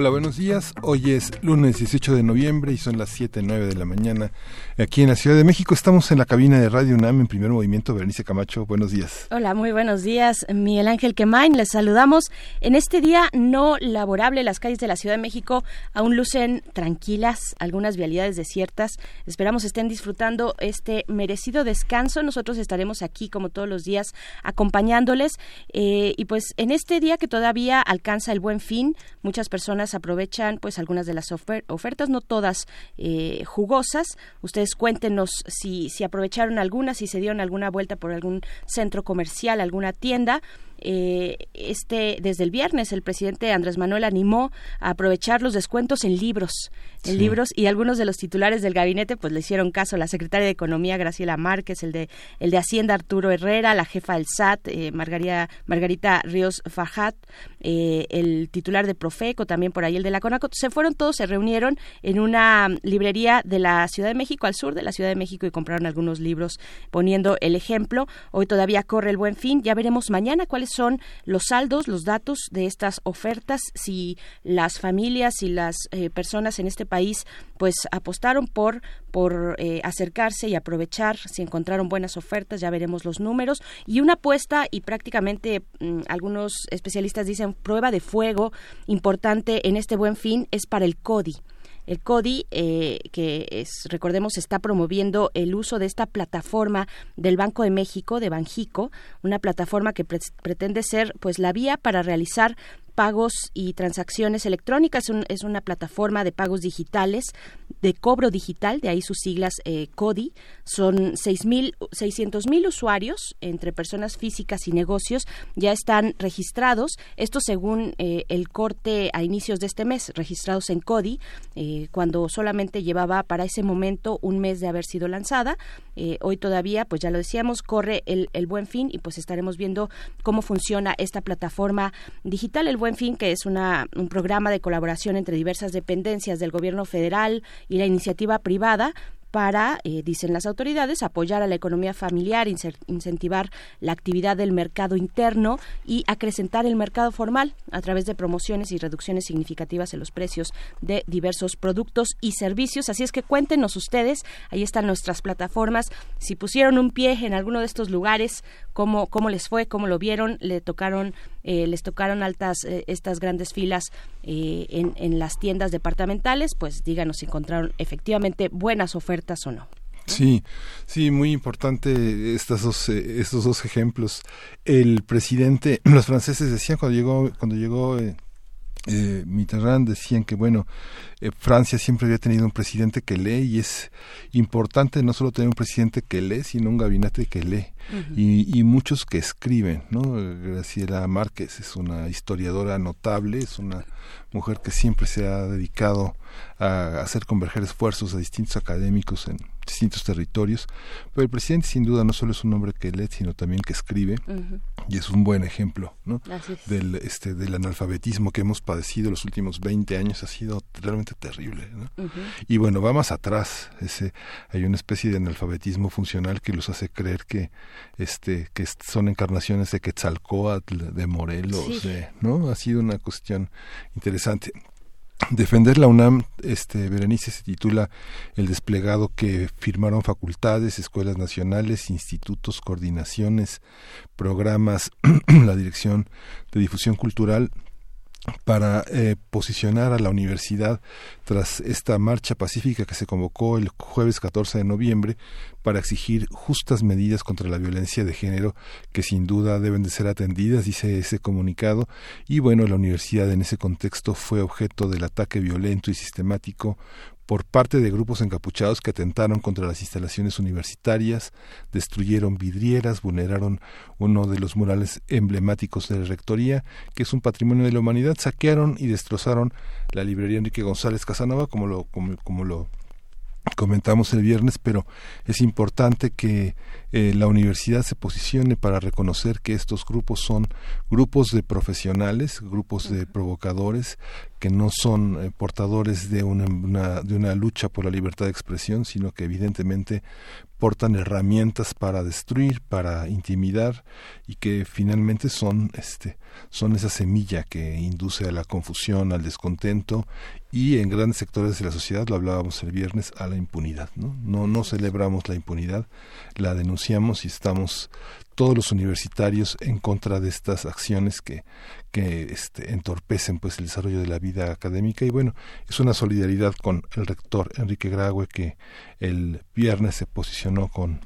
Hola, buenos días. Hoy es lunes 18 de noviembre y son las 7.09 de la mañana. Aquí en la Ciudad de México estamos en la cabina de Radio UNAM en primer movimiento. Berenice Camacho, buenos días. Hola, muy buenos días. Miguel Ángel Quemain, les saludamos. En este día no laborable, las calles de la Ciudad de México aún lucen tranquilas, algunas vialidades desiertas. Esperamos estén disfrutando este merecido descanso. Nosotros estaremos aquí como todos los días acompañándoles. Eh, y pues en este día que todavía alcanza el buen fin, muchas personas aprovechan pues algunas de las ofertas, no todas eh, jugosas. Ustedes cuéntenos si, si aprovecharon algunas, si se dieron alguna vuelta por algún centro comercial, alguna tienda. Eh, este desde el viernes el presidente Andrés Manuel animó a aprovechar los descuentos en libros en libros y algunos de los titulares del gabinete pues le hicieron caso la secretaria de economía Graciela Márquez el de el de hacienda Arturo Herrera la jefa del SAT eh, Margarita, Margarita Ríos Fajat eh, el titular de Profeco también por ahí el de la Conaco se fueron todos se reunieron en una librería de la Ciudad de México al sur de la Ciudad de México y compraron algunos libros poniendo el ejemplo. Hoy todavía corre el buen fin. Ya veremos mañana cuáles son los saldos, los datos de estas ofertas, si las familias y las eh, personas en este país pues apostaron por por eh, acercarse y aprovechar si encontraron buenas ofertas, ya veremos los números. Y una apuesta y prácticamente mm, algunos especialistas dicen prueba de fuego importante en este buen fin es para el CODI el CODI, eh, que es, recordemos está promoviendo el uso de esta plataforma del Banco de México, de Banjico, una plataforma que pretende ser pues la vía para realizar pagos y transacciones electrónicas. Es, una plataforma de pagos digitales, de cobro digital, de ahí sus siglas eh, CODI. Son 600 mil usuarios entre personas físicas y negocios ya están registrados. Esto según eh, el corte a inicios de este mes, registrados en CODI, eh, cuando solamente llevaba para ese momento un mes de haber sido lanzada. hoy todavía, pues ya lo decíamos, corre el, el buen fin y pues estaremos viendo cómo funciona esta plataforma digital. El buen en fin, que es una, un programa de colaboración entre diversas dependencias del gobierno federal y la iniciativa privada para, eh, dicen las autoridades, apoyar a la economía familiar, incentivar la actividad del mercado interno y acrecentar el mercado formal a través de promociones y reducciones significativas en los precios de diversos productos y servicios. Así es que cuéntenos ustedes, ahí están nuestras plataformas, si pusieron un pie en alguno de estos lugares, cómo, cómo les fue, cómo lo vieron, le tocaron, eh, les tocaron altas eh, estas grandes filas en, en las tiendas departamentales, pues díganos si encontraron efectivamente buenas ofertas o no. Sí, sí, muy importante estas dos, eh, estos dos ejemplos. El presidente, los franceses decían cuando llegó, cuando llegó eh, eh, Mitterrand decían que bueno eh, Francia siempre había tenido un presidente que lee y es importante no solo tener un presidente que lee sino un gabinete que lee y, y, muchos que escriben no Graciela Márquez es una historiadora notable es una mujer que siempre se ha dedicado a hacer converger esfuerzos a distintos académicos en distintos territorios. Pero el presidente sin duda no solo es un hombre que lee sino también que escribe y es un buen ejemplo ¿no? del este del analfabetismo que hemos padecido los últimos 20 años ha sido realmente terrible ¿no? y bueno va más atrás ese hay una especie de analfabetismo funcional que los hace creer que este que son encarnaciones de Quetzalcóatl de Morelos no ha sido una cuestión interesante. Defender la UNAM, este, Berenice se titula El desplegado que firmaron facultades, escuelas nacionales, institutos, coordinaciones, programas, la Dirección de Difusión Cultural para eh, posicionar a la universidad tras esta marcha pacífica que se convocó el jueves 14 de noviembre para exigir justas medidas contra la violencia de género que sin duda deben de ser atendidas, dice ese comunicado. Y bueno, la universidad en ese contexto fue objeto del ataque violento y sistemático por parte de grupos encapuchados que atentaron contra las instalaciones universitarias, destruyeron vidrieras, vulneraron uno de los murales emblemáticos de la Rectoría, que es un patrimonio de la humanidad, saquearon y destrozaron la librería Enrique González Casanova, como lo, como, como lo comentamos el viernes, pero es importante que eh, la universidad se posicione para reconocer que estos grupos son grupos de profesionales, grupos de provocadores que no son eh, portadores de una, de una lucha por la libertad de expresión, sino que evidentemente portan herramientas para destruir, para intimidar y que finalmente son este son esa semilla que induce a la confusión, al descontento y en grandes sectores de la sociedad, lo hablábamos el viernes, a la impunidad. No, no, no celebramos la impunidad, la denunciamos y estamos todos los universitarios en contra de estas acciones que, que este, entorpecen pues el desarrollo de la vida académica y bueno es una solidaridad con el rector Enrique Graue que el viernes se posicionó con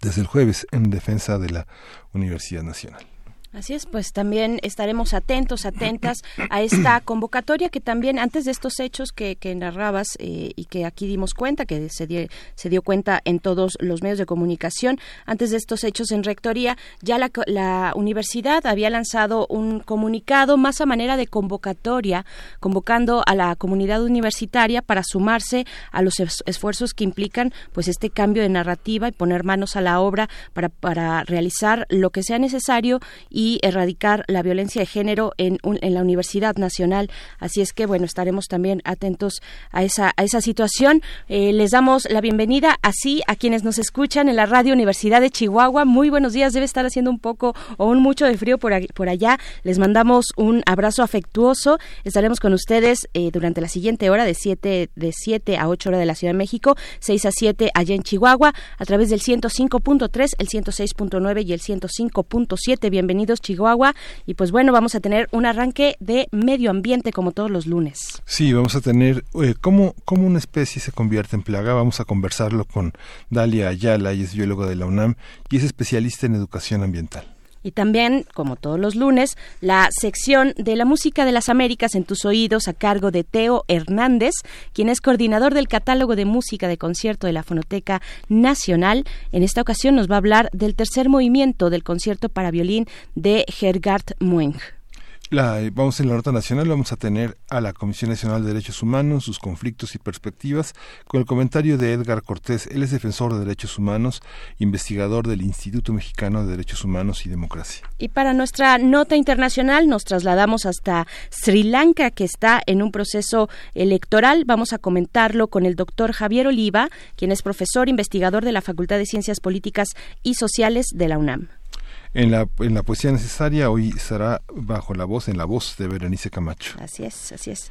desde el jueves en defensa de la Universidad Nacional. Así es, pues también estaremos atentos, atentas a esta convocatoria que también antes de estos hechos que, narrabas eh, y que aquí dimos cuenta, que se, se dio cuenta en todos los medios de comunicación, antes de estos hechos en Rectoría, ya la, la universidad había lanzado un comunicado más a manera de convocatoria, convocando a la comunidad universitaria para sumarse a los esfuerzos que implican pues este cambio de narrativa y poner manos a la obra para, para realizar lo que sea necesario y y erradicar la violencia de género en, en la Universidad Nacional. Así es que, bueno, estaremos también atentos a esa, a esa situación. Eh, les damos la bienvenida así a quienes nos escuchan en la Radio Universidad de Chihuahua. Muy buenos días, debe estar haciendo un poco o un mucho de frío por, por allá. Les mandamos un abrazo afectuoso. Estaremos con ustedes eh, durante la siguiente hora de 7 de 7 a 8 horas de la Ciudad de México, 6 a 7 allá en Chihuahua, a través del 105.3, el 106.9 y el 105.7. Bienvenidos Chihuahua. Y pues bueno, vamos a tener un arranque de medio ambiente como todos los lunes. Sí, vamos a tener eh, cómo, cómo una especie se convierte en plaga. Vamos a conversarlo con Dalia Ayala, y es biólogo de la UNAM y es especialista en educación ambiental. Y también, como todos los lunes, la sección de la música de las Américas en tus oídos a cargo de Teo Hernández, quien es coordinador del catálogo de música de concierto de la Fonoteca Nacional. En esta ocasión nos va a hablar del tercer movimiento del concierto para violín de Gergard Mueng vamos en la nota nacional, vamos a tener a la Comisión Nacional de Derechos Humanos, sus conflictos y perspectivas, con el comentario de Edgar Cortés. Él es defensor de derechos humanos, investigador del Instituto Mexicano de Derechos Humanos y Democracia. Y para nuestra nota internacional nos trasladamos hasta Sri Lanka, que está en un proceso electoral. Vamos a comentarlo con el doctor Javier Oliva, quien es profesor investigador de la Facultad de Ciencias Políticas y Sociales de la UNAM. En la, en la poesía necesaria hoy estará bajo la voz, en la voz de Berenice Camacho. Así es, así es.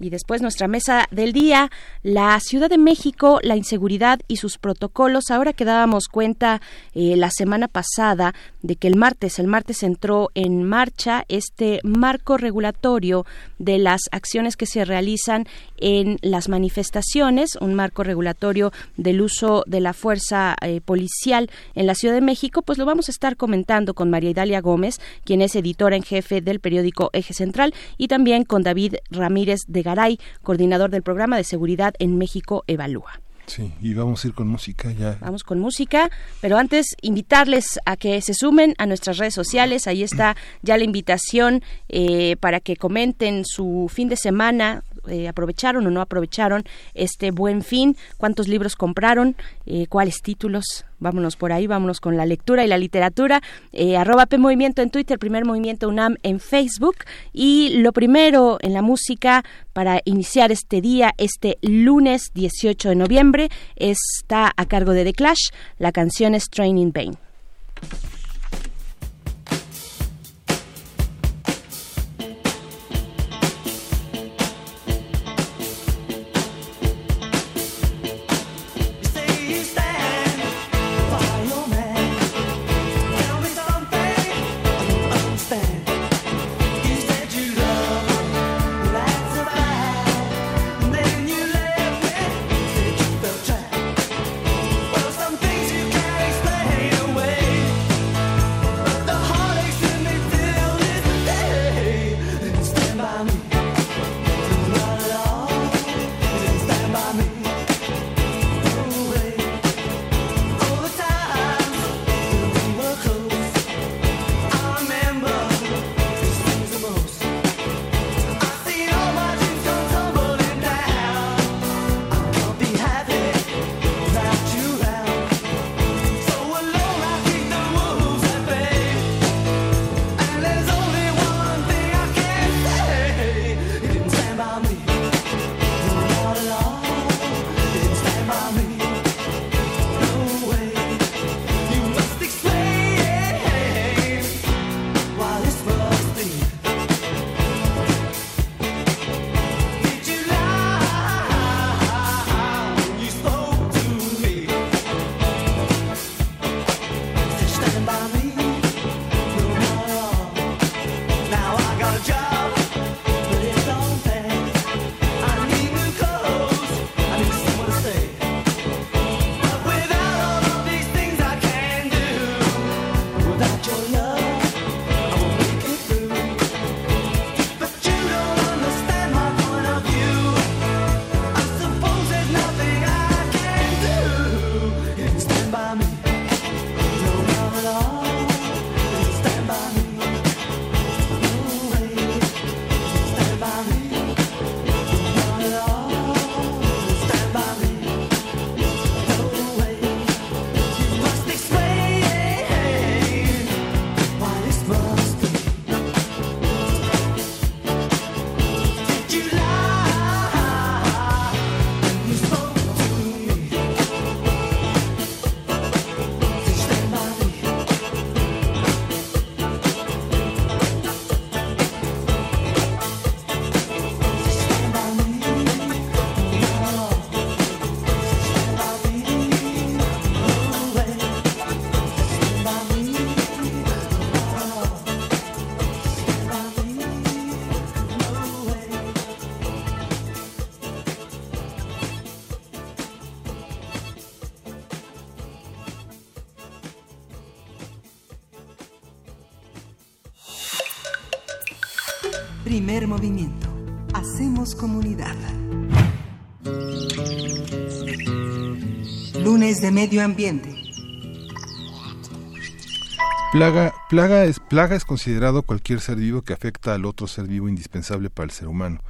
Y después nuestra mesa del día, la Ciudad de México, la inseguridad y sus protocolos. Ahora que dábamos cuenta eh, la semana pasada de que el martes, el martes entró en marcha este marco regulatorio de las acciones que se realizan en las manifestaciones, un marco regulatorio del uso de la fuerza eh, policial en la Ciudad de México, pues lo vamos a estar comentando con María Idalia Gómez, quien es editora en jefe del periódico Eje Central, y también con David Ramírez de Garay, coordinador del programa de seguridad en México Evalúa. Sí, y vamos a ir con música ya. Vamos con música, pero antes invitarles a que se sumen a nuestras redes sociales. Ahí está ya la invitación eh, para que comenten su fin de semana, eh, aprovecharon o no aprovecharon este buen fin, cuántos libros compraron, eh, cuáles títulos. Vámonos por ahí, vámonos con la lectura y la literatura. Eh, arroba P Movimiento en Twitter, primer movimiento UNAM en Facebook. Y lo primero en la música para iniciar este día, este lunes 18 de noviembre, está a cargo de The Clash. La canción es Training Bane. De medio ambiente. Plaga, plaga, es, plaga es considerado cualquier ser vivo que afecta al otro ser vivo indispensable para el ser humano.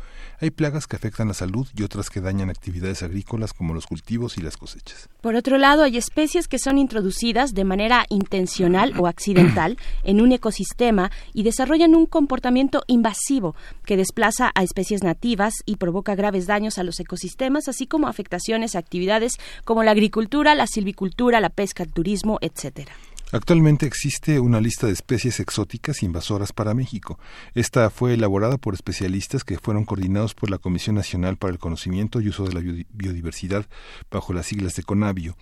Hay plagas que afectan la salud y otras que dañan actividades agrícolas como los cultivos y las cosechas. Por otro lado, hay especies que son introducidas de manera intencional o accidental en un ecosistema y desarrollan un comportamiento invasivo que desplaza a especies nativas y provoca graves daños a los ecosistemas, así como afectaciones a actividades como la agricultura, la silvicultura, la pesca, el turismo, etcétera. Actualmente existe una lista de especies exóticas invasoras para México. Esta fue elaborada por especialistas que fueron coordinados por la Comisión Nacional para el Conocimiento y Uso de la Biodiversidad bajo las siglas de CONABIO.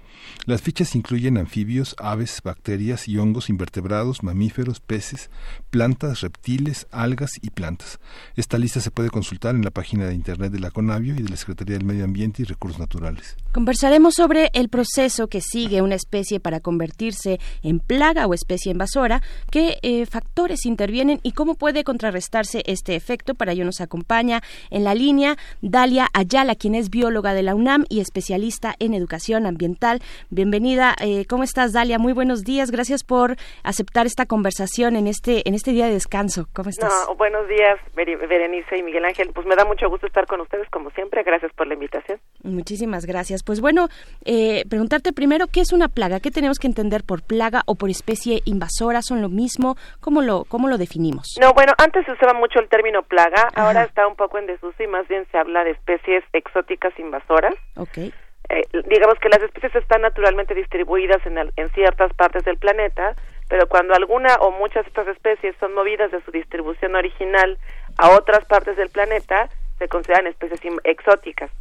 Las fichas incluyen anfibios, aves, bacterias y hongos invertebrados, mamíferos, peces, plantas, reptiles, algas y plantas. Esta lista se puede consultar en la página de Internet de la CONABIO y de la Secretaría del Medio Ambiente y Recursos Naturales. Conversaremos sobre el proceso que sigue una especie para convertirse en plaga o especie invasora, qué eh, factores intervienen y cómo puede contrarrestarse este efecto. Para ello nos acompaña en la línea Dalia Ayala, quien es bióloga de la UNAM y especialista en educación ambiental. Bienvenida, eh, ¿cómo estás Dalia? Muy buenos días, gracias por aceptar esta conversación en este, en este día de descanso. ¿Cómo estás? buenos días, Berenice y Miguel Ángel. Pues me da mucho gusto estar con ustedes como siempre. Gracias por la invitación. Muchísimas gracias. Pues bueno, eh, preguntarte primero, ¿qué es una plaga? ¿Qué tenemos que entender por plaga o por especie invasora son lo mismo? ¿Cómo lo, cómo lo definimos? No, bueno, antes se usaba mucho el término plaga, ahora está un poco en desuso y más bien se habla de especies exóticas invasoras. Okay. Eh, digamos que las especies están naturalmente distribuidas en, en ciertas partes del planeta, pero cuando alguna o muchas de estas especies son movidas de su distribución original a otras partes del planeta, se consideran especies exóticas.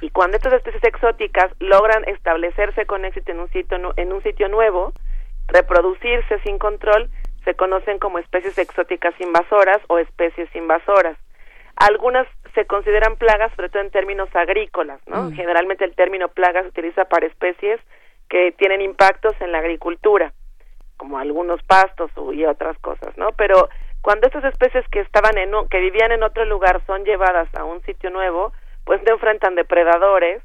Y cuando estas especies exóticas logran establecerse con éxito en un sitio en un sitio nuevo, reproducirse sin control, se conocen como especies exóticas invasoras o especies invasoras. Algunas se consideran plagas, sobre todo en términos agrícolas, ¿no? Mm. Generalmente el término plaga se utiliza para especies que tienen impactos en la agricultura, como algunos pastos y otras cosas, ¿no? Pero cuando estas especies que estaban en que vivían en otro lugar son llevadas a un sitio nuevo, pues no enfrentan depredadores,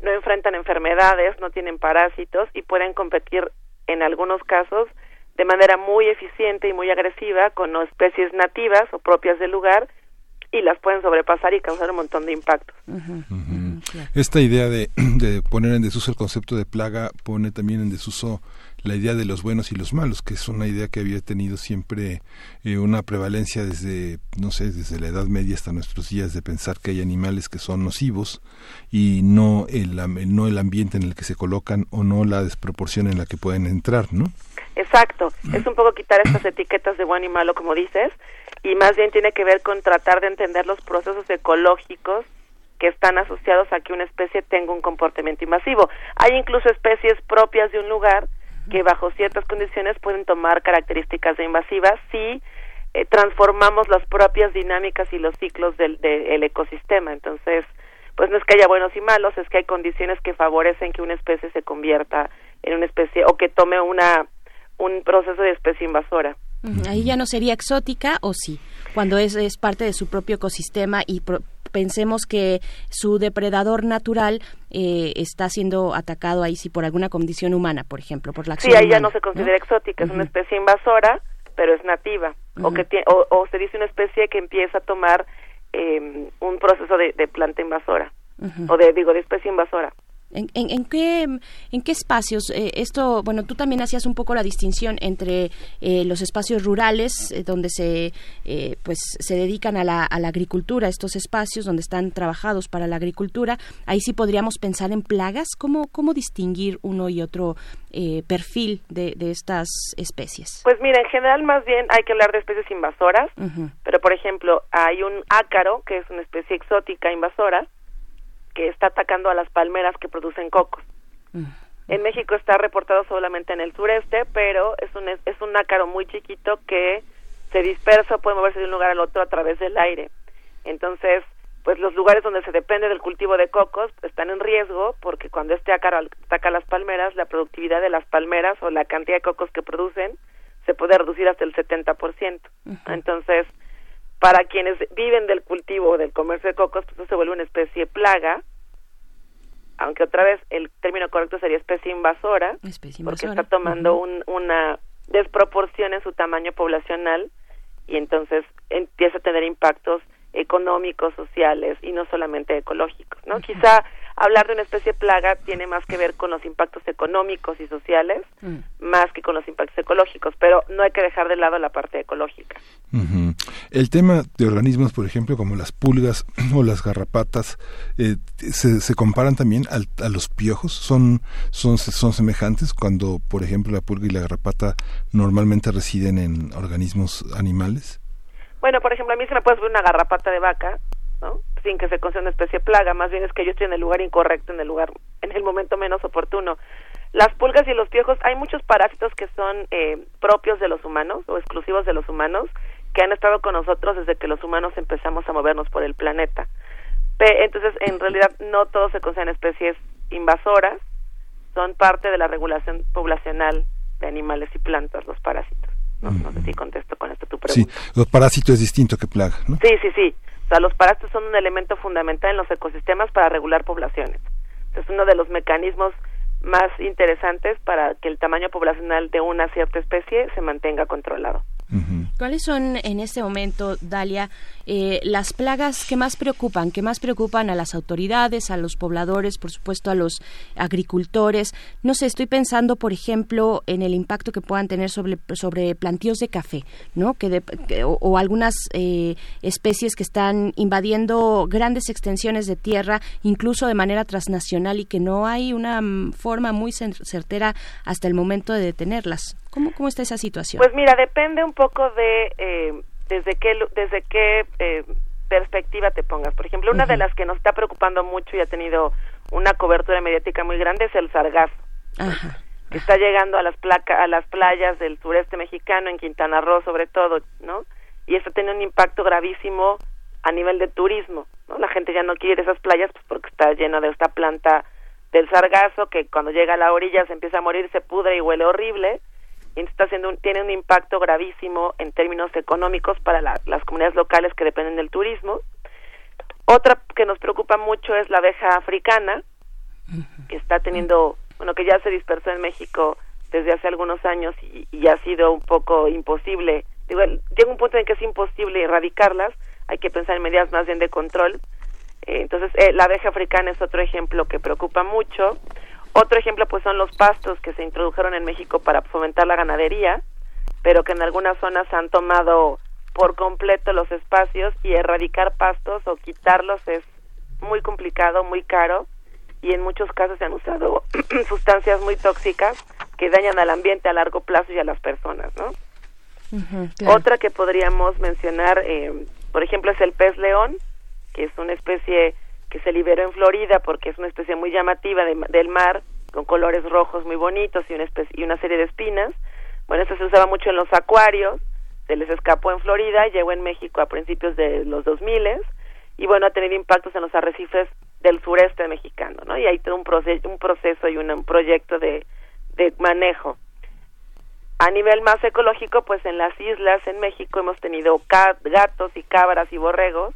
no enfrentan enfermedades, no tienen parásitos y pueden competir en algunos casos de manera muy eficiente y muy agresiva con especies nativas o propias del lugar y las pueden sobrepasar y causar un montón de impactos. Esta idea de, de, poner en desuso el concepto de plaga pone también en desuso la idea de los buenos y los malos, que es una idea que había tenido siempre eh, una prevalencia desde, no sé, desde la Edad Media hasta nuestros días de pensar que hay animales que son nocivos y no el, no el ambiente en el que se colocan o no la desproporción en la que pueden entrar, ¿no? Exacto, es un poco quitar estas etiquetas de bueno y malo, como dices, y más bien tiene que ver con tratar de entender los procesos ecológicos que están asociados a que una especie tenga un comportamiento invasivo. Hay incluso especies propias de un lugar que bajo ciertas condiciones pueden tomar características de invasivas si eh, transformamos las propias dinámicas y los ciclos del, ecosistema. Entonces, pues no es que haya buenos y malos, es que hay condiciones que favorecen que una especie se convierta en una especie o que tome una un proceso de especie invasora. Ahí ya no sería exótica o sí, cuando es, es parte de su propio ecosistema y pensemos que su depredador natural eh, está siendo atacado ahí sí por alguna condición humana, por ejemplo, por la acción Sí, ahí ya no se considera exótica, es una especie invasora, pero es nativa, o, que o, se dice una especie que empieza a tomar em, un proceso de, planta invasora, o de, digo, de especie invasora. ¿En, en, qué, en qué espacios? Eh, esto, bueno, tú también hacías un poco la distinción entre eh, los espacios rurales, eh, donde se, pues, se dedican a la, a la agricultura, estos espacios donde están trabajados para la agricultura. Ahí sí podríamos pensar en plagas. ¿Cómo, cómo distinguir uno y otro perfil de, de, estas especies? Pues mira, en general más bien hay que hablar de especies invasoras, pero por ejemplo hay un ácaro, que es una especie exótica invasora, que está atacando a las palmeras que producen cocos. Mm. En México está reportado solamente en el sureste, pero es un, es un ácaro muy chiquito que se dispersa, puede moverse de un lugar al otro a través del aire. Entonces, pues los lugares donde se depende del cultivo de cocos están en riesgo porque cuando este ácaro ataca las palmeras, la productividad de las palmeras o la cantidad de cocos que producen se puede reducir hasta el 70%. Entonces, para quienes viven del cultivo o del comercio de cocos, pues eso se vuelve una especie plaga, aunque otra vez el término correcto sería especie invasora, porque está tomando una desproporción en su tamaño poblacional y entonces empieza a tener impactos económicos, sociales y no solamente ecológicos, ¿no? Quizá hablar de una especie plaga tiene más que ver con los impactos económicos y sociales, mm. más que con los impactos ecológicos, pero no hay que dejar de lado la parte ecológica. El tema de organismos, por ejemplo, como las pulgas o las garrapatas, eh, se, se, comparan también a los piojos, son, son, son semejantes cuando, por ejemplo, la pulga y la garrapata normalmente residen en organismos animales. Bueno, por ejemplo, a mí se me puede subir una garrapata de vaca, ¿no? Sin que se considere una especie plaga, más bien es que yo estoy en el lugar incorrecto, en el lugar, en el momento menos oportuno. Las pulgas y los piojos, hay muchos parásitos que son eh, propios de los humanos o exclusivos de los humanos que han estado con nosotros desde que los humanos empezamos a movernos por el planeta. entonces, en realidad, no todos se consideran especies invasoras, son parte de la regulación poblacional de animales y plantas, los parásitos. No, sé si contesto con esto tu pregunta. Sí, los parásitos es distinto que plaga, ¿no? Sí, sí, sí. O sea, los parásitos son un elemento fundamental en los ecosistemas para regular poblaciones. Es uno de los mecanismos más interesantes para que el tamaño poblacional de una cierta especie se mantenga controlado. ¿Cuáles son en este momento, Dalia, eh, las plagas que más preocupan, que más preocupan a las autoridades, a los pobladores, por supuesto a los agricultores? No sé, estoy pensando, por ejemplo, en el impacto que puedan tener sobre, sobre plantíos de café, ¿no? Que, o, algunas eh, especies que están invadiendo grandes extensiones de tierra, incluso de manera transnacional, y que no hay una mm, forma muy certera hasta el momento de detenerlas. ¿Cómo, cómo está esa situación? Pues mira, depende un poco de eh, desde qué, desde qué eh, perspectiva te pongas. Por ejemplo, una de las que nos está preocupando mucho y ha tenido una cobertura mediática muy grande es el sargazo. Que está llegando a las placa, a las playas del sureste mexicano, en Quintana Roo sobre todo, ¿no? Y esto tiene un impacto gravísimo a nivel de turismo, ¿no? La gente ya no quiere esas playas pues porque está llena de esta planta del sargazo que cuando llega a la orilla se empieza a morir, se pudre y huele horrible está haciendo tiene un impacto gravísimo en términos económicos para las comunidades locales que dependen del turismo. Otra que nos preocupa mucho es la abeja africana, que está teniendo, bueno, que ya se dispersó en México desde hace algunos años y, y ha sido un poco imposible. Digo, llega un punto en que es imposible erradicarlas, hay que pensar en medidas más bien de control. Eh, entonces, eh, la abeja africana es otro ejemplo que preocupa mucho. Otro ejemplo pues son los pastos que se introdujeron en México para fomentar la ganadería, pero que en algunas zonas han tomado por completo los espacios y erradicar pastos o quitarlos es muy complicado, muy caro y en muchos casos se han usado sustancias muy tóxicas que dañan al ambiente a largo plazo y a las personas, ¿no? Otra que podríamos mencionar, eh, por ejemplo, es el pez león, que es una especie que se liberó en Florida porque es una especie muy llamativa del mar, con colores rojos muy bonitos y una, y una serie de espinas. Bueno, esto se usaba mucho en los acuarios, se les escapó en Florida, llegó en México a principios de los 2000 y bueno, ha tenido impactos en los arrecifes del sureste mexicano, ¿no? Y hay todo un, proceso, un proceso y un, proyecto de, de manejo. A nivel más ecológico, pues en las islas en México hemos tenido gatos y cabras y borregos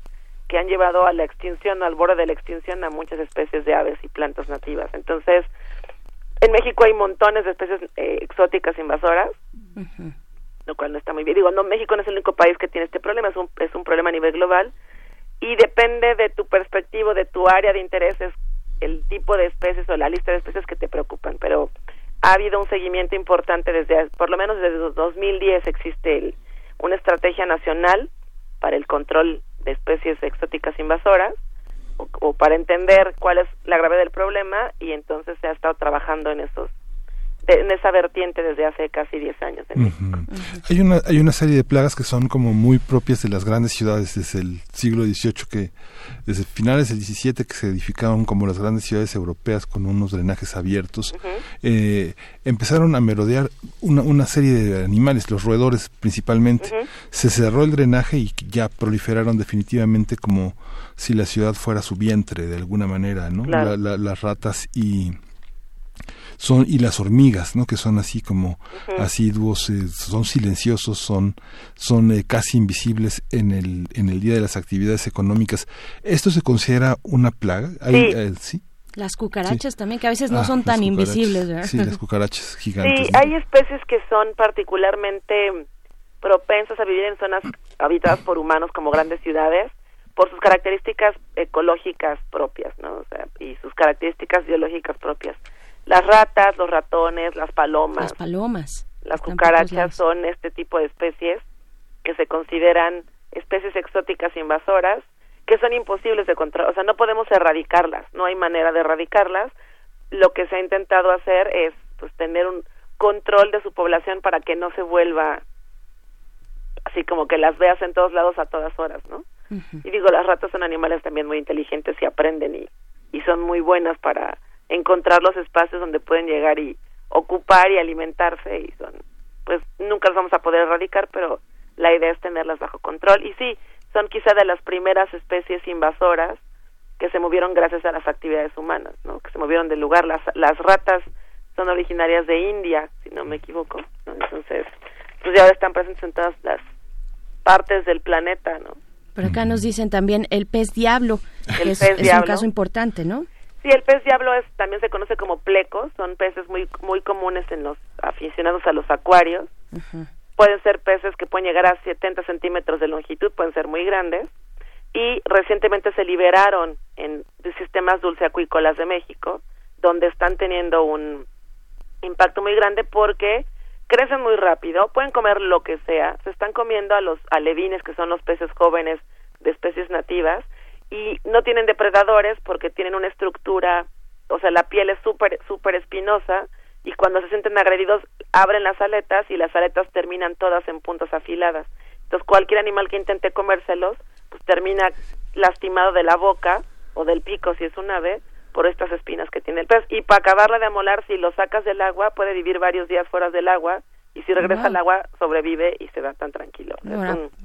que han llevado a la extinción, al borde de la extinción, a muchas especies de aves y plantas nativas. Entonces, en México hay montones de especies eh, exóticas invasoras, lo cual no está muy bien. Digo, no, México no es el único país que tiene este problema, es un, es un problema a nivel global y depende de tu perspectiva, de tu área de intereses, el tipo de especies o la lista de especies que te preocupan. Pero ha habido un seguimiento importante desde, por lo menos desde 2010 existe una estrategia nacional para el control especies exóticas invasoras o, para entender cuál es la gravedad del problema y entonces se ha estado trabajando en esos en esa vertiente desde hace casi 10 años Hay una hay una serie de plagas que son como muy propias de las grandes ciudades desde el siglo XVIII que desde finales del XVII que se edificaron como las grandes ciudades europeas con unos drenajes abiertos. Eh, empezaron a merodear una, una serie de animales los roedores principalmente. Se cerró el drenaje y ya proliferaron definitivamente como si la ciudad fuera su vientre de alguna manera no las ratas y son y las hormigas no que son así como asiduos eh, son silenciosos son son eh, casi invisibles en el en el día de las actividades económicas esto se considera una plaga sí, ¿sí? Las cucarachas también, que a veces no ah, son tan invisibles, ¿verdad? Sí, las cucarachas gigantes. Sí, hay especies que son particularmente propensas a vivir en zonas habitadas por humanos como grandes ciudades por sus características ecológicas propias, ¿no? O sea, y sus características biológicas propias. Las ratas, los ratones, las palomas. Las palomas. Las cucarachas son este tipo de especies que se consideran especies exóticas invasoras que son imposibles de controlar, o sea, no podemos erradicarlas, no hay manera de erradicarlas. Lo que se ha intentado hacer es pues tener un control de su población para que no se vuelva así como que las veas en todos lados a todas horas, ¿no? Y digo, las ratas son animales también muy inteligentes y aprenden y, y son muy buenas para encontrar los espacios donde pueden llegar y ocupar y alimentarse y son pues nunca los vamos a poder erradicar pero la idea es tenerlas bajo control. Y sí son quizá de las primeras especies invasoras que se movieron gracias a las actividades humanas no que se movieron del lugar. Las las ratas son originarias de India si no me equivoco entonces pues ya están presentes en todas las partes del planeta no pero acá nos dicen también el pez diablo el es, pez es un caso importante no Sí, el pez diablo es, también se conoce como plecos, son peces muy muy comunes en los aficionados a los acuarios. Pueden ser peces que pueden llegar a 70 centímetros de longitud, pueden ser muy grandes. Y recientemente se liberaron en sistemas dulceacuícolas de México, donde están teniendo un impacto muy grande porque crecen muy rápido, pueden comer lo que sea, se están comiendo a los alevines, que son los peces jóvenes de especies nativas, y no tienen depredadores porque tienen una estructura, o sea, la piel es súper súper espinosa y cuando se sienten agredidos abren las aletas y las aletas terminan todas en puntas afiladas. Entonces cualquier animal que intente comérselos pues termina lastimado de la boca o del pico si es un ave por estas espinas que tiene el pez y para acabarla de amolar si lo sacas del agua puede vivir varios días fuera del agua y si regresa al agua sobrevive y se da tan tranquilo.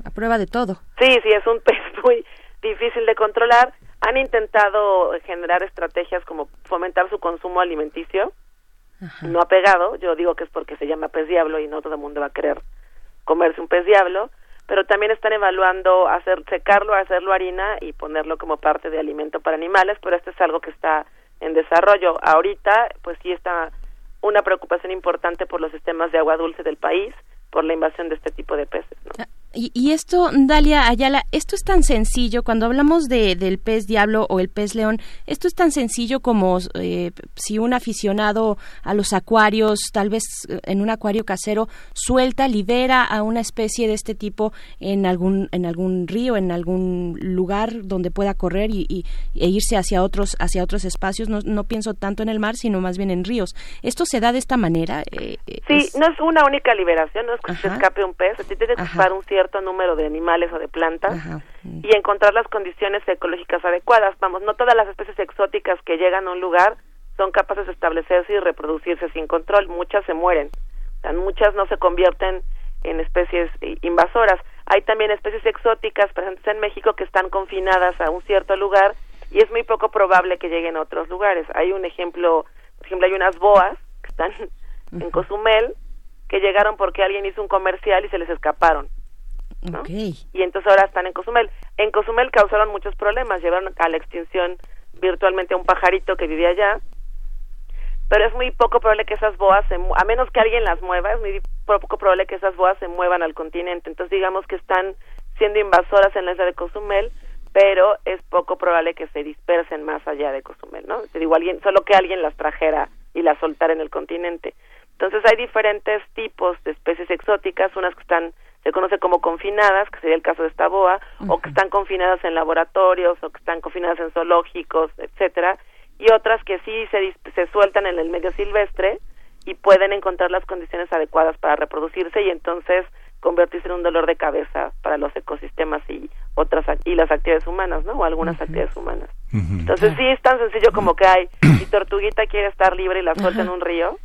a prueba de todo. Sí, sí, es un pez muy difícil de controlar. Han intentado generar estrategias como fomentar su consumo alimenticio. No ha pegado. Yo digo que es porque se llama pez diablo y no todo el mundo va a querer comerse un pez diablo. Pero también están evaluando hacer secarlo, hacerlo harina y ponerlo como parte de alimento para animales. Pero esto es algo que está en desarrollo. Ahorita, pues sí está una preocupación importante por los sistemas de agua dulce del país, por la invasión de este tipo de peces. ¿no? Y, esto, Dalia Ayala, esto es tan sencillo, cuando hablamos de, del pez diablo o el pez león, esto es tan sencillo como eh, si un aficionado a los acuarios, tal vez eh, en un acuario casero, suelta, libera a una especie de este tipo en algún, en algún río, en algún lugar donde pueda correr y, e irse hacia otros, hacia otros espacios. No, no, pienso tanto en el mar, sino más bien en ríos. ¿Esto se da de esta manera? Eh, sí, no es una única liberación, no es que se escape un pez, se tiene que un cierto cierto número de animales o de plantas y encontrar las condiciones ecológicas adecuadas. Vamos, no todas las especies exóticas que llegan a un lugar son capaces de establecerse y reproducirse sin control. Muchas se mueren. muchas no se convierten en especies invasoras. Hay también especies exóticas presentes en México que están confinadas a un cierto lugar y es muy poco probable que lleguen a otros lugares. Hay un ejemplo, por ejemplo, hay unas boas que están en Cozumel que llegaron porque alguien hizo un comercial y se les escaparon Y entonces ahora están en Cozumel. En Cozumel causaron muchos problemas, llevaron a la extinción virtualmente a un pajarito que vivía allá, pero es muy poco probable que esas boas, se a menos que alguien las mueva, es muy poco probable que esas boas se muevan al continente. Entonces digamos que están siendo invasoras en la isla de Cozumel, pero es poco probable que se dispersen más allá de Cozumel, ¿no? Te digo, alguien, solo que alguien las trajera y las soltara en el continente. Entonces hay diferentes tipos de especies exóticas, unas que están se conoce como confinadas, que sería el caso de esta boa, o que están confinadas en laboratorios, o que están confinadas en zoológicos, etcétera, y otras que sí se, se sueltan en el medio silvestre y pueden encontrar las condiciones adecuadas para reproducirse y entonces convertirse en un dolor de cabeza para los ecosistemas y otras y las actividades humanas, ¿no? O algunas actividades humanas. Entonces sí es tan sencillo como que hay si tortuguita quiere estar libre y la suelta en un río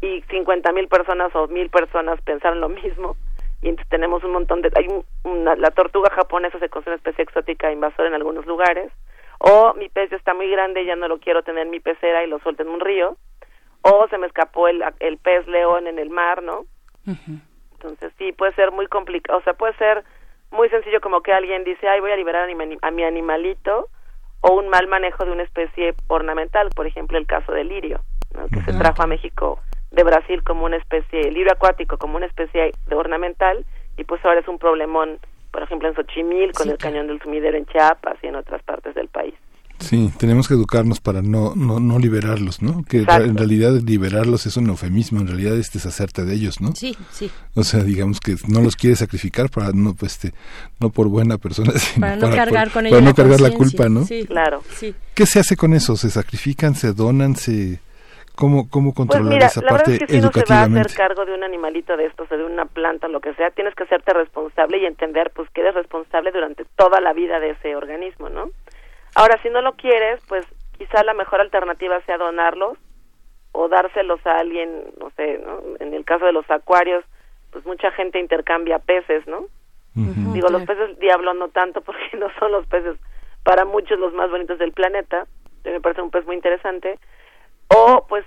y cincuenta mil personas o mil personas pensaron lo mismo y entonces tenemos un montón de hay una, la tortuga japonesa se considera una especie exótica invasora en algunos lugares o mi pez ya está muy grande y ya no lo quiero tener en mi pecera y lo suelto en un río o se me escapó el, el pez león en el mar, ¿no? Entonces sí, puede ser muy complicado, o sea, puede ser muy sencillo como que alguien dice, ay, voy a liberar a mi, animalito, o un mal manejo de una especie ornamental, por ejemplo, el caso del lirio, que se trajo a México de Brasil como una especie, el lirio acuático como una especie de ornamental, y pues ahora es un problemón, por ejemplo, en Xochimil, con el cañón del sumidero en Chiapas y en otras partes del país. Sí, tenemos que educarnos para no, no, no liberarlos, ¿no? Que en realidad liberarlos es un eufemismo, en realidad es deshacerte de ellos, ¿no? Sí, sí. O sea, digamos que no los quieres sacrificar para no, pues, este, no por buena persona, sino para no cargar con para no cargar la culpa, ¿no? Sí, claro. Sí. ¿Qué se hace con eso? ¿Se sacrifican, se donan, se ¿Cómo, cómo pues controlar mira, esa la parte verdad es que si no se va a hacer cargo de un animalito de estos, o de una planta, lo que sea, tienes que hacerte responsable y entender pues que eres responsable durante toda la vida de ese organismo, ¿no? Ahora, si no lo quieres, pues quizá la mejor alternativa sea donarlos o dárselos a alguien, no sé, ¿no? En el caso de los acuarios, pues mucha gente intercambia peces, ¿no? Digo, los peces diablo no tanto porque no son los peces para muchos los más bonitos del planeta, me parece un pez muy interesante, o pues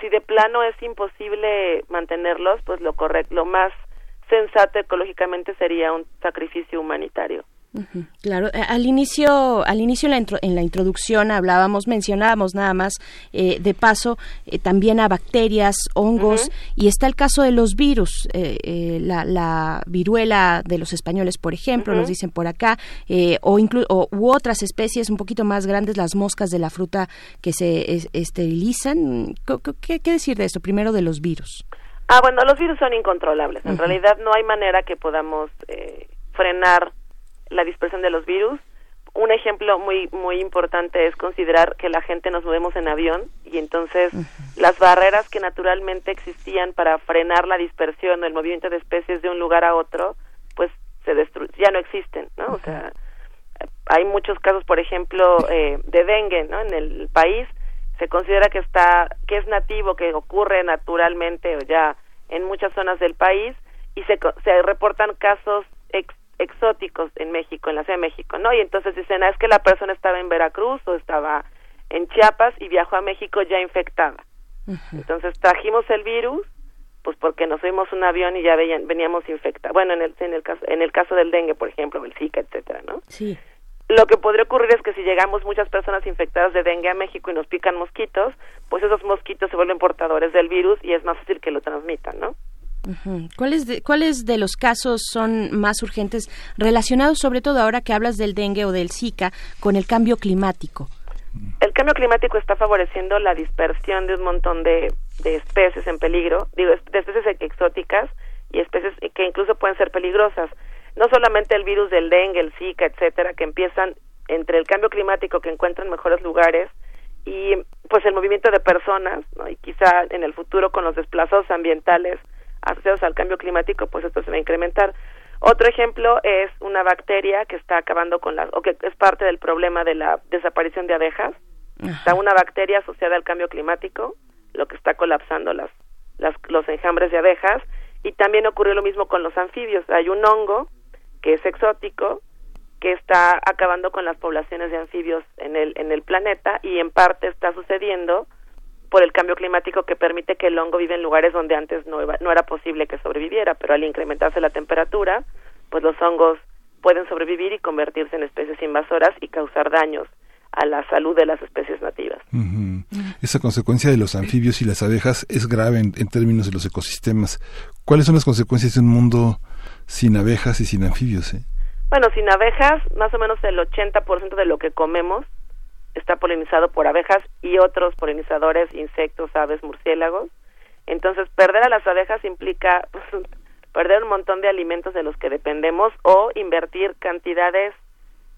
si de plano es imposible mantenerlos, pues lo correcto, lo más sensato ecológicamente sería un sacrificio humanitario. Claro, eh, al inicio, al inicio en la, introducción hablábamos, mencionábamos nada más eh, de paso eh, también a bacterias, hongos y está el caso de los virus, la, viruela de los españoles, por ejemplo, nos dicen por acá, o, u otras especies un poquito más grandes, las moscas de la fruta que se esterilizan. ¿Qué, ¿Qué, decir de esto? Primero de los virus. Ah, bueno, los virus son incontrolables. En realidad no hay manera que podamos frenar la dispersión de los virus. Un ejemplo muy muy importante es considerar que la gente nos movemos en avión y entonces las barreras que naturalmente existían para frenar la dispersión o el movimiento de especies de un lugar a otro, pues se ya no existen, ¿no? O sea, hay muchos casos, por ejemplo, eh, de dengue, ¿no? En el país se considera que está que es nativo, que ocurre naturalmente o ya en muchas zonas del país y se, se reportan casos ex, exóticos en México, en la Ciudad de México, ¿no? Y entonces dicen, ah, es que la persona estaba en Veracruz o estaba en Chiapas y viajó a México ya infectada. Entonces trajimos el virus, pues porque nos fuimos un avión y ya veníamos infectados. Bueno, en el, en el caso en el caso del dengue, por ejemplo, el Zika, etcétera, ¿no? Sí. Lo que podría ocurrir es que si llegamos muchas personas infectadas de dengue a México y nos pican mosquitos, pues esos mosquitos se vuelven portadores del virus y es más fácil que lo transmitan, ¿no? ¿Cuáles de, ¿Cuáles de los casos son más urgentes relacionados sobre todo ahora que hablas del dengue o del Zika con el cambio climático? El cambio climático está favoreciendo la dispersión de un montón de, especies en peligro, digo, de especies exóticas y especies que incluso pueden ser peligrosas. No solamente el virus del dengue, el Zika, etcétera, que empiezan entre el cambio climático que encuentran mejores lugares y pues el movimiento de personas, y quizá en el futuro con los desplazados ambientales asociados al cambio climático, pues esto se va a incrementar. Otro ejemplo es una bacteria que está acabando con las, o que es parte del problema de la desaparición de abejas. Está una bacteria asociada al cambio climático, lo que está colapsando las, las, los enjambres de abejas. Y también ocurrió lo mismo con los anfibios. Hay un hongo que es exótico, que está acabando con las poblaciones de anfibios en el, en el planeta y en parte está sucediendo por el cambio climático que permite que el hongo vive en lugares donde antes no, no era posible que sobreviviera, pero al incrementarse la temperatura, pues los hongos pueden sobrevivir y convertirse en especies invasoras y causar daños a la salud de las especies nativas. Esa consecuencia de los anfibios y las abejas es grave en, términos de los ecosistemas. ¿Cuáles son las consecuencias de un mundo sin abejas y sin anfibios? Eh? Bueno, sin abejas, más o menos el 80% de lo que comemos está polinizado por abejas y otros polinizadores, insectos, aves, murciélagos. Entonces, perder a las abejas implica pues, perder un montón de alimentos de los que dependemos o invertir cantidades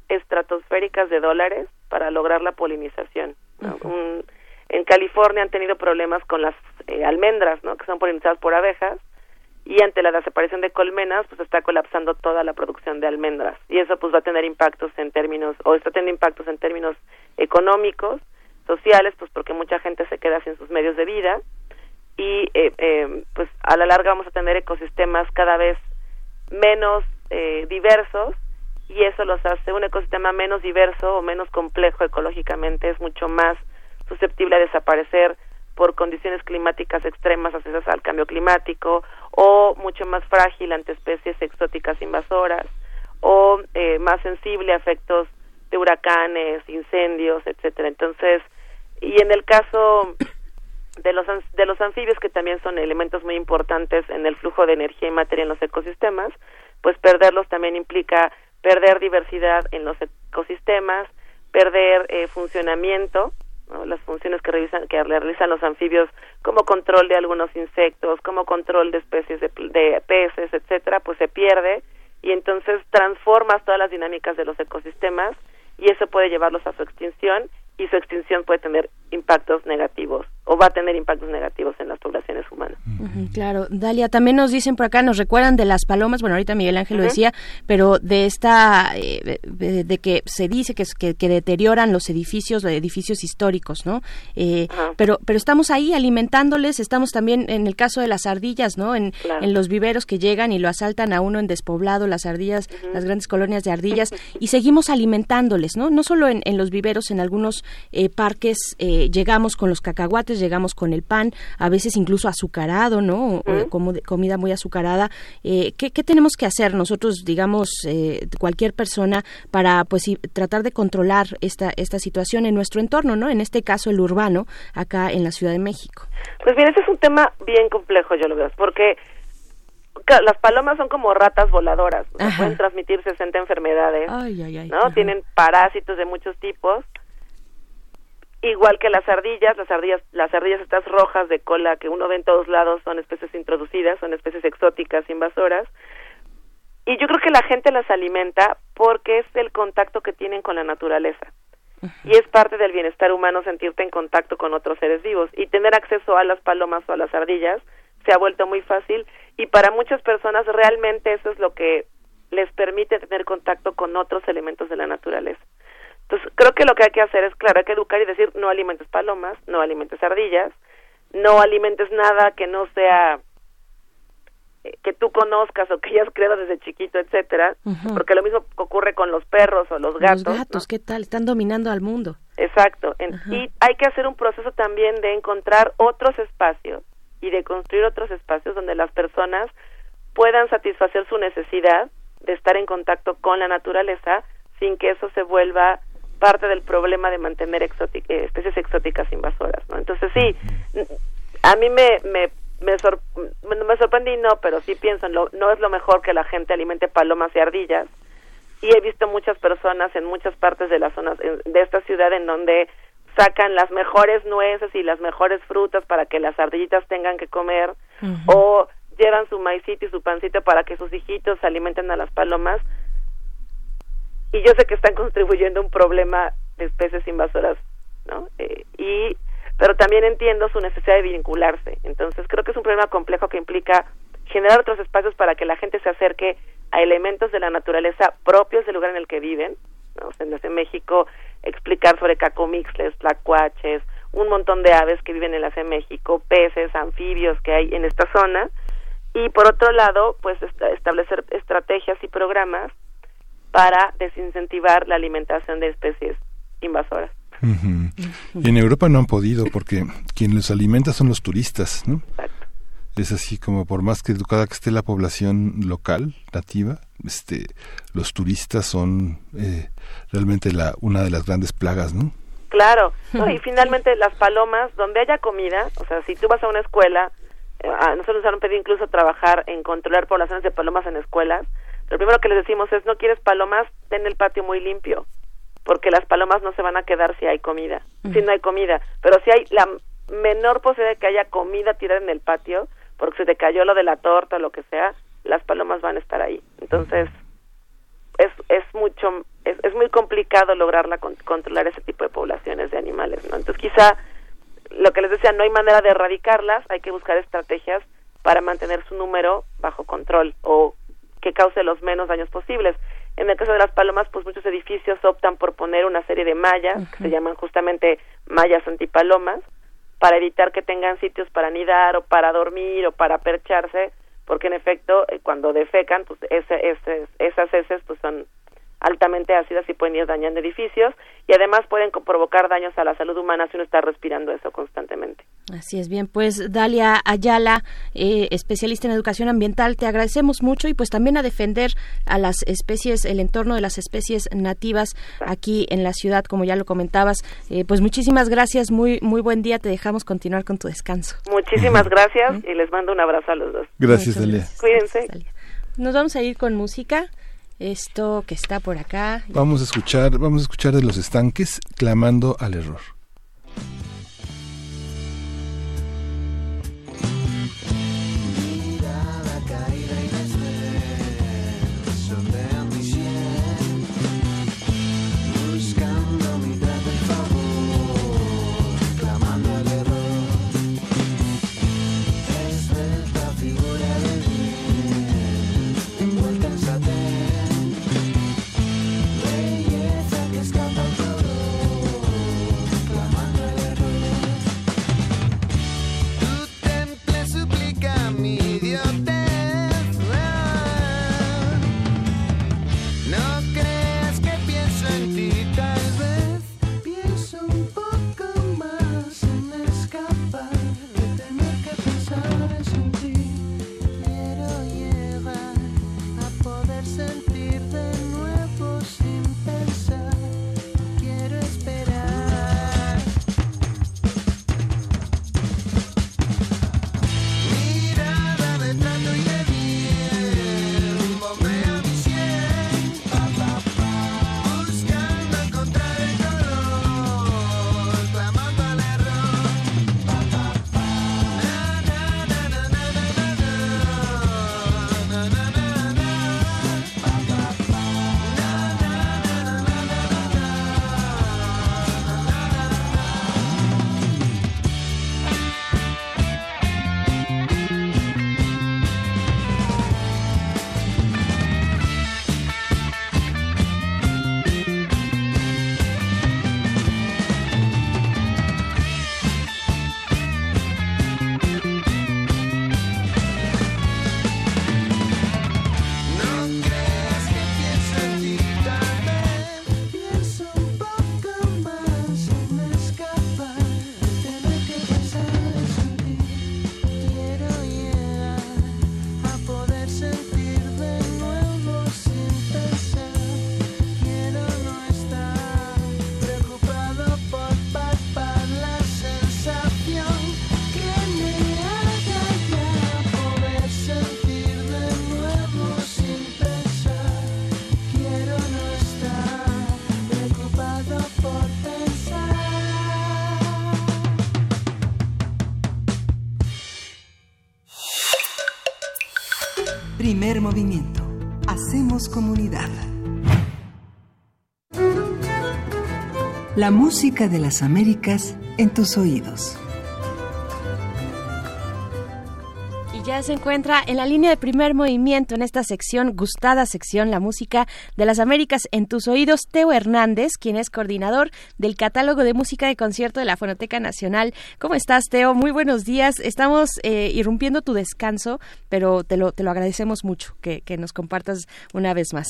estratosféricas de dólares para lograr la polinización. en California han tenido problemas con las eh, almendras, ¿no? que son polinizadas por abejas, y ante la desaparición de colmenas, pues está colapsando toda la producción de almendras. Y eso pues va a tener impactos en términos, o está teniendo impactos en términos económicos, sociales, pues porque mucha gente se queda sin sus medios de vida, y eh, eh, pues a la larga vamos a tener ecosistemas cada vez menos diversos y eso los hace un ecosistema menos diverso o menos complejo ecológicamente, es mucho más susceptible a desaparecer por condiciones climáticas extremas asociadas al cambio climático o mucho más frágil ante especies exóticas invasoras o eh, más sensible a efectos de huracanes, incendios, etcétera. Entonces, y en el caso de los de los anfibios que también son elementos muy importantes en el flujo de energía y materia en los ecosistemas, pues perderlos también implica perder diversidad en los ecosistemas, perder eh, funcionamiento, las funciones que realizan, que realizan los anfibios como control de algunos insectos, como control de especies de, de peces, etcétera, pues se pierde y entonces transformas todas las dinámicas de los ecosistemas y eso puede llevarlos a su extinción y su extinción puede tener impactos negativos o va a tener impactos negativos en las poblaciones humanas. claro, Dalia, también nos dicen por acá, nos recuerdan de las palomas, bueno, ahorita Miguel Ángel lo decía, pero de esta, eh, de, que se dice que, que, que, deterioran los edificios, los edificios históricos, ¿no? Eh, pero, pero estamos ahí alimentándoles, estamos también en el caso de las ardillas, ¿no? En, en los viveros que llegan y lo asaltan a uno en despoblado, las ardillas, las grandes colonias de ardillas, y seguimos alimentándoles, ¿no? No solo en, en los viveros, en algunos eh, parques llegamos con los cacahuates, llegamos con el pan, a veces incluso azucarado, ¿no? como comida muy azucarada. Eh, ¿qué, tenemos que hacer nosotros, digamos, eh, cualquier persona para, pues, tratar de controlar esta esta situación en nuestro entorno, ¿no? En este caso el urbano, acá en la Ciudad de México. Pues bien, ese es un tema bien complejo, yo lo veo, porque las palomas son como ratas voladoras, pueden transmitir 60 enfermedades, ¿no? Tienen parásitos de muchos tipos igual que las ardillas, las ardillas, las ardillas estas rojas de cola que uno ve en todos lados son especies introducidas, son especies exóticas, invasoras, y yo creo que la gente las alimenta porque es el contacto que tienen con la naturaleza. Y es parte del bienestar humano sentirte en contacto con otros seres vivos y tener acceso a las palomas o a las ardillas se ha vuelto muy fácil y para muchas personas realmente eso es lo que les permite tener contacto con otros elementos de la naturaleza. Entonces, creo que lo que hay que hacer es, claro, hay que educar y decir, no alimentes palomas, no alimentes ardillas, no alimentes nada que no sea eh, que tú conozcas o que hayas creado desde chiquito, etcétera, porque lo mismo ocurre con los perros o los gatos. Los gatos, ¿qué tal? Están dominando al mundo. Exacto. y hay que hacer un proceso también de encontrar otros espacios y de construir otros espacios donde las personas puedan satisfacer su necesidad de estar en contacto con la naturaleza sin que eso se vuelva parte del problema de mantener eh, especies exóticas invasoras, ¿no? Entonces sí, a mí me me me, me sorprendí no, pero sí pienso en lo, no es lo mejor que la gente alimente palomas y ardillas. Y he visto muchas personas en muchas partes de las zonas de esta ciudad en donde sacan las mejores nueces y las mejores frutas para que las ardillitas tengan que comer o llevan su maicito y su pancito para que sus hijitos alimenten a las palomas y yo sé que están contribuyendo a un problema de especies invasoras, ¿no? Eh, y pero también entiendo su necesidad de vincularse. Entonces creo que es un problema complejo que implica generar otros espacios para que la gente se acerque a elementos de la naturaleza propios del lugar en el que viven. ¿no? en México explicar sobre cacomixles, tlacuaches, un montón de aves que viven en la Ciudad México, peces, anfibios que hay en esta zona. Y por otro lado, pues establecer estrategias y programas para desincentivar la alimentación de especies invasoras. Y en Europa no han podido porque quien los alimenta son los turistas, ¿no? Es así como por más que educada que esté la población local, nativa, este, los turistas son eh, realmente la, una de las grandes plagas, ¿no? Claro, y finalmente las palomas, donde haya comida, o sea, si tú vas a una escuela, eh, nosotros nos han pedido incluso trabajar en controlar poblaciones de palomas en escuelas, lo primero que les decimos es, no quieres palomas, ten el patio muy limpio, porque las palomas no se van a quedar si hay comida, si no hay comida, pero si hay la menor posibilidad de que haya comida tirada en el patio, porque se te cayó lo de la torta o lo que sea, las palomas van a estar ahí. Entonces, es, es mucho, es, es muy complicado lograrla controlar ese tipo de poblaciones de animales, ¿no? Entonces, quizá lo que les decía, no hay manera de erradicarlas, hay que buscar estrategias para mantener su número bajo control o que cause los menos daños posibles. En el caso de las palomas, pues muchos edificios optan por poner una serie de mallas, que se llaman justamente mallas antipalomas, para evitar que tengan sitios para anidar o para dormir o para percharse, porque en efecto eh, cuando defecan, pues ese, ese, esas heces pues son altamente ácidas y pueden ir dañando edificios y además pueden provocar daños a la salud humana si uno está respirando eso constantemente. Así es bien, pues Dalia Ayala, eh, especialista en educación ambiental, te agradecemos mucho y pues también a defender a las especies, el entorno de las especies nativas aquí en la ciudad, como ya lo comentabas. Eh, pues muchísimas gracias, muy muy buen día, te dejamos continuar con tu descanso. Muchísimas gracias y les mando un abrazo a los dos. Gracias, Dalia. Cuídense. Nos vamos a ir con música esto que está por acá. Vamos a escuchar, vamos a escuchar de los estanques clamando al error. La música de las Américas en tus oídos. ya se encuentra en la línea de primer movimiento en esta sección, gustada sección, la música de las Américas en tus oídos, Teo Hernández, quien es coordinador del catálogo de música de concierto de la Fonoteca Nacional. ¿Cómo estás, Teo? Muy buenos días. Estamos eh, irrumpiendo tu descanso, pero te lo, te lo agradecemos mucho que, nos compartas una vez más.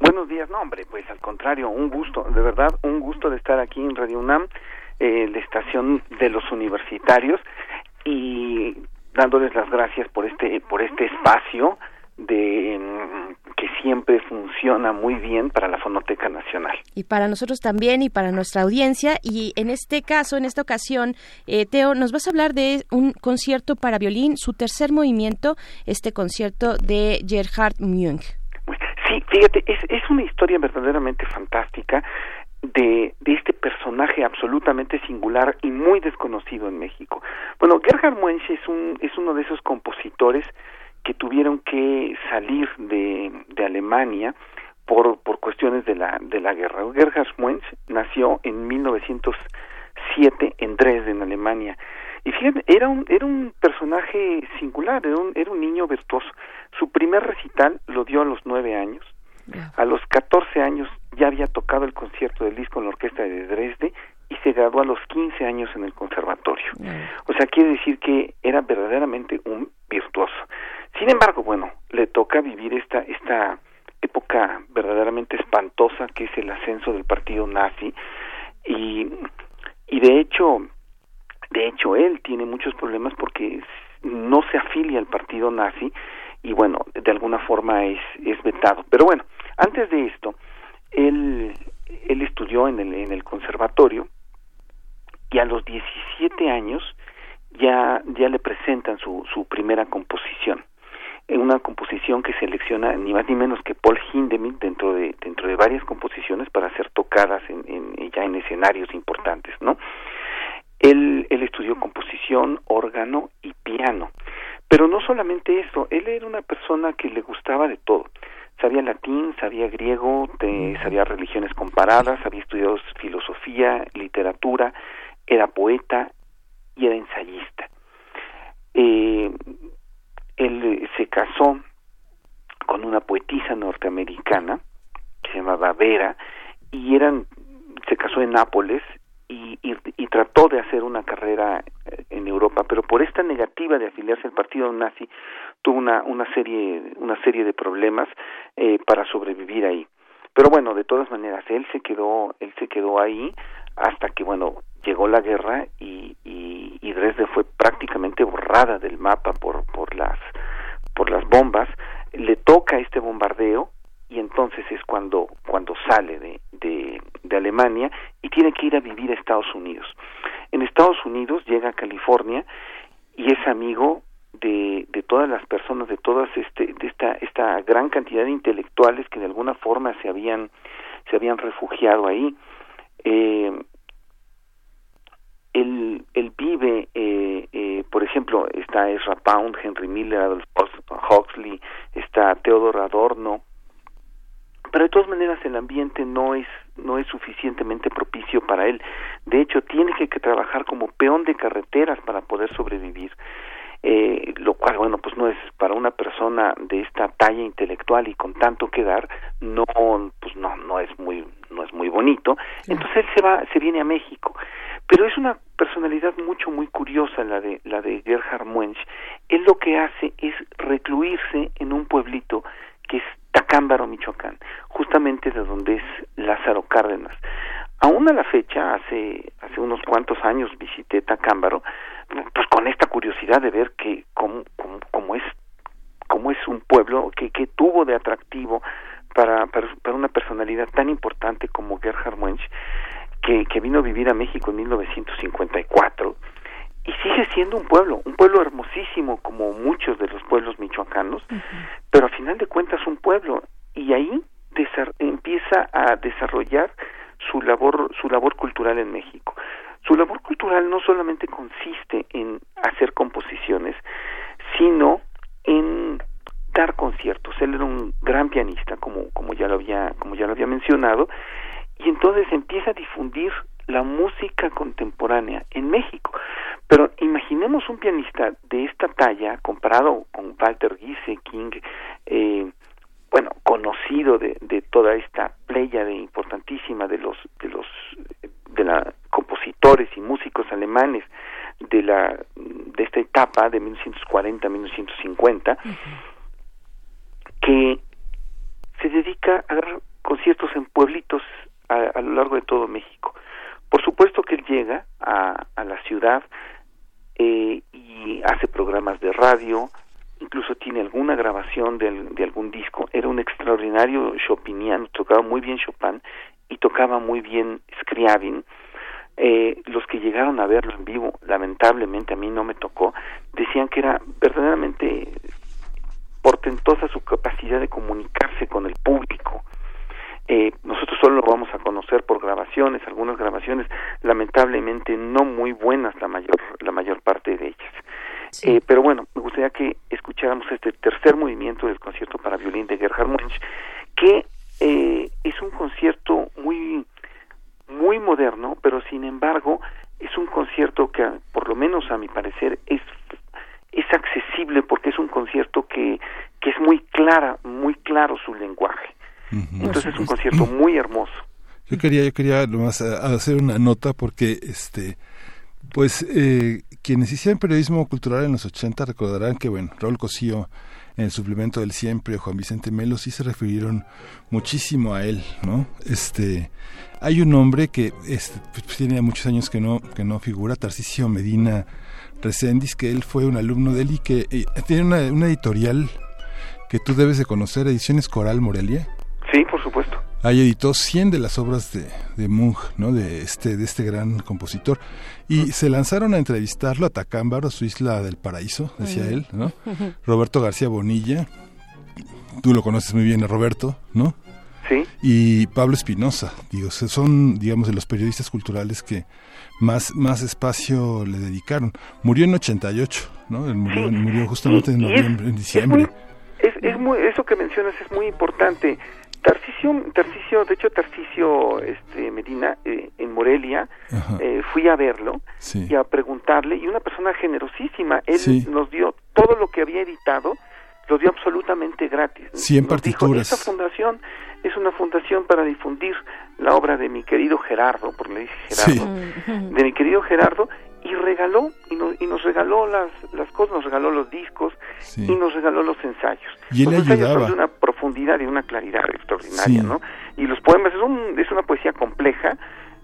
Buenos días, no, hombre, pues al contrario, un gusto, de verdad, un gusto de estar aquí en Radio UNAM, eh, la estación de los universitarios y dándoles las gracias por este por este espacio de mm, que siempre funciona muy bien para la Fonoteca Nacional. Y para nosotros también y para nuestra audiencia. Y en este caso, en esta ocasión, eh, Teo, nos vas a hablar de un concierto para violín, su tercer movimiento, este concierto de Gerhard Müng. Sí, fíjate, es, es una historia verdaderamente fantástica de, de este personaje absolutamente singular y muy desconocido en México. Bueno, Gerhard Muench es, un, es uno de esos compositores que tuvieron que salir de, de Alemania por, por cuestiones de la, de la guerra. Gerhard Muench nació en 1907 en Dresden, Alemania. Y fíjense, era un, era un personaje singular, era un, era un niño virtuoso. Su primer recital lo dio a los nueve años. A los catorce años ya había tocado el concierto del disco en la orquesta de Dresde y se graduó a los quince años en el conservatorio. O sea, quiere decir que era verdaderamente un virtuoso. Sin embargo, bueno, le toca vivir esta esta época verdaderamente espantosa que es el ascenso del partido nazi y y de hecho de hecho él tiene muchos problemas porque no se afilia al partido nazi y bueno, de alguna forma es es vetado. Pero bueno, antes de esto, él, él estudió en el, en el conservatorio y a los 17 años ya, ya le presentan su, su primera composición en una composición que selecciona ni más ni menos que Paul Hindemith dentro de dentro de varias composiciones para ser tocadas en, en, ya en escenarios importantes, ¿no? Él, él estudió composición, órgano y piano, pero no solamente eso, él era una persona que le gustaba de todo. Sabía latín, sabía griego, sabía religiones comparadas, había estudiado filosofía, literatura, era poeta y era ensayista. Eh, él se casó con una poetisa norteamericana que se llamaba Vera y eran se casó en Nápoles y, y, trató de hacer una carrera eh, en Europa, pero por esta negativa de afiliarse al partido nazi tuvo una, una serie una serie de problemas eh, para sobrevivir ahí. Pero bueno, de todas maneras él se quedó él se quedó ahí hasta que bueno llegó la guerra y, y, y Dresde fue prácticamente borrada del mapa por por las por las bombas. Le toca este bombardeo y entonces es cuando cuando sale de, de, de, Alemania y tiene que ir a vivir a Estados Unidos. En Estados Unidos llega a California y es amigo de, de todas las personas, de todas este, de esta, esta gran cantidad de intelectuales que de alguna forma se habían se habían refugiado ahí. Eh, él, él vive, eh, eh, por ejemplo, está Ezra Pound, Henry Miller, Adolf Huxley, está Theodor Adorno, pero de todas maneras el ambiente no es no es suficientemente propicio para él. De hecho, tiene que, que trabajar como peón de carreteras para poder sobrevivir. Eh, lo cual, bueno, pues no es para una persona de esta talla intelectual y con tanto que dar, no, pues no, no es muy, no es muy bonito. Entonces él se va, se viene a México. Pero es una personalidad mucho, muy curiosa la de, la de Gerhard Muench. Él lo que hace es recluirse en un pueblito que es Tacámbaro, Michoacán, justamente de donde es Lázaro Cárdenas. Aún a la fecha, hace, hace unos cuantos años visité Tacámbaro, pues con esta curiosidad de ver que cómo, cómo, es cómo es un pueblo que, que tuvo de atractivo para, para, una personalidad tan importante como Gerhard Muench, que, que vino a vivir a México en 1954 y sigue siendo un pueblo, un pueblo hermosísimo como muchos de los pueblos michoacanos, pero a final de cuentas un pueblo y ahí empieza a desarrollar su labor su labor cultural en México. Su labor cultural no solamente consiste en hacer composiciones, sino en dar conciertos. Él era un gran pianista, como como ya lo había como ya lo había mencionado, y entonces empieza a difundir la música contemporánea en México. Pero imaginemos un pianista de esta talla comparado con Walter Giese, King, eh, bueno, conocido de, de toda esta playa de importantísima de los de los de la compositores y músicos alemanes de la de esta etapa de 1940 1950 que se dedica a dar conciertos en pueblitos a, lo largo de todo México. Por supuesto que él llega a, a la ciudad eh, y hace programas de radio, incluso tiene alguna grabación de, algún disco. Era un extraordinario chopiniano, tocaba muy bien Chopin y tocaba muy bien Scriabin. Eh, los que llegaron a verlo en vivo, lamentablemente a mí no me tocó, decían que era verdaderamente portentosa su capacidad de comunicarse con el público. Eh, nosotros solo lo vamos a conocer por grabaciones, algunas grabaciones lamentablemente no muy buenas la mayor la mayor parte de ellas. Eh, pero bueno, me gustaría que escucháramos este tercer movimiento del concierto para violín de Gerhard Munch, que eh, es un concierto muy muy moderno, pero sin embargo es un concierto que, por lo menos a mi parecer, es es accesible porque es un concierto que, que es muy clara, muy claro su lenguaje. Entonces es un concierto muy hermoso. Yo quería, yo quería nomás eh, hacer una nota porque este pues eh, quienes hicieron periodismo cultural en los 80 recordarán que bueno, Raúl Cosío en el suplemento del siempre Juan Vicente Melo sí se refirieron muchísimo a él, ¿no? Este hay un hombre que este, pues, tiene muchos años que no que no figura, Tarcisio Medina Reséndiz, que él fue un alumno de él y que eh, tiene una, una, editorial que tú debes de conocer, Ediciones Coral Morelia. Sí, por supuesto. Ahí editó 100 de las obras de, de Munch, ¿no? De este, de este gran compositor. Y se lanzaron a entrevistarlo a Tacámbaro, su isla del paraíso, decía él, ¿no? Roberto García Bonilla, tú lo conoces muy bien a Roberto, ¿no? Sí. Y Pablo Espinosa, digo, son, digamos, de los periodistas culturales que más, más espacio le dedicaron. Murió en 88, ¿no? Él murió, Sí. murió justamente en Y- es- en Es diciembre. muy, es, es muy, eso que mencionas es muy importante. Tarcisio, Tarcisio de hecho Tarcisio este, Medina eh, en Morelia, eh, fui a verlo Sí. y a preguntarle, y una persona generosísima, él Sí. nos dio todo lo que había editado, lo dio absolutamente gratis. 100 Nos dijo, partituras. esta fundación es una fundación para difundir la obra de mi querido Gerardo, porque le dije Sí. Gerardo, de mi querido Gerardo, y regaló, y nos, y nos regaló las, las cosas, nos regaló los discos, Sí. y nos regaló los ensayos. Y él los ensayos ayudaba. son de una profundidad y una claridad extraordinaria, Sí. ¿no? Y los poemas es, un, es una poesía compleja,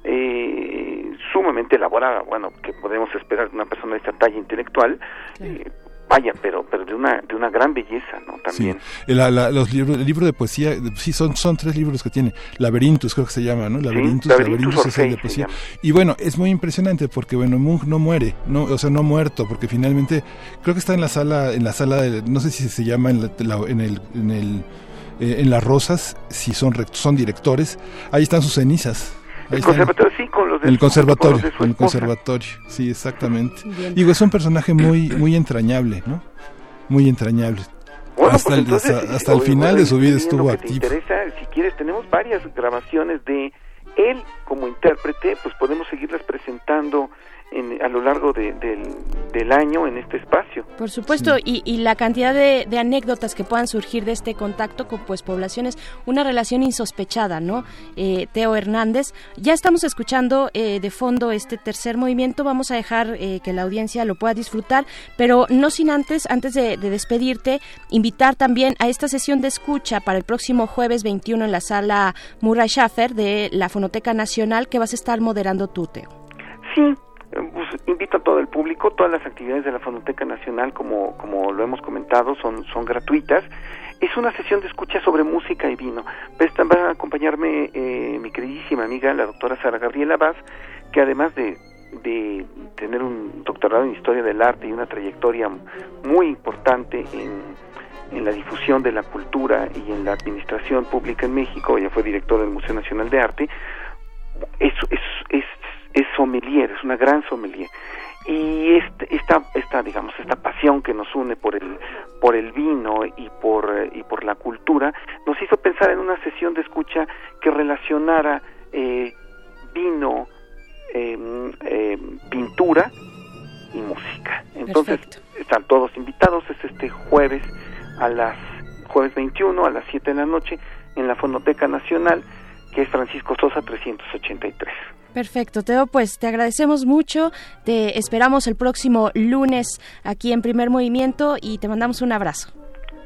eh, sumamente elaborada, bueno, que podemos esperar de una persona de esta talla intelectual, eh, vaya, pero pero de una de una gran belleza, ¿no? También. Sí. La- la- los libros, el libro de poesía, sí, son, son tres libros que tiene. Laberintos, creo que se llama, ¿no? Laberintos, Laberintos es el de poesía. Y bueno, es muy impresionante porque, bueno, Munch no muere, no, o sea, no ha muerto, porque finalmente, creo que está en la sala, en la sala, de, no sé si se llama en, la- en el, en el, eh, en las rosas, si son, son directores, ahí están sus cenizas. El conservatorio, sí, con los de el con conservatorio, los de su en el conservatorio, sí, exactamente. Bien. Digo, es un personaje muy, muy entrañable, ¿no? Muy entrañable. Bueno, hasta pues entonces, hasta, hasta el final de su vida estuvo activo. te interesa, si quieres, tenemos varias grabaciones de él como intérprete, pues podemos seguirlas presentando en, a lo largo de- del, del año en este espacio. Por supuesto, y, y la cantidad de, de anécdotas que puedan surgir de este contacto con pues poblaciones, una relación insospechada, ¿no? Eh, Teo Hernández, ya estamos escuchando eh, de fondo este tercer movimiento, vamos a dejar eh, que la audiencia lo pueda disfrutar, pero no sin antes, antes de, de despedirte, invitar también a esta sesión de escucha para el próximo jueves 21 en la sala Murray Schaffer de la Fonoteca Nacional que vas a estar moderando tú, Teo. Sí, pues, invito a todo el público, todas las actividades de la Fonoteca Nacional, como, como lo hemos comentado, son, son gratuitas. Es una sesión de escucha sobre música y vino. Va a acompañarme eh, mi queridísima amiga, la doctora Sara Gabriela Vaz, que además de, de tener un doctorado en Historia del Arte y una trayectoria muy importante en, en la difusión de la cultura y en la administración pública en México, ella fue directora del Museo Nacional de Arte, es, es, es, es sommelier, es una gran sommelier. Y este, esta, esta, digamos, esta pasión que nos une por el, por el vino y por, y por la cultura, nos hizo pensar en una sesión de escucha que relacionara eh, vino, eh, eh, pintura y música. Entonces, Perfecto. están todos invitados, es este jueves a las jueves 21 a las 7 de la noche en la Fonoteca Nacional, que es Francisco Sosa 383. Perfecto, Teo, pues te agradecemos mucho, te esperamos el próximo lunes aquí en Primer Movimiento y te mandamos un abrazo.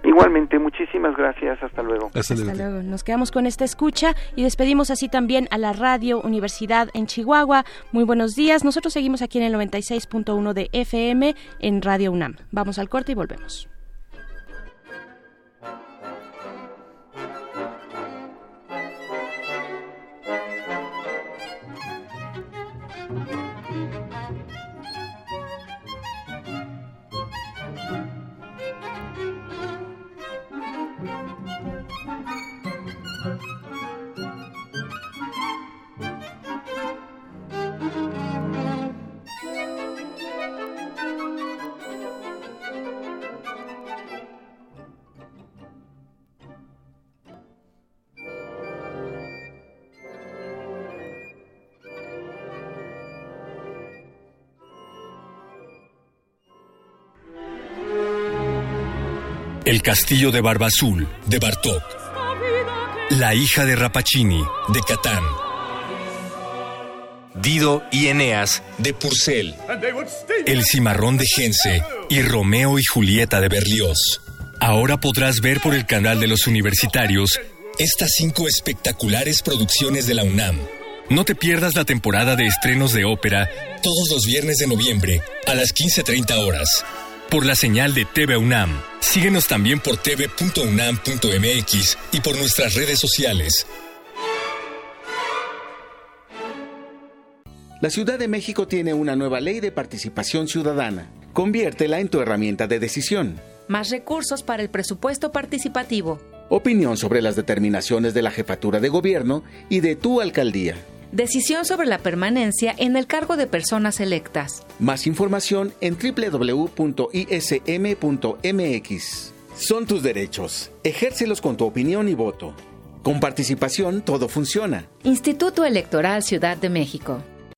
Igualmente, muchísimas gracias, hasta luego. Hasta Hasta luego. luego. Nos quedamos con esta escucha y despedimos así también a la Radio Universidad en Chihuahua. Muy buenos días. Nosotros seguimos aquí en el 96.1 de FM en Radio UNAM. Vamos al corte y volvemos. El castillo de Barba Azul, de Bartok. La hija de Rapacini, de Catán. Dido y Eneas, de Purcell. El cimarrón de Gense y Romeo y Julieta de Berlioz. Ahora podrás ver por el canal de los universitarios estas cinco espectaculares producciones de la UNAM. No te pierdas la temporada de estrenos de ópera todos los viernes de noviembre a las 15.30 horas por la señal de TV UNAM. Síguenos también por tv.unam.mx y por nuestras redes sociales. La Ciudad de México tiene una nueva ley de participación ciudadana. Conviértela en tu herramienta de decisión. Más recursos para el presupuesto participativo. Opinión sobre las determinaciones de la jefatura de gobierno y de tu alcaldía. Decisión sobre la permanencia en el cargo de personas electas. Más información en www.ism.mx. Son tus derechos. Ejércelos con tu opinión y voto. Con participación todo funciona. Instituto Electoral Ciudad de México.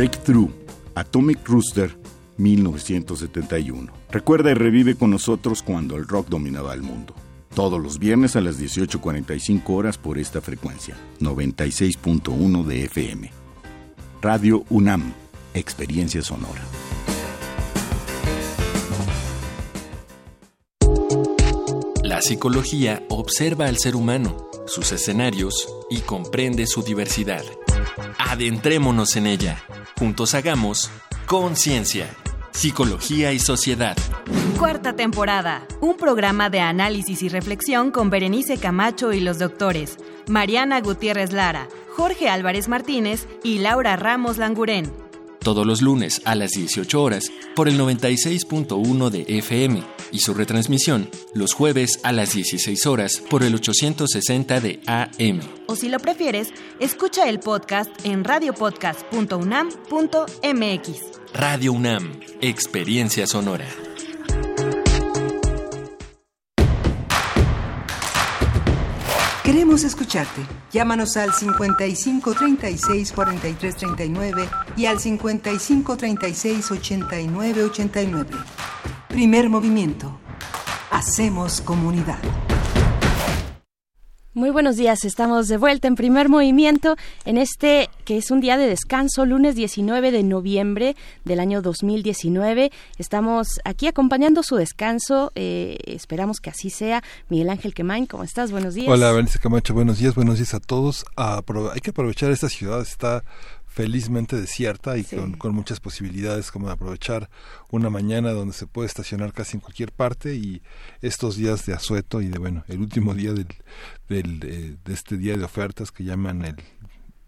Breakthrough, Atomic Rooster, 1971. Recuerda y revive con nosotros cuando el rock dominaba el mundo. Todos los viernes a las 18.45 horas por esta frecuencia, 96.1 de FM. Radio UNAM, Experiencia Sonora. La psicología observa al ser humano, sus escenarios y comprende su diversidad. Adentrémonos en ella. Juntos hagamos conciencia, psicología y sociedad. Cuarta temporada. Un programa de análisis y reflexión con Berenice Camacho y los doctores Mariana Gutiérrez Lara, Jorge Álvarez Martínez y Laura Ramos Langurén. Todos los lunes a las 18 horas por el 96.1 de FM y su retransmisión los jueves a las 16 horas por el 860 de AM. O si lo prefieres, escucha el podcast en radiopodcast.unam.mx. Radio UNAM, Experiencia Sonora. Queremos escucharte. Llámanos al 55 36 43 39 y al 55 36 89 89. Primer movimiento. Hacemos comunidad. Muy buenos días, estamos de vuelta en primer movimiento en este que es un día de descanso, lunes 19 de noviembre del año 2019. Estamos aquí acompañando su descanso, eh, esperamos que así sea. Miguel Ángel Quemain, ¿cómo estás? Buenos días. Hola, Bernice Camacho, buenos días, buenos días a todos. hay que aprovechar esta ciudad, está felizmente desierta y con, con, muchas posibilidades como de aprovechar una mañana donde se puede estacionar casi en cualquier parte y estos días de asueto y de bueno el último día del, del de, de, este día de ofertas que llaman el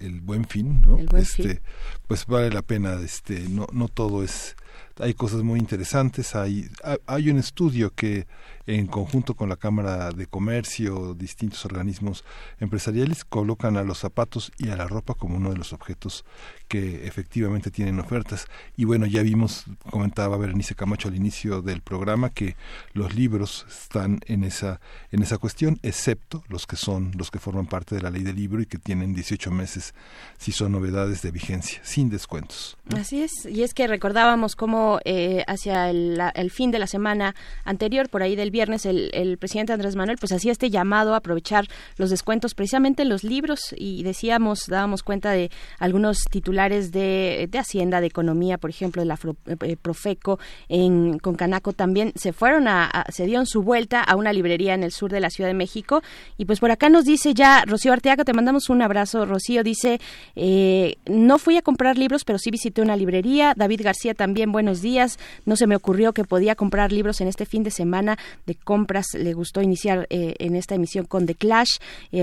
el buen fin no buen este fin. pues vale la pena este no no todo es hay cosas muy interesantes. Hay, hay un estudio que en conjunto con la Cámara de Comercio, distintos organismos empresariales, colocan a los zapatos y a la ropa como uno de los objetos que efectivamente tienen ofertas. Y bueno, ya vimos, comentaba Berenice Camacho al inicio del programa, que los libros están en esa, en esa cuestión, excepto los que son, los que forman parte de la ley del libro y que tienen 18 meses si son novedades de vigencia, sin descuentos. Así es, y es que recordábamos cómo eh, hacia el, el, fin de la semana anterior, por ahí del viernes, el, presidente Andrés Manuel pues hacía este llamado a aprovechar los descuentos precisamente en los libros y decíamos, dábamos cuenta de algunos titulares de, de Hacienda, de Economía, por ejemplo, de la eh, Profeco, en Concanaco también, se fueron a, se dieron su vuelta a una librería en el sur de la Ciudad de México. Y pues por acá nos dice ya Rocío Arteaga, te mandamos un abrazo. Rocío dice, eh, no fui a comprar libros, pero sí visité una librería. David García también, buenos días. No se me ocurrió que podía comprar libros en este fin de semana de compras. Le gustó iniciar eh, en esta emisión con The Clash.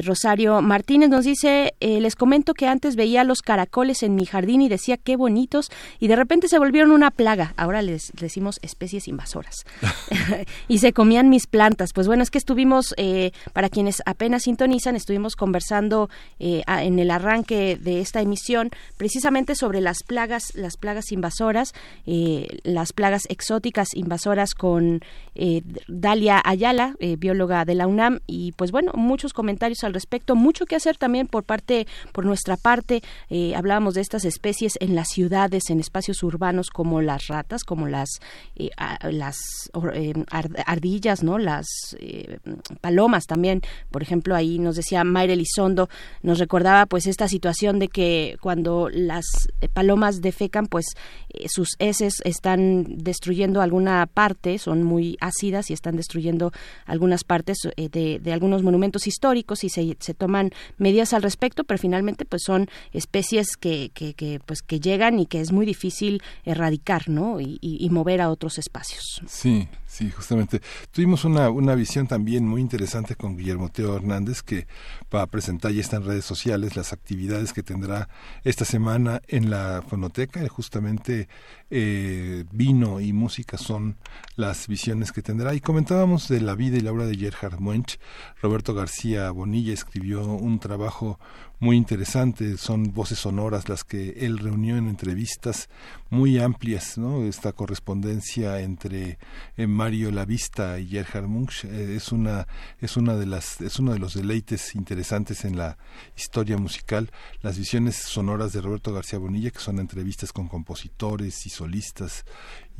Rosario Martínez nos dice, les comento que antes veía los caracoles en mi jardín y decía qué bonitos y de repente se volvieron una plaga. Ahora les decimos especies invasoras. y se comían mis plantas. Pues bueno, es que estuvimos, eh, para quienes apenas sintonizan, estuvimos conversando eh, en el arranque de esta emisión precisamente sobre las plagas, las plagas invasoras, eh, las plagas exóticas invasoras con Dalia Ayala, bióloga de la UNAM, y pues bueno, muchos comentarios al respecto, mucho que hacer también por parte, por nuestra parte. hablábamos de estas especies en las ciudades, en espacios urbanos como las ratas, como las eh, las eh, ardillas, ¿no? Las eh, palomas también. Por ejemplo, ahí nos decía Mayra Elizondo, nos recordaba pues esta situación de que cuando las palomas defecan, pues sus heces están destruyendo alguna parte, son muy ácidas y están destruyendo algunas partes de, de algunos monumentos históricos y se, se toman medidas al respecto, pero finalmente pues son especies que, que, pues que llegan y que es muy difícil erradicar, ¿no? Y, y, mover a otros espacios. Sí, sí, justamente. Tuvimos una, una visión también muy interesante con Guillermo Teo Hernández que va a presentar ya está en redes sociales las actividades que tendrá esta semana en la fonoteca. Justamente eh, vino y música son las visiones que tendrá. Y comentábamos de la vida y la obra de Gerhard Muench. Roberto García Bonilla escribió un trabajo muy interesante, son voces sonoras las que él reunió en entrevistas muy amplias, ¿no? Esta correspondencia entre eh, Mario Lavista y Gerhard Munch eh, es una es una de las es uno de los deleites interesantes en la historia musical, las visiones sonoras de Roberto García Bonilla que son entrevistas con compositores y solistas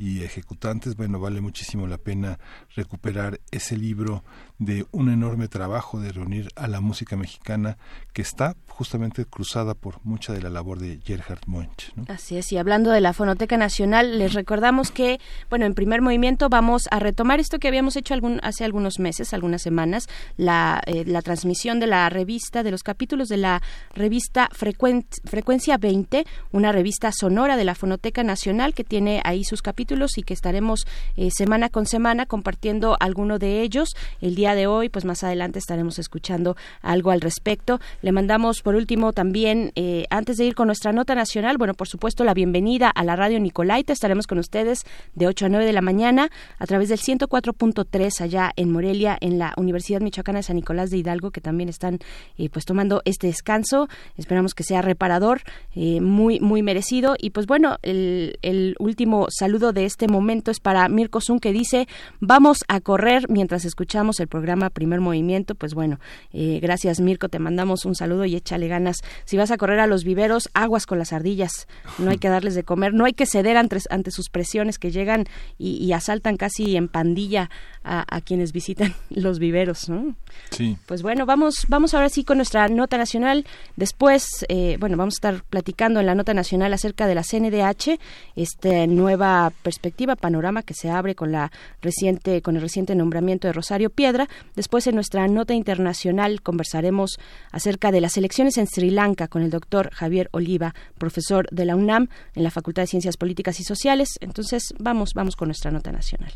y ejecutantes, bueno, vale muchísimo la pena recuperar ese libro de un enorme trabajo de reunir a la música mexicana que está justamente cruzada por mucha de la labor de Gerhard Munch. Así es, y hablando de la Fonoteca Nacional, les recordamos que, bueno, en primer movimiento vamos a retomar esto que habíamos hecho algún, hace algunos meses, algunas semanas, la, eh, la transmisión de la revista, de los capítulos de la revista Frecuencia 20, una revista sonora de la Fonoteca Nacional que tiene ahí sus capítulos y que estaremos eh, semana con semana compartiendo alguno de ellos. El día de hoy, pues más adelante estaremos escuchando algo al respecto. Le mandamos por último también, eh, antes de ir con nuestra nota nacional, bueno, por supuesto, la bienvenida a la radio Nicolaita. Estaremos con ustedes de 8 a 9 de la mañana a través del 104.3 allá en Morelia, en la Universidad Michoacana de San Nicolás de Hidalgo, que también están eh, pues tomando este descanso. Esperamos que sea reparador, muy, muy merecido. Y pues bueno, el, el último saludo de este momento es para Mirko Zun que dice vamos a correr mientras escuchamos el programa Primer Movimiento. Pues bueno, eh, gracias Mirko, te mandamos un saludo y échale ganas. Si vas a correr a los viveros, aguas con las ardillas. No hay que darles de comer, no hay que ceder ante, ante sus presiones que llegan y, asaltan casi en pandilla a, quienes visitan los viveros. ¿no? Sí. Pues bueno, vamos, vamos ahora sí con nuestra nota nacional. Después, eh, bueno, vamos a estar platicando en la nota nacional acerca de la CNDH, esta nueva perspectiva, panorama que se abre con la reciente, con el reciente nombramiento de Rosario Piedra. Después en nuestra nota internacional conversaremos acerca de las elecciones en Sri Lanka con el doctor Javier Oliva, profesor de la UNAM en la Facultad de Ciencias Políticas y Sociales. Entonces vamos, vamos con nuestra nota nacional.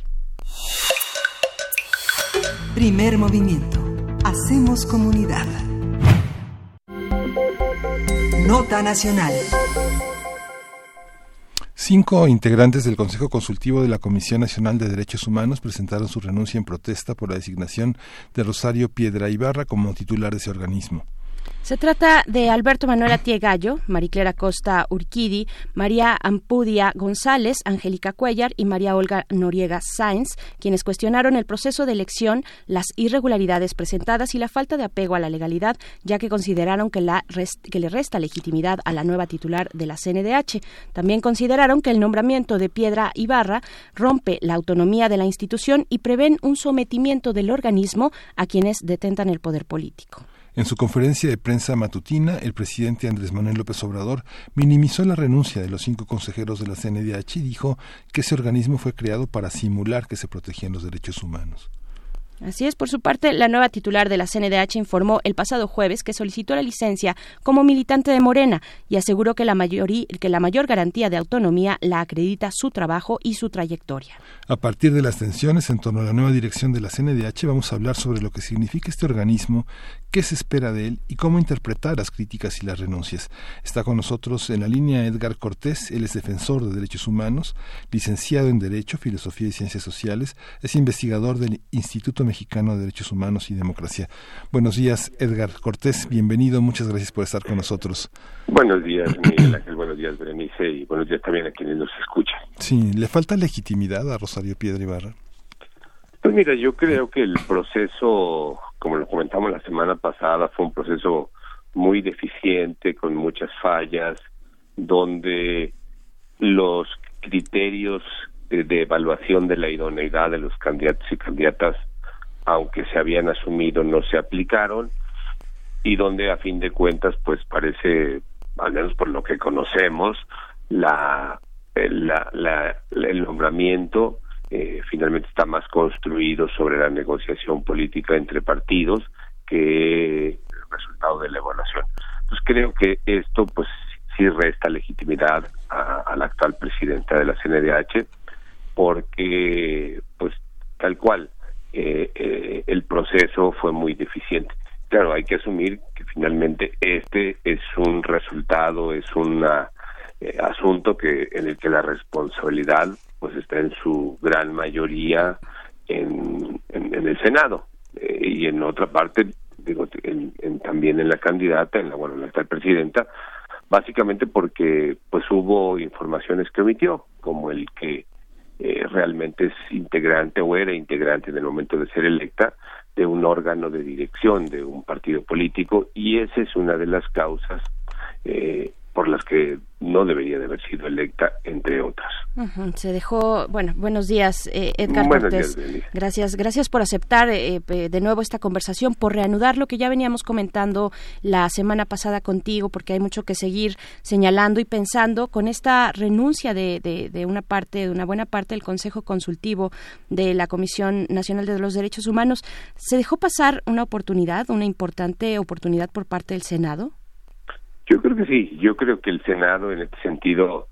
Primer movimiento. Hacemos comunidad. Nota nacional. Cinco integrantes del Consejo Consultivo de la Comisión Nacional de Derechos Humanos presentaron su renuncia en protesta por la designación de Rosario Piedra Ibarra como titular de ese organismo. Se trata de Alberto Manuel Atié Gallo, Mariclera Costa Urquidi, María Ampudia González, Angélica Cuellar y María Olga Noriega Sáenz, quienes cuestionaron el proceso de elección, las irregularidades presentadas y la falta de apego a la legalidad, ya que consideraron que, la que le resta legitimidad a la nueva titular de la CNDH. También consideraron que el nombramiento de Piedra Ibarra rompe la autonomía de la institución y prevén un sometimiento del organismo a quienes detentan el poder político. En su conferencia de prensa matutina, el presidente Andrés Manuel López Obrador minimizó la renuncia de los cinco consejeros de la CNDH y dijo que ese organismo fue creado para simular que se protegían los derechos humanos. Así es, por su parte, la nueva titular de la CNDH informó el pasado jueves que solicitó la licencia como militante de Morena y aseguró que la, que la mayor garantía de autonomía la acredita su trabajo y su trayectoria. A partir de las tensiones en torno a la nueva dirección de la CNDH, vamos a hablar sobre lo que significa este organismo qué se espera de él y cómo interpretar las críticas y las renuncias. Está con nosotros en la línea Edgar Cortés, él es defensor de derechos humanos, licenciado en Derecho, Filosofía y Ciencias Sociales, es investigador del Instituto Mexicano de Derechos Humanos y Democracia. Buenos días, Edgar Cortés, bienvenido, muchas gracias por estar con nosotros. Buenos días, Miguel Ángel, buenos días, Berenice, y buenos días también a quienes nos escuchan. Sí, ¿le falta legitimidad a Rosario Piedra Ibarra? Pues mira, yo creo que el proceso como lo comentamos la semana pasada, fue un proceso muy deficiente, con muchas fallas, donde los criterios de, evaluación de la idoneidad de los candidatos y candidatas, aunque se habían asumido, no se aplicaron, y donde a fin de cuentas, pues parece, al menos por lo que conocemos, la, la el nombramiento eh, finalmente está más construido sobre la negociación política entre partidos que el resultado de la evaluación. Entonces creo que esto pues sí resta legitimidad a, la actual presidenta de la CNDH porque pues tal cual eh, eh, el proceso fue muy deficiente. Claro, hay que asumir que finalmente este es un resultado, es un asunto que en el que la responsabilidad pues está en su gran mayoría en, en, el Senado eh, y en otra parte digo en, también en la candidata en la bueno en la presidenta básicamente porque pues hubo informaciones que omitió como el que eh, realmente es integrante o era integrante en el momento de ser electa de un órgano de dirección de un partido político y esa es una de las causas eh, por las que no debería de haber sido electa, entre otras. Se dejó, bueno, buenos días, eh, Edgar Cortés. gracias, gracias por aceptar eh, de nuevo esta conversación, por reanudar lo que ya veníamos comentando la semana pasada contigo, porque hay mucho que seguir señalando y pensando con esta renuncia de, de, de una parte, de una buena parte del Consejo Consultivo de la Comisión Nacional de los Derechos Humanos. ¿Se dejó pasar una oportunidad, una importante oportunidad por parte del Senado? Yo creo que sí, yo creo que el Senado en este sentido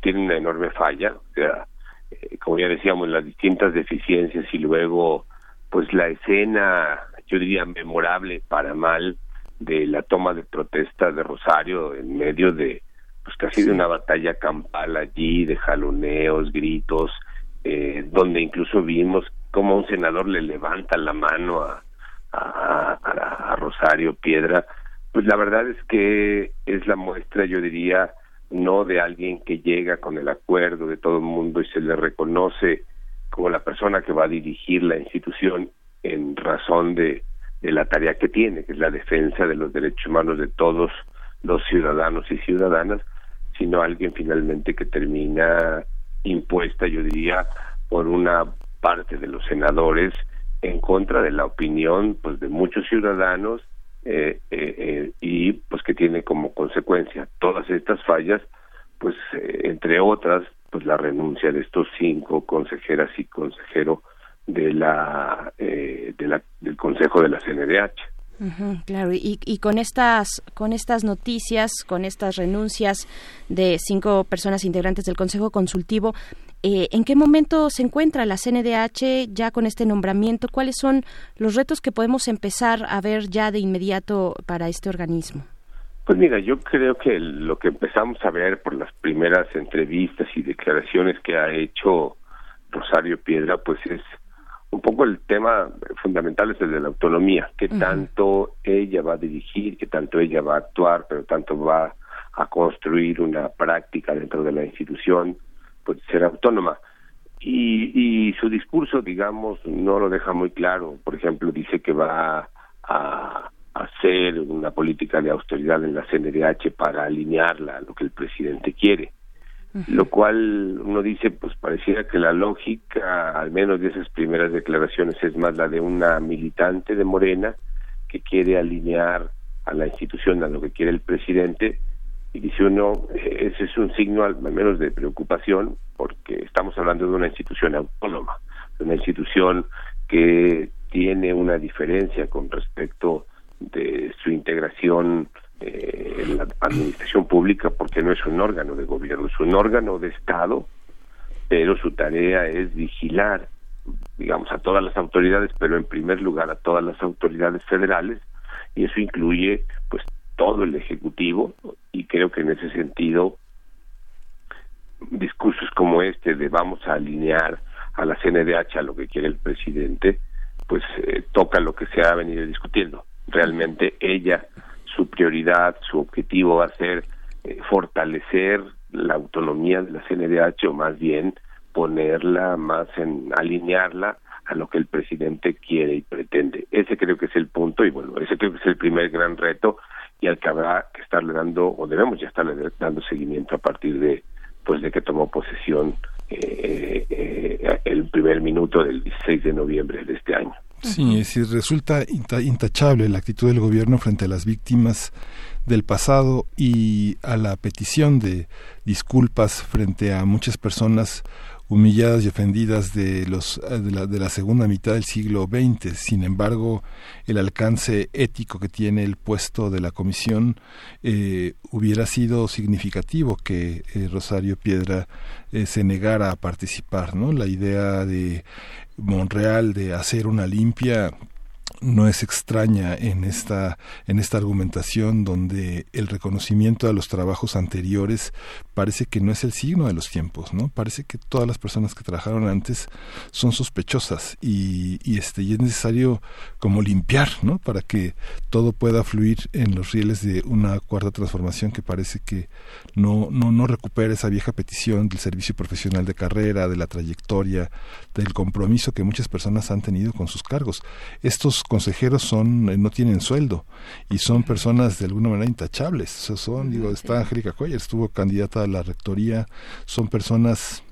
tiene una enorme falla, o sea, eh, como ya decíamos, las distintas deficiencias y luego, pues la escena, yo diría, memorable para mal de la toma de protesta de Rosario en medio de, pues casi de una batalla campal allí, de jaloneos, gritos, eh, donde incluso vimos cómo un senador le levanta la mano a, a, a Rosario Piedra, pues la verdad es que es la muestra, yo diría, no de alguien que llega con el acuerdo de todo el mundo y se le reconoce como la persona que va a dirigir la institución en razón de, de la tarea que tiene, que es la defensa de los derechos humanos de todos los ciudadanos y ciudadanas, sino alguien finalmente que termina impuesta, yo diría, por una parte de los senadores en contra de la opinión pues de muchos ciudadanos eh, eh, eh, y pues que tiene como consecuencia todas estas fallas, pues entre otras, pues la renuncia de estos cinco consejeras y consejero de la, de la del Consejo de la CNDH. claro, y, y, con estas con estas noticias, con estas renuncias de cinco personas integrantes del Consejo Consultivo, eh, ¿En qué momento se encuentra la CNDH ya con este nombramiento? ¿Cuáles son los retos que podemos empezar a ver ya de inmediato para este organismo? Pues mira, yo creo que lo que empezamos a ver por las primeras entrevistas y declaraciones que ha hecho Rosario Piedra, pues es un poco el tema fundamental es el de la autonomía, que tanto ella va a dirigir, que tanto ella va a actuar, pero tanto va a construir una práctica dentro de la institución, pues ser autónoma. Y, y su discurso, digamos, no lo deja muy claro. Por ejemplo, dice que va a hacer una política de austeridad en la CNDH para alinearla a lo que el presidente quiere. Lo cual uno dice, pues pareciera que la lógica, al menos de esas primeras declaraciones, es más la de una militante de Morena que quiere alinear a la institución a lo que quiere el presidente. Y dice uno, ese es un signo al menos de preocupación, porque estamos hablando de una institución autónoma, una institución que tiene una diferencia con respecto de su integración eh, en la administración pública porque no es un órgano de gobierno, es un órgano de Estado, pero su tarea es vigilar, digamos, a todas las autoridades, pero en primer lugar a todas las autoridades federales, y eso incluye, pues, todo el Ejecutivo, y creo que en ese sentido, discursos como este de vamos a alinear a la CNDH a lo que quiere el presidente, pues eh, toca lo que se ha venido discutiendo. Realmente ella, su prioridad, su objetivo va a ser eh, fortalecer la autonomía de la CNDH o más bien ponerla más en alinearla a lo que el presidente quiere y pretende. Ese creo que es el punto y bueno, ese creo que es el primer gran reto y al que habrá que estarle dando o debemos ya estarle dando seguimiento a partir de pues de que tomó posesión eh, eh, el primer minuto del 16 de noviembre de este año. Sí, es decir, resulta intachable la actitud del gobierno frente a las víctimas del pasado y a la petición de disculpas frente a muchas personas humilladas y ofendidas de los de la, de la, segunda mitad del siglo XX. Sin embargo, el alcance ético que tiene el puesto de la comisión eh, hubiera sido significativo que eh, Rosario Piedra eh, se negara a participar, ¿no? La idea de Monreal de hacer una limpia no es extraña en esta en esta argumentación donde el reconocimiento a los trabajos anteriores parece que no es el signo de los tiempos no parece que todas las personas que trabajaron antes son sospechosas y, y este y es necesario como limpiar no para que todo pueda fluir en los rieles de una cuarta transformación que parece que no no no recupera esa vieja petición del servicio profesional de carrera de la trayectoria del compromiso que muchas personas han tenido con sus cargos. Estos consejeros son eh, no tienen sueldo y son personas de alguna manera intachables. son, digo, está Angélica Coyer, estuvo candidata a la rectoría, son personas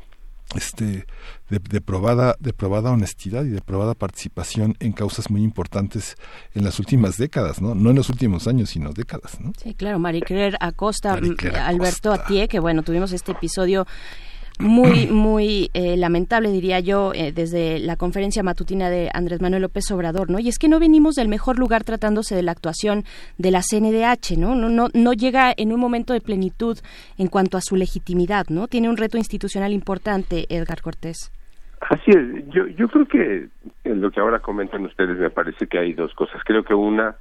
este de, probada de probada honestidad y de probada participación en causas muy importantes en las últimas décadas no no en los últimos años sino décadas no sí claro Marie Claire Acosta Alberto Atié que bueno tuvimos este episodio muy, muy eh, lamentable, diría yo, eh, desde la conferencia matutina de Andrés Manuel López Obrador, ¿no? Y es que no venimos del mejor lugar tratándose de la actuación de la CNDH, ¿no? No, no, no llega en un momento de plenitud en cuanto a su legitimidad, ¿no? Tiene un reto institucional importante, Edgar Cortés. Así es, yo, yo creo que en lo que ahora comentan ustedes me parece que hay dos cosas. Creo que una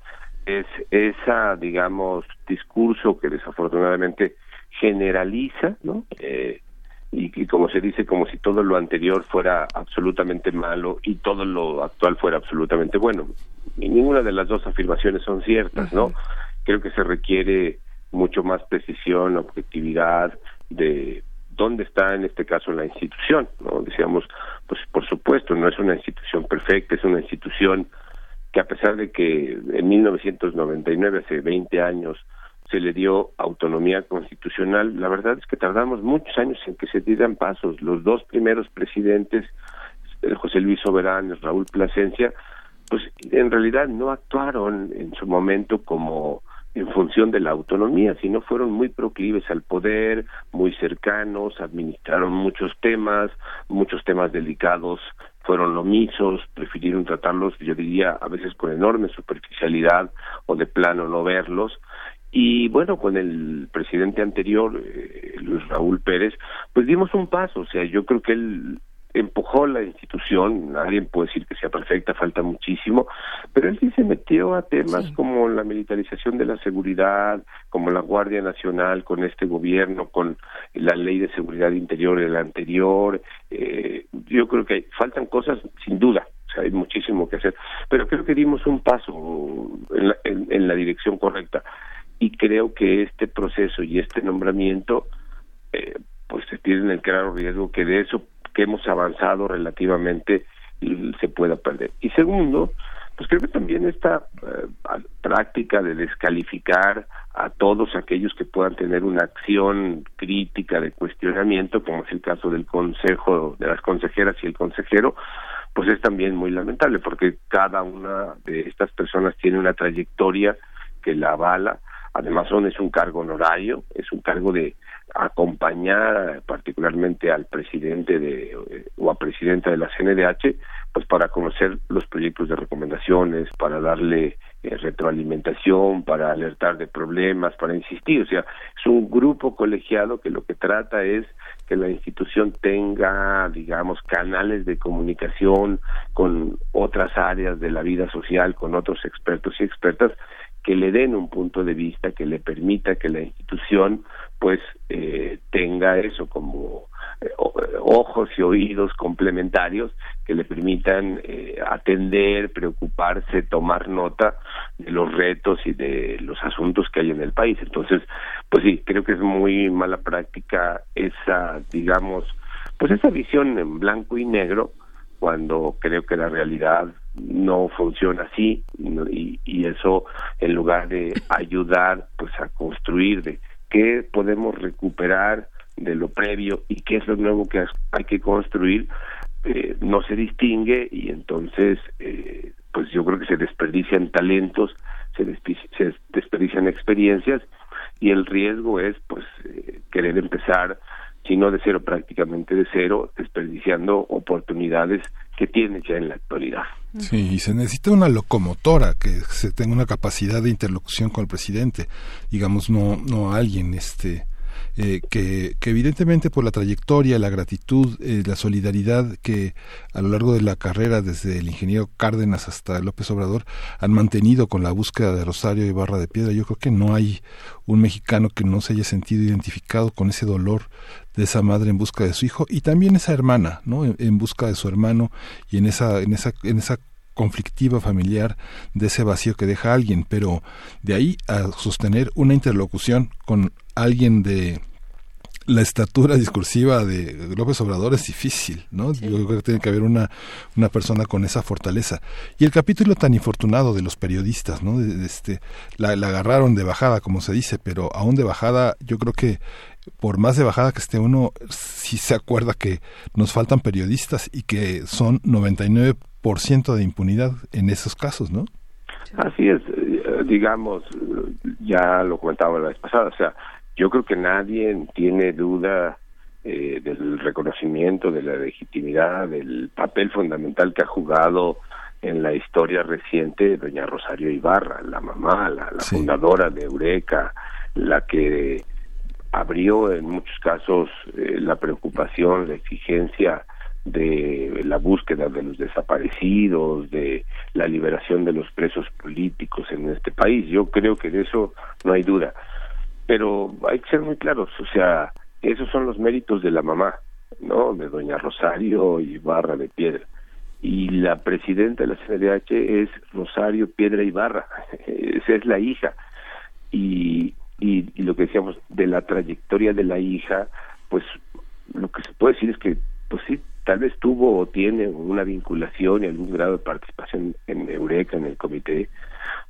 es esa, digamos, discurso que desafortunadamente generaliza, ¿no? Eh, y, como se dice, como si todo lo anterior fuera absolutamente malo y todo lo actual fuera absolutamente bueno. Y ninguna de las dos afirmaciones son ciertas, ¿no? Creo que se requiere mucho más precisión, objetividad de dónde está en este caso la institución, ¿no? Decíamos, pues por supuesto, no es una institución perfecta, es una institución que a pesar de que en 1999, hace 20 años, se le dio autonomía constitucional. La verdad es que tardamos muchos años en que se dieran pasos. Los dos primeros presidentes, José Luis Soberán y Raúl Plasencia, pues en realidad no actuaron en su momento como en función de la autonomía, sino fueron muy proclives al poder, muy cercanos, administraron muchos temas, muchos temas delicados fueron omisos, prefirieron tratarlos, yo diría, a veces con enorme superficialidad o de plano no verlos, y bueno, con el presidente anterior, eh, Luis Raúl Pérez, pues dimos un paso. O sea, yo creo que él empujó la institución, nadie puede decir que sea perfecta, falta muchísimo, pero él sí se metió a temas como la militarización de la seguridad, como la Guardia Nacional con este gobierno, con la ley de seguridad interior el anterior, eh, yo creo que faltan cosas sin duda, o sea, hay muchísimo que hacer, pero creo que dimos un paso en la, en la dirección correcta y creo que este proceso y este nombramiento eh, pues se tiene el claro riesgo que de eso que hemos avanzado relativamente se pueda perder. Y segundo, pues creo que también esta eh, práctica de descalificar a todos aquellos que puedan tener una acción crítica de cuestionamiento, como es el caso del consejo, de las consejeras y el consejero, pues es también muy lamentable, porque cada una de estas personas tiene una trayectoria que la avala, además son es un cargo honorario, es un cargo de acompañar particularmente al presidente de o a presidenta de la CNDH pues para conocer los proyectos de recomendaciones para darle eh, retroalimentación para alertar de problemas para insistir. O sea es un grupo colegiado que lo que trata es que la institución tenga digamos canales de comunicación con otras áreas de la vida social con otros expertos y expertas que le den un punto de vista que le permita que la institución pues eh, tenga eso como eh, ojos y oídos complementarios que le permitan eh, atender, preocuparse, tomar nota de los retos y de los asuntos que hay en el país. Entonces, pues sí, creo que es muy mala práctica esa, digamos, pues esa visión en blanco y negro cuando creo que la realidad no funciona así y, y eso en lugar de ayudar pues a construir de qué podemos recuperar de lo previo y qué es lo nuevo que hay que construir eh, no se distingue y entonces eh, pues yo creo que se desperdician talentos se, se desperdician experiencias y el riesgo es pues eh, querer empezar si no de cero prácticamente de cero desperdiciando oportunidades que tiene ya en la actualidad. Sí, y se necesita una locomotora que se tenga una capacidad de interlocución con el presidente, digamos, no, no alguien este eh, que, que, evidentemente por la trayectoria, la gratitud, eh, la solidaridad que a lo largo de la carrera, desde el ingeniero Cárdenas hasta López Obrador, han mantenido con la búsqueda de Rosario y Barra de Piedra. Yo creo que no hay un mexicano que no se haya sentido identificado con ese dolor de esa madre en busca de su hijo y también esa hermana, ¿no? En, en busca de su hermano y en esa, en esa, en esa conflictiva familiar de ese vacío que deja alguien, pero de ahí a sostener una interlocución con alguien de la estatura discursiva de López Obrador es difícil, ¿no? Yo creo que tiene que haber una, una persona con esa fortaleza. Y el capítulo tan infortunado de los periodistas, ¿no? este, la, la agarraron de bajada, como se dice, pero aún de bajada, yo creo que por más de bajada que esté uno, sí se acuerda que nos faltan periodistas y que son 99% de impunidad en esos casos, ¿no? Así es, eh, digamos, ya lo comentaba la vez pasada, o sea, yo creo que nadie tiene duda eh, del reconocimiento, de la legitimidad, del papel fundamental que ha jugado en la historia reciente doña Rosario Ibarra, la mamá, la, fundadora de Eureka, la que abrió en muchos casos eh, la preocupación, la exigencia de la búsqueda de los desaparecidos, de la liberación de los presos políticos en este país. Yo creo que de eso no hay duda pero hay que ser muy claros, o sea, esos son los méritos de la mamá, ¿no? De doña Rosario y Barra de Piedra. Y la presidenta de la CNDH es Rosario Piedra Ibarra, esa es la hija. Y, y, y lo que decíamos de la trayectoria de la hija, pues lo que se puede decir es que, pues sí, tal vez tuvo o tiene una vinculación y algún grado de participación en Eureka, en el comité,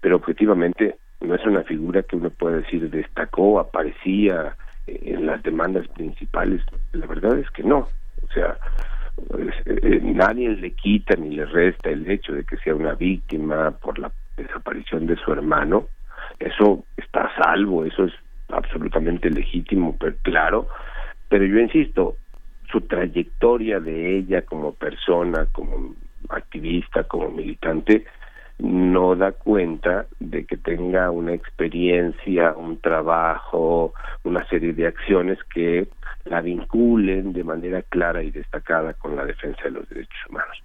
pero objetivamente no es una figura que uno puede decir destacó, aparecía en las demandas principales. La verdad es que no. O sea, eh, nadie le quita ni le resta el hecho de que sea una víctima por la desaparición de su hermano. Eso está a salvo, eso es absolutamente legítimo, pero claro. Pero yo insisto, su trayectoria de ella como persona, como activista, como militante, no da cuenta de que tenga una experiencia, un trabajo, una serie de acciones que la vinculen de manera clara y destacada con la defensa de los derechos humanos.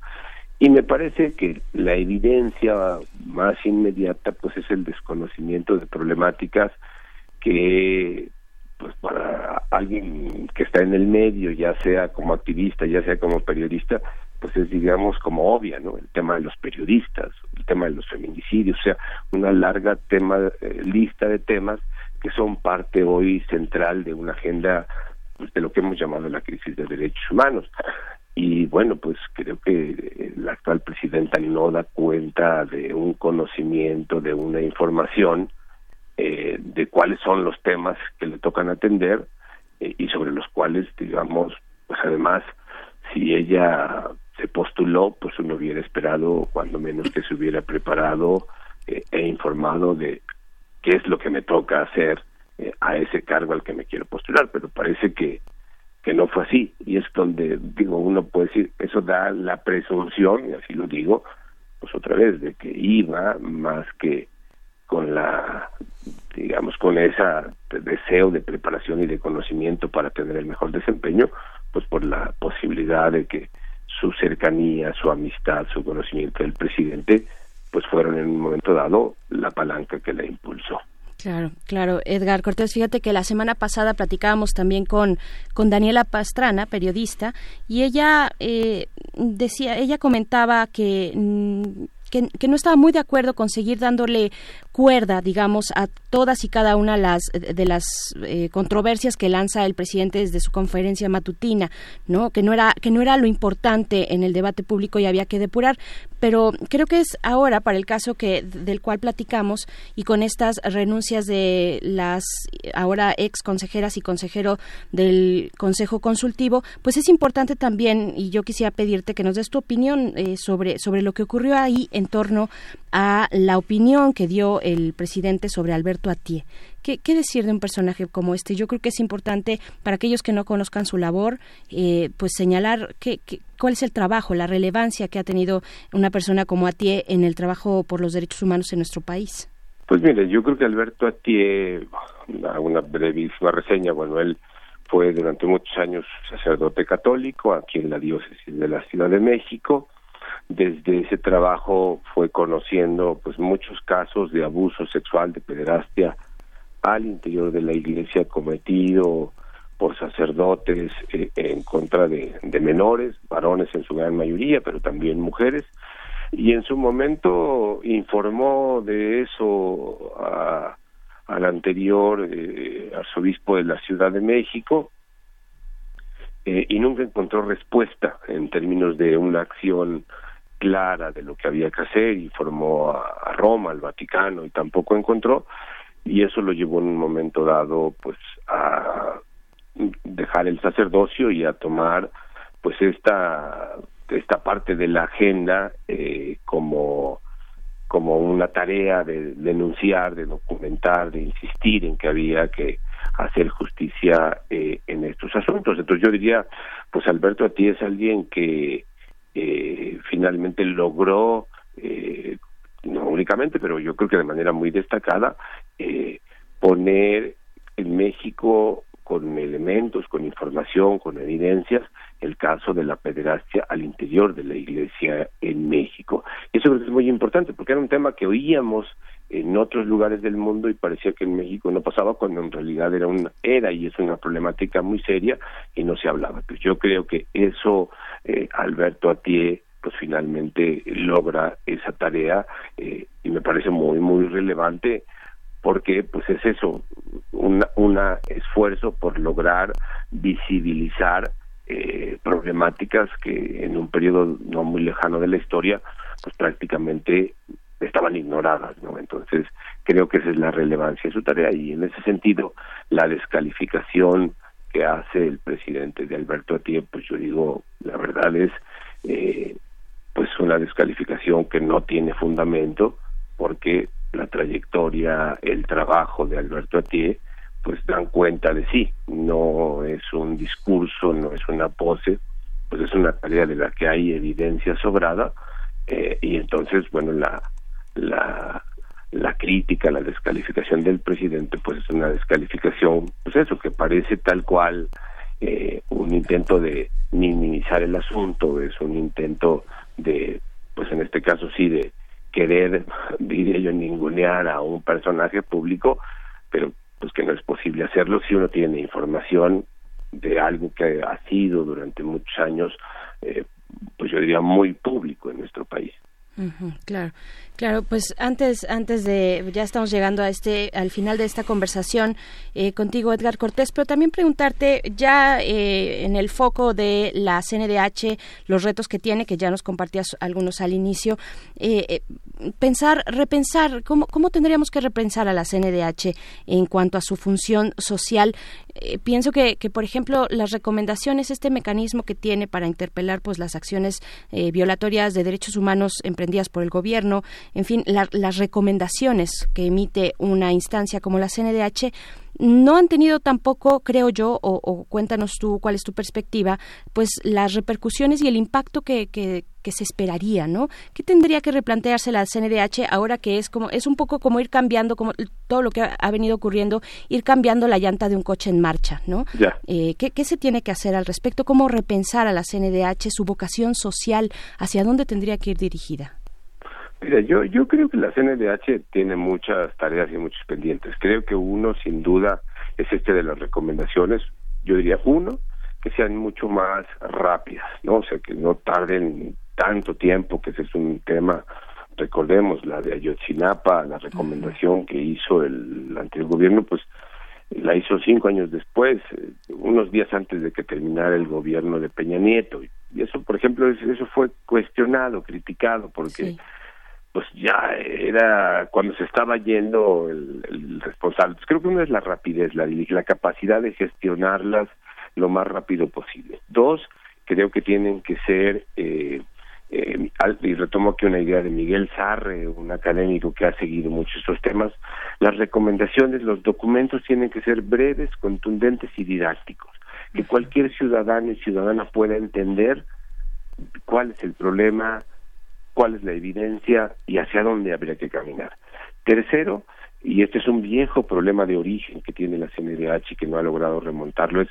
Y me parece que la evidencia más inmediata pues es el desconocimiento de problemáticas que pues para alguien que está en el medio, ya sea como activista, ya sea como periodista, pues es digamos como obvia, ¿no? El tema de los periodistas, el tema de los feminicidios, o sea, una larga tema eh, lista de temas que son parte hoy central de una agenda pues, de lo que hemos llamado la crisis de derechos humanos. Y bueno, pues creo que la actual presidenta no da cuenta de un conocimiento, de una información eh, de cuáles son los temas que le tocan atender eh, y sobre los cuales, digamos, pues además, si ella se postuló, pues uno hubiera esperado, cuando menos que se hubiera preparado eh, e informado de qué es lo que me toca hacer a ese cargo al que me quiero postular, pero parece que que no fue así. Y es donde digo uno puede decir eso da la presunción y así lo digo pues otra vez de que iba más que con la digamos con ese deseo de preparación y de conocimiento para tener el mejor desempeño pues por la posibilidad de que su cercanía su amistad su conocimiento del presidente pues fueron en un momento dado la palanca que la impulsó Claro, claro. Edgar Cortés, fíjate que la semana pasada platicábamos también con, con Daniela Pastrana, periodista, y ella eh, decía, ella comentaba que mm, que, no estaba muy de acuerdo con seguir dándole cuerda, digamos, a todas y cada una las, de las eh, controversias que lanza el presidente desde su conferencia matutina, ¿no? Que no era que no era lo importante en el debate público y había que depurar, pero creo que es ahora para el caso que del cual platicamos y con estas renuncias de las ahora ex consejeras y consejero del Consejo Consultivo, pues es importante también y yo quisiera pedirte que nos des tu opinión eh, sobre sobre lo que ocurrió ahí en torno a la opinión que dio el presidente sobre Alberto Atié. ¿Qué, decir de un personaje como este? Yo creo que es importante para aquellos que no conozcan su labor, eh, pues señalar que, cuál es el trabajo, la relevancia que ha tenido una persona como Atié en el trabajo por los derechos humanos en nuestro país. Pues mire, yo creo que Alberto Atié, una brevísima reseña, bueno, él fue durante muchos años sacerdote católico aquí en la diócesis de la Ciudad de México, desde ese trabajo fue conociendo pues muchos casos de abuso sexual, de pederastia al interior de la iglesia cometido por sacerdotes eh, en contra de, menores, varones en su gran mayoría, pero también mujeres. Y en su momento informó de eso al anterior eh, arzobispo de la Ciudad de México eh, y nunca encontró respuesta en términos de una acción clara de lo que había que hacer, informó a, Roma, al Vaticano y tampoco encontró y eso lo llevó en un momento dado pues a dejar el sacerdocio y a tomar pues esta esta parte de la agenda eh, como como una tarea de denunciar, de documentar, de insistir en que había que hacer justicia eh, en estos asuntos. Entonces yo diría, pues Alberto a ti es alguien que eh, finalmente logró, eh, no únicamente, pero yo creo que de manera muy destacada, eh, poner en México con elementos, con información, con evidencias, el caso de la pederastia al interior de la iglesia en México. Eso es muy importante porque era un tema que oíamos en otros lugares del mundo y parecía que en México no pasaba cuando en realidad era una era y es una problemática muy seria y no se hablaba. Pues yo creo que eso eh, Alberto Atié pues finalmente logra esa tarea eh, y me parece muy muy relevante porque pues es eso un una esfuerzo por lograr visibilizar eh, problemáticas que en un periodo no muy lejano de la historia pues prácticamente estaban ignoradas, ¿no? Entonces, creo que esa es la relevancia de su tarea y en ese sentido, la descalificación que hace el presidente de Alberto Atié, pues yo digo, la verdad es, eh, pues una descalificación que no tiene fundamento, porque la trayectoria, el trabajo de Alberto Atié, pues dan cuenta de sí, no es un discurso, no es una pose, pues es una tarea de la que hay evidencia sobrada, eh, y entonces, bueno, la, la, la crítica, la descalificación del presidente, pues es una descalificación, pues eso, que parece tal cual eh, un intento de minimizar el asunto, es un intento de, pues en este caso sí, de querer, diría yo, ningunear a un personaje público, pero pues que no es posible hacerlo si uno tiene información de algo que ha sido durante muchos años, eh, pues yo diría muy público en nuestro país. Claro, claro. Pues antes, antes de, ya estamos llegando a este, al final de esta conversación eh, contigo, Edgar Cortés, pero también preguntarte ya eh, en el foco de la CNDH los retos que tiene, que ya nos compartías algunos al inicio, eh, pensar, repensar, ¿cómo, cómo tendríamos que repensar a la CNDH en cuanto a su función social. pienso que, que, por ejemplo, las recomendaciones, este mecanismo que tiene para interpelar, pues, las acciones violatorias de derechos humanos emprendidas por el gobierno, en fin, las recomendaciones que emite una instancia como la CNDH no han tenido tampoco, creo yo, o, cuéntanos tú cuál es tu perspectiva, pues las repercusiones y el impacto que, que, se esperaría, ¿no? ¿Qué tendría que replantearse la CNDH ahora que es como es un poco como ir cambiando, como todo lo que ha, venido ocurriendo, ir cambiando la llanta de un coche en marcha, ¿no? Eh, ¿qué, ¿Qué se tiene que hacer al respecto? ¿Cómo repensar a la CNDH su vocación social? ¿Hacia dónde tendría que ir dirigida? Mira, yo, yo creo que la CNDH tiene muchas tareas y muchos pendientes. Creo que uno, sin duda, es este de las recomendaciones. Yo diría, uno, que sean mucho más rápidas, ¿no? O sea, que no tarden tanto tiempo, que ese es un tema, recordemos, la de Ayotzinapa, la recomendación que hizo el, anterior gobierno, pues la hizo cinco años después, eh, unos días antes de que terminara el gobierno de Peña Nieto. Y eso, por ejemplo, eso fue cuestionado, criticado, porque pues ya era cuando se estaba yendo el, responsable. Pues creo que uno es la rapidez, la, la capacidad de gestionarlas lo más rápido posible. Dos, creo que tienen que ser, eh, eh, y retomo aquí una idea de Miguel Sarre, un académico que ha seguido mucho estos temas, las recomendaciones, los documentos tienen que ser breves, contundentes y didácticos, que cualquier ciudadano y ciudadana pueda entender cuál es el problema, cuál es la evidencia y hacia dónde habría que caminar. Tercero, y este es un viejo problema de origen que tiene la CNDH y que no ha logrado remontarlo, es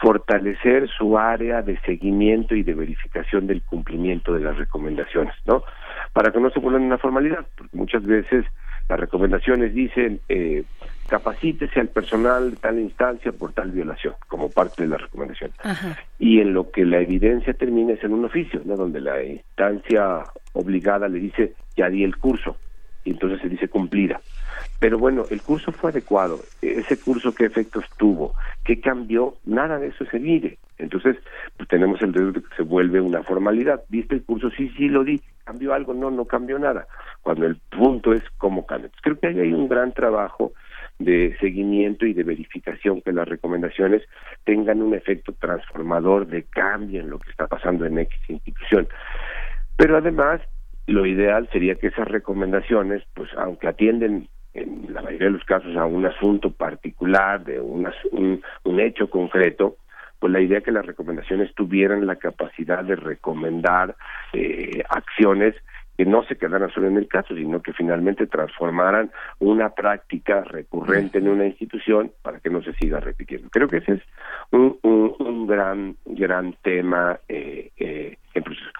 fortalecer su área de seguimiento y de verificación del cumplimiento de las recomendaciones, ¿no? Para que no se vuelvan una formalidad, porque muchas veces las recomendaciones dicen eh, capacítese al personal de tal instancia por tal violación, como parte de la recomendación. Y en lo que la evidencia termina es en un oficio, ¿no? donde la instancia obligada le dice, ya di el curso, y entonces se dice cumplida. Pero bueno, el curso fue adecuado, ese curso qué efectos tuvo, qué cambió, nada de eso se mide. Entonces, pues tenemos el derecho de que se vuelve una formalidad. ¿Viste el curso? Sí, sí, lo di. ¿Cambió algo? No, no cambió nada. Cuando el punto es cómo cambia. creo que ahí hay un gran trabajo de seguimiento y de verificación que las recomendaciones tengan un efecto transformador de cambio en lo que está pasando en X institución. Pero además, lo ideal sería que esas recomendaciones, pues aunque atienden en la mayoría de los casos a un asunto particular, de un, un hecho concreto, pues la idea que las recomendaciones tuvieran la capacidad de recomendar eh, acciones que no se quedaran solo en el caso, sino que finalmente transformaran una práctica recurrente en una institución para que no se siga repitiendo. Creo que ese es un, un, gran, gran tema eh, eh,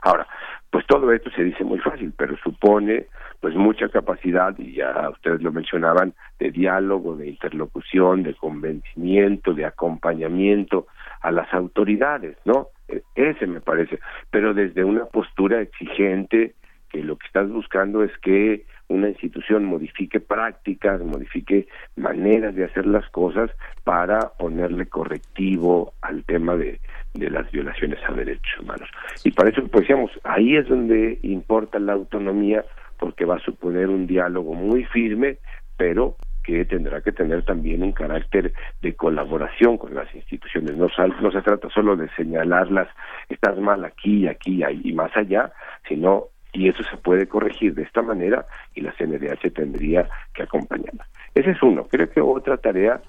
Ahora, pues todo esto se dice muy fácil, pero supone pues mucha capacidad, y ya ustedes lo mencionaban, de diálogo, de interlocución, de convencimiento, de acompañamiento a las autoridades, ¿no? E, ese me parece, pero desde una postura exigente, que lo que estás buscando es que una institución modifique prácticas, modifique maneras de hacer las cosas para ponerle correctivo al tema de, de las violaciones a derechos humanos. Y para eso, pues decíamos, ahí es donde importa la autonomía, porque va a suponer un diálogo muy firme, pero que tendrá que tener también un carácter de colaboración con las instituciones. No, no se trata solo de señalarlas, estás mal aquí, aquí y más allá, sino y eso se puede corregir de esta manera y la CNDH tendría que acompañarla. Ese es uno. Creo que otra tarea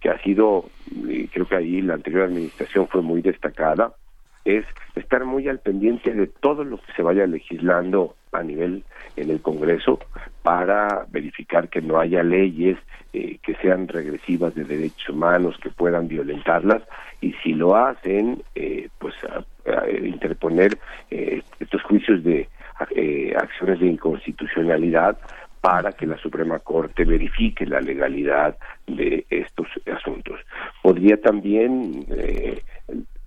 que ha sido, creo que ahí la anterior administración fue muy destacada, es estar muy al pendiente de todo lo que se vaya legislando a nivel en el Congreso para verificar que no haya leyes eh, que sean regresivas de derechos humanos, que puedan violentarlas, y si lo hacen, eh, pues interponer eh, estos juicios de acciones de inconstitucionalidad para que la Suprema Corte verifique la legalidad de estos asuntos. Podría también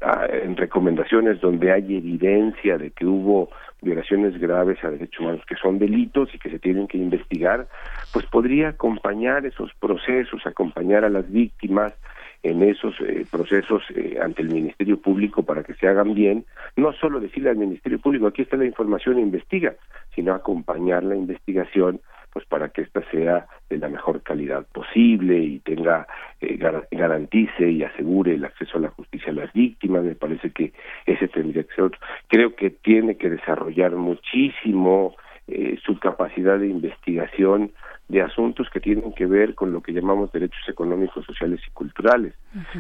en recomendaciones donde hay evidencia de que hubo violaciones graves a derechos humanos que son delitos y que se tienen que investigar, pues podría acompañar esos procesos, acompañar a las víctimas en esos eh, procesos eh, ante el Ministerio Público para que se hagan bien, no solo decirle al Ministerio Público aquí está la información investiga, sino acompañar la investigación pues para que ésta sea de la mejor calidad posible y tenga eh, garantice y asegure el acceso a la justicia a las víctimas. Me parece que ese tendría que ser otro. Creo que tiene que desarrollar muchísimo eh, su capacidad de investigación de asuntos que tienen que ver con lo que llamamos derechos económicos, sociales y culturales,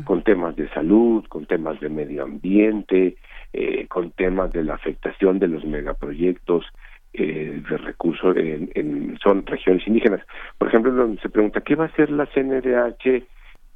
con temas de salud, con temas de medio ambiente, eh, con temas de la afectación de los megaproyectos eh, de recursos en, son regiones indígenas. Por ejemplo, donde se pregunta, ¿qué va a hacer la CNDH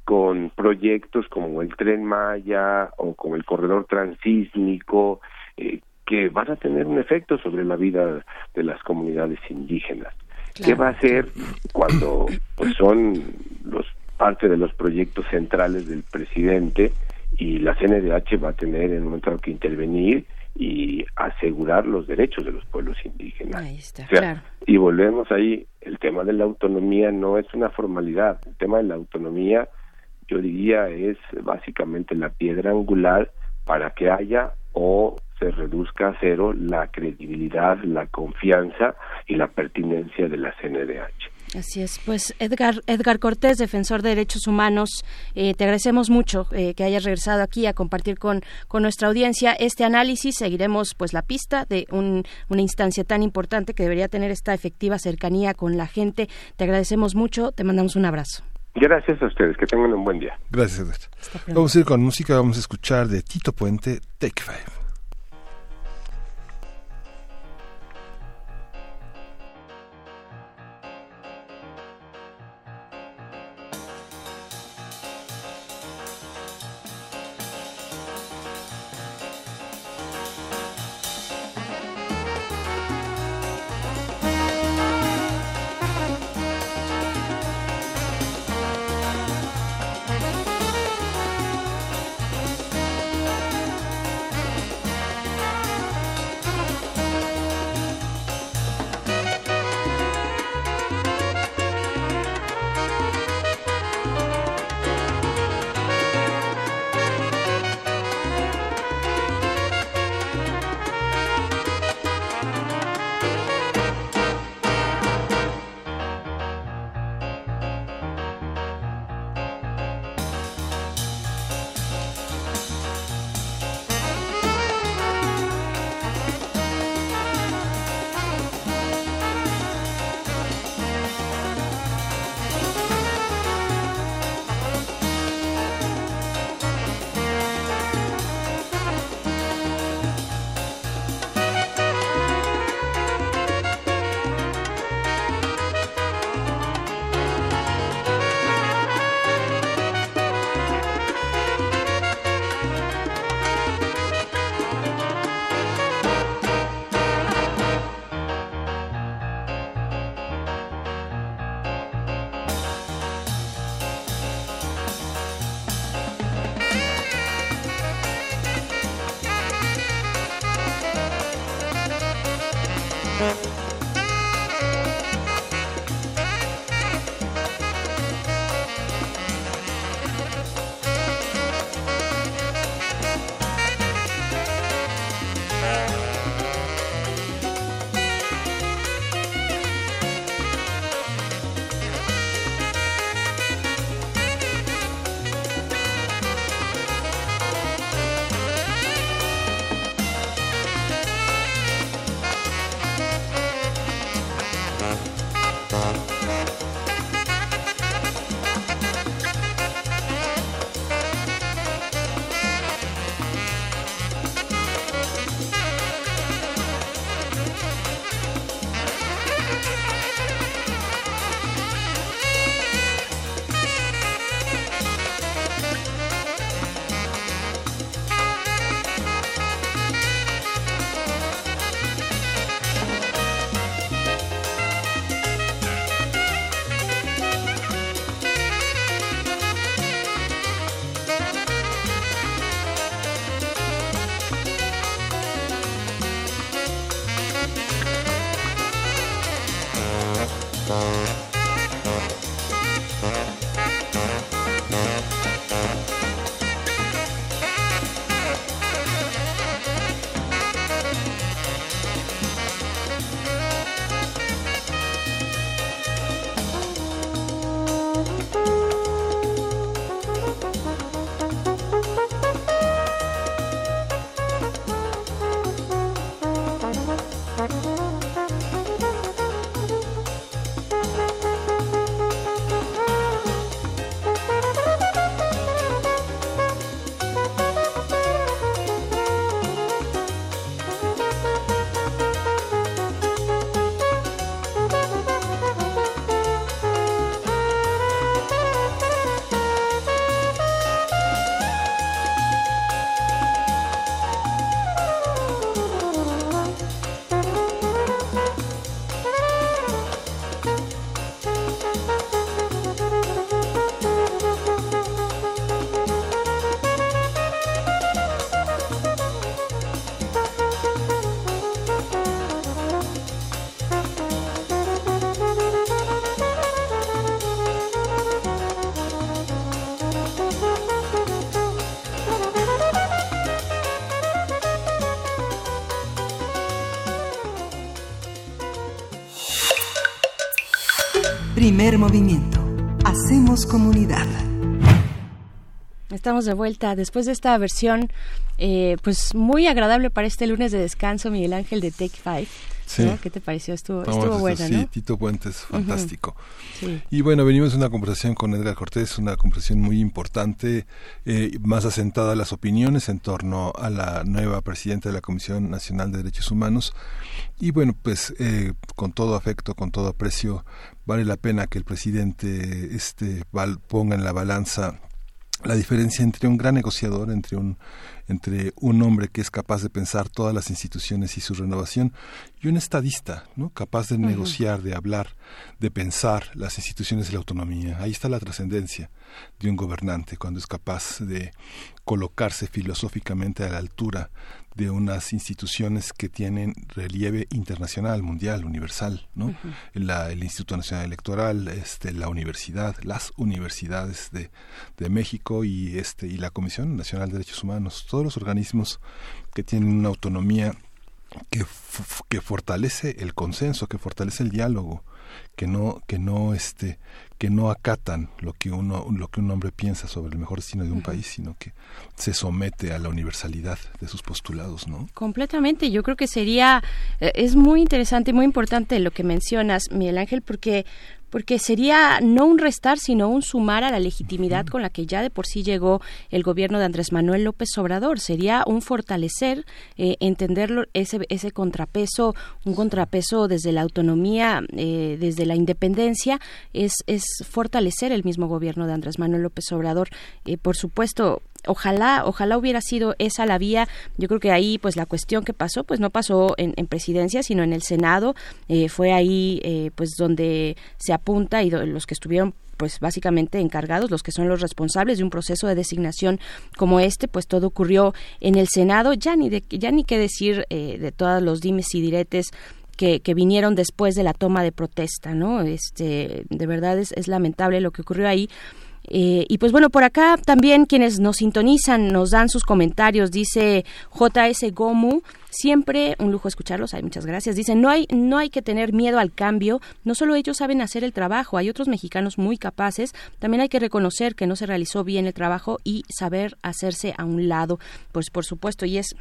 con proyectos como el Tren Maya o como el Corredor Transísmico, eh, que van a tener un efecto sobre la vida de las comunidades indígenas? ¿Qué va a hacer cuando pues, son los parte de los proyectos centrales del presidente y la CNDH va a tener en un momento que intervenir y asegurar los derechos de los pueblos indígenas. Ahí está, claro. Y volvemos ahí, el tema de la autonomía no es una formalidad, el tema de la autonomía yo diría es básicamente la piedra angular para que haya o se reduzca a cero la credibilidad, la confianza y la pertinencia de la CNDH. Así es, pues Edgar, Edgar Cortés, defensor de derechos humanos, eh, te agradecemos mucho eh, que hayas regresado aquí a compartir con, con nuestra audiencia este análisis. Seguiremos pues la pista de una instancia tan importante que debería tener esta efectiva cercanía con la gente. Te agradecemos mucho, te mandamos un abrazo. Gracias a ustedes, que tengan un buen día. Gracias, Edgar. Vamos a ir con música, vamos a escuchar de Tito Puente, Take Five. Movimiento. Hacemos comunidad. Estamos de vuelta después de esta versión, eh, pues muy agradable para este lunes de descanso, Miguel Ángel de Take Five. ¿Qué te pareció? Estuvo, estuvo buena, Sí, Tito Puentes, fantástico. Y bueno, venimos de una conversación con Edgar Cortés, una conversación muy importante, eh, más asentada a las opiniones en torno a la nueva presidenta de la Comisión Nacional de Derechos Humanos. Y bueno, pues eh, con todo afecto, con todo aprecio, vale la pena que el presidente este, ponga en la balanza la diferencia entre un gran negociador, entre un entre un hombre que es capaz de pensar todas las instituciones y su renovación y un estadista, ¿no? capaz de negociar, de hablar, de pensar las instituciones de la autonomía. Ahí está la trascendencia de un gobernante cuando es capaz de colocarse filosóficamente a la altura de unas instituciones que tienen relieve internacional, mundial, universal, ¿no? el Instituto Nacional Electoral, este, la universidad, las universidades de, de México y este y la Comisión Nacional de Derechos Humanos, todos los organismos que tienen una autonomía que, que fortalece el consenso, que fortalece el diálogo, que no que no este que no acatan lo que uno lo que un hombre piensa sobre el mejor destino de un país, sino que se somete a la universalidad de sus postulados, ¿no? Completamente. Yo creo que sería eh, es muy interesante y muy importante lo que mencionas, Miguel Ángel, porque porque sería no un restar, sino un sumar a la legitimidad con la que ya de por sí llegó el gobierno de Andrés Manuel López Obrador. Sería un fortalecer, eh, entenderlo, ese, ese contrapeso, un contrapeso desde la autonomía, eh, desde la independencia, es, es fortalecer el mismo gobierno de Andrés Manuel López Obrador. Eh, por supuesto, ojalá, ojalá hubiera sido esa la vía. Yo creo que ahí, pues la cuestión que pasó, pues no pasó en, presidencia, sino en el Senado. Eh, fue ahí, eh, pues donde se apunta y los que estuvieron pues básicamente encargados, los que son los responsables de un proceso de designación como este, pues todo ocurrió en el Senado, ya ni de, ya ni qué decir eh, de todos los dimes y diretes que, que, vinieron después de la toma de protesta, ¿no? Este, de verdad es, es lamentable lo que ocurrió ahí. Eh, y pues bueno, por acá también quienes nos sintonizan nos dan sus comentarios. Dice JS Gomu, siempre un lujo escucharlos, hay muchas gracias. Dice, no hay, no hay que tener miedo al cambio, no solo ellos saben hacer el trabajo, hay otros mexicanos muy capaces, también hay que reconocer que no se realizó bien el trabajo y saber hacerse a un lado, pues por supuesto, y es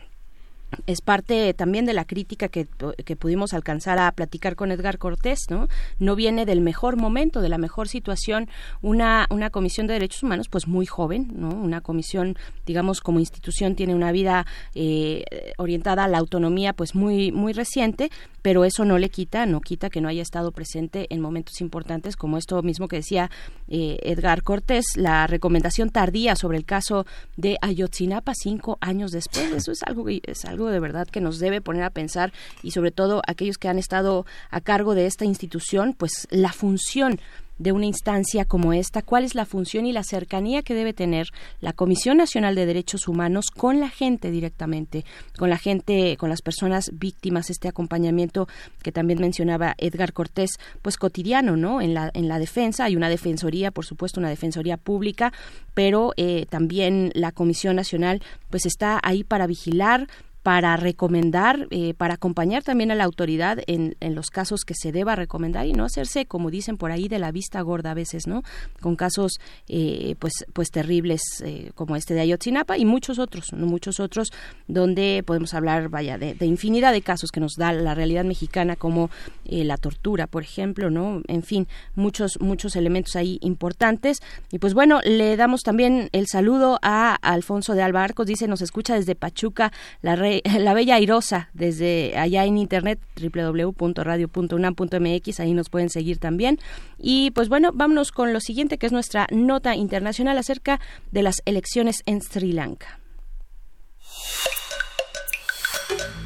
es parte también de la crítica que, que, pudimos alcanzar a platicar con Edgar Cortés, ¿no? No viene del mejor momento, de la mejor situación, una, una comisión de derechos humanos, pues muy joven, ¿no? Una comisión, digamos, como institución tiene una vida eh, orientada a la autonomía, pues muy, muy reciente, pero eso no le quita, no quita que no haya estado presente en momentos importantes como esto mismo que decía eh, Edgar Cortés, la recomendación tardía sobre el caso de Ayotzinapa cinco años después. Eso es algo, es algo de verdad que nos debe poner a pensar y sobre todo aquellos que han estado a cargo de esta institución, pues la función de una instancia como esta, cuál es la función y la cercanía que debe tener la Comisión Nacional de Derechos Humanos con la gente directamente, con la gente, con las personas víctimas, este acompañamiento que también mencionaba Edgar Cortés, pues cotidiano, ¿no? En la, en la defensa hay una defensoría, por supuesto, una defensoría pública, pero eh, también la Comisión Nacional pues está ahí para vigilar, para recomendar, eh, para acompañar también a la autoridad en, los casos que se deba recomendar y no hacerse, como dicen por ahí, de la vista gorda a veces, ¿no? Con casos, eh, pues, pues terribles eh, como este de Ayotzinapa y muchos otros, ¿no? muchos otros donde podemos hablar, vaya, de, infinidad de casos que nos da la realidad mexicana como la tortura, por ejemplo, ¿no? En fin, muchos, muchos elementos ahí importantes. Y pues bueno, le damos también el saludo a Alfonso de Alba Arcos, dice, nos escucha desde Pachuca, la red la Bella Airosa desde allá en internet www.radio.unam.mx, ahí nos pueden seguir también. Y pues bueno, vámonos con lo siguiente que es nuestra nota internacional acerca de las elecciones en Sri Lanka.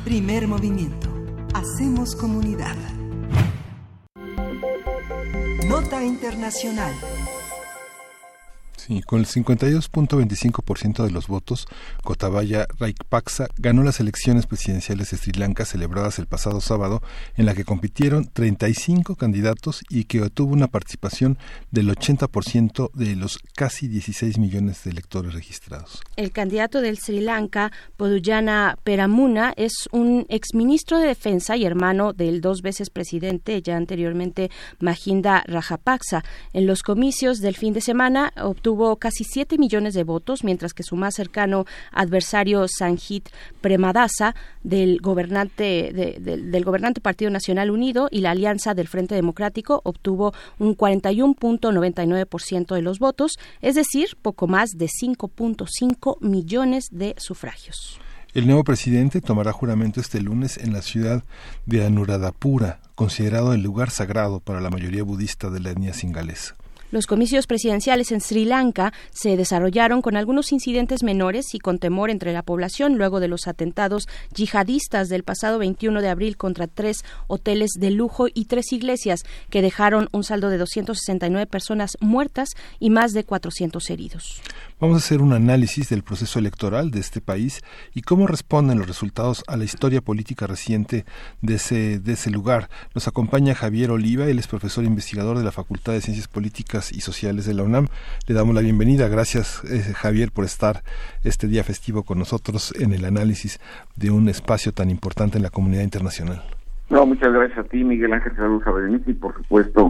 Primer movimiento. Hacemos comunidad. Nota internacional. Sí, con el 52.25% de los votos, Gotabaya Rajapaksa ganó las elecciones presidenciales de Sri Lanka celebradas el pasado sábado, en la que compitieron 35 candidatos y que obtuvo una participación del 80% de los casi 16 millones de electores registrados. El candidato del Sri Lanka, Poduyana Peramuna, es un exministro de Defensa y hermano del dos veces presidente, ya anteriormente Mahinda Rajapaksa. En los comicios del fin de semana obtuvo casi 7 millones de votos, mientras que su más cercano adversario, Sanjit Premadasa, del gobernante, del gobernante Partido Nacional Unido y la Alianza del Frente Democrático, obtuvo un 41.99% de los votos, es decir, poco más de 5.5 millones de sufragios. El nuevo presidente tomará juramento este lunes en la ciudad de Anuradhapura, considerado el lugar sagrado para la mayoría budista de la etnia singalesa. Los comicios presidenciales en Sri Lanka se desarrollaron con algunos incidentes menores y con temor entre la población luego de los atentados yihadistas del pasado 21 de abril contra tres hoteles de lujo y tres iglesias que dejaron un saldo de 269 personas muertas y más de 400 heridos. Vamos a hacer un análisis del proceso electoral de este país y cómo responden los resultados a la historia política reciente de ese, de ese lugar. Nos acompaña Javier Oliva, él es profesor investigador de la Facultad de Ciencias Políticas y Sociales de la UNAM. Le damos la bienvenida. Gracias, eh, Javier, por estar este día festivo con nosotros en el análisis de un espacio tan importante en la comunidad internacional. No, muchas gracias a ti, Miguel Ángel Saludos a y por supuesto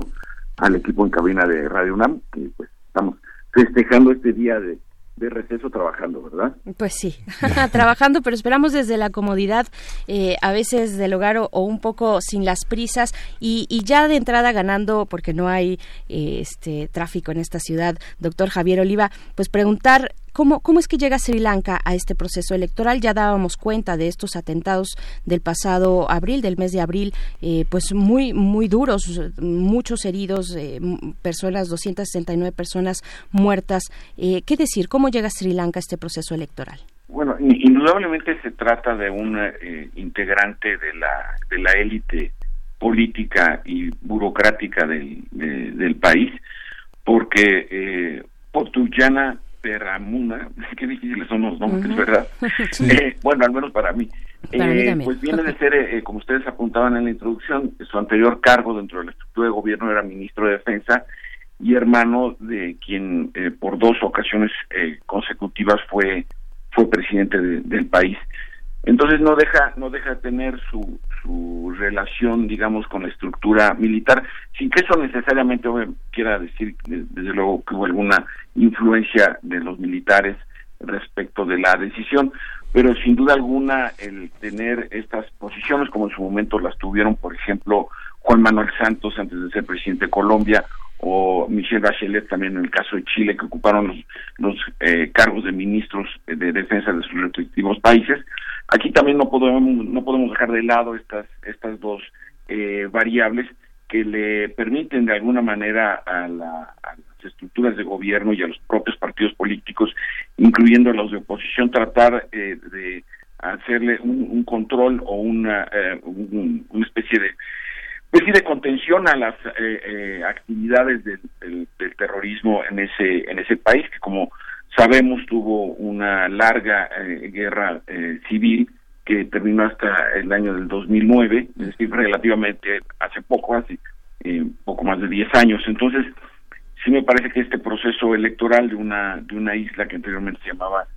al equipo en cabina de Radio UNAM, que pues estamos festejando este día de, receso trabajando, ¿verdad? Pues sí, trabajando, pero esperamos desde la comodidad, eh, a veces del hogar o, un poco sin las prisas y, y, ya de entrada ganando porque no hay eh, este tráfico en esta ciudad. Doctor Javier Oliva, pues preguntar ¿Cómo, ¿Cómo es que llega Sri Lanka a este proceso electoral? Ya dábamos cuenta de estos atentados del pasado abril, del mes de abril, eh, pues muy, muy duros, muchos heridos, eh, personas, 269 personas muertas. Eh, ¿Qué decir? ¿Cómo llega Sri Lanka a este proceso electoral? Bueno, indudablemente se trata de un integrante de la, de la élite política y burocrática del, del país, porque eh, Peramuna, qué difíciles son los nombres, ¿verdad? Eh, bueno, al menos para mí. Eh, pues viene de ser, eh, como ustedes apuntaban en la introducción, su anterior cargo dentro de la estructura de gobierno era ministro de Defensa y hermano de quien por dos ocasiones consecutivas fue fue presidente del país. Entonces no deja no deja de tener su, su relación, digamos, con la estructura militar, sin que eso necesariamente quiera decir, desde luego, que hubo alguna influencia de los militares respecto de la decisión, pero sin duda alguna el tener estas posiciones, como en su momento las tuvieron, por ejemplo, Juan Manuel Santos antes de ser presidente de Colombia, o Michelle Bachelet también en el caso de Chile, que ocuparon los, los eh, cargos de ministros de defensa de sus respectivos países, Aquí también no podemos no podemos dejar de lado estas estas dos eh, variables que le permiten de alguna manera a, las estructuras de gobierno y a los propios partidos políticos, incluyendo a los de oposición, tratar eh, de hacerle un, control o una, eh, una especie de pues de contención a las actividades del, del, terrorismo en ese en ese país que como Sabemos tuvo una larga eh, guerra eh, civil que terminó hasta el año del 2009, es decir, relativamente hace poco, hace eh, poco más de 10 años. Entonces, sí me parece que este proceso electoral de una de una isla que anteriormente se llamaba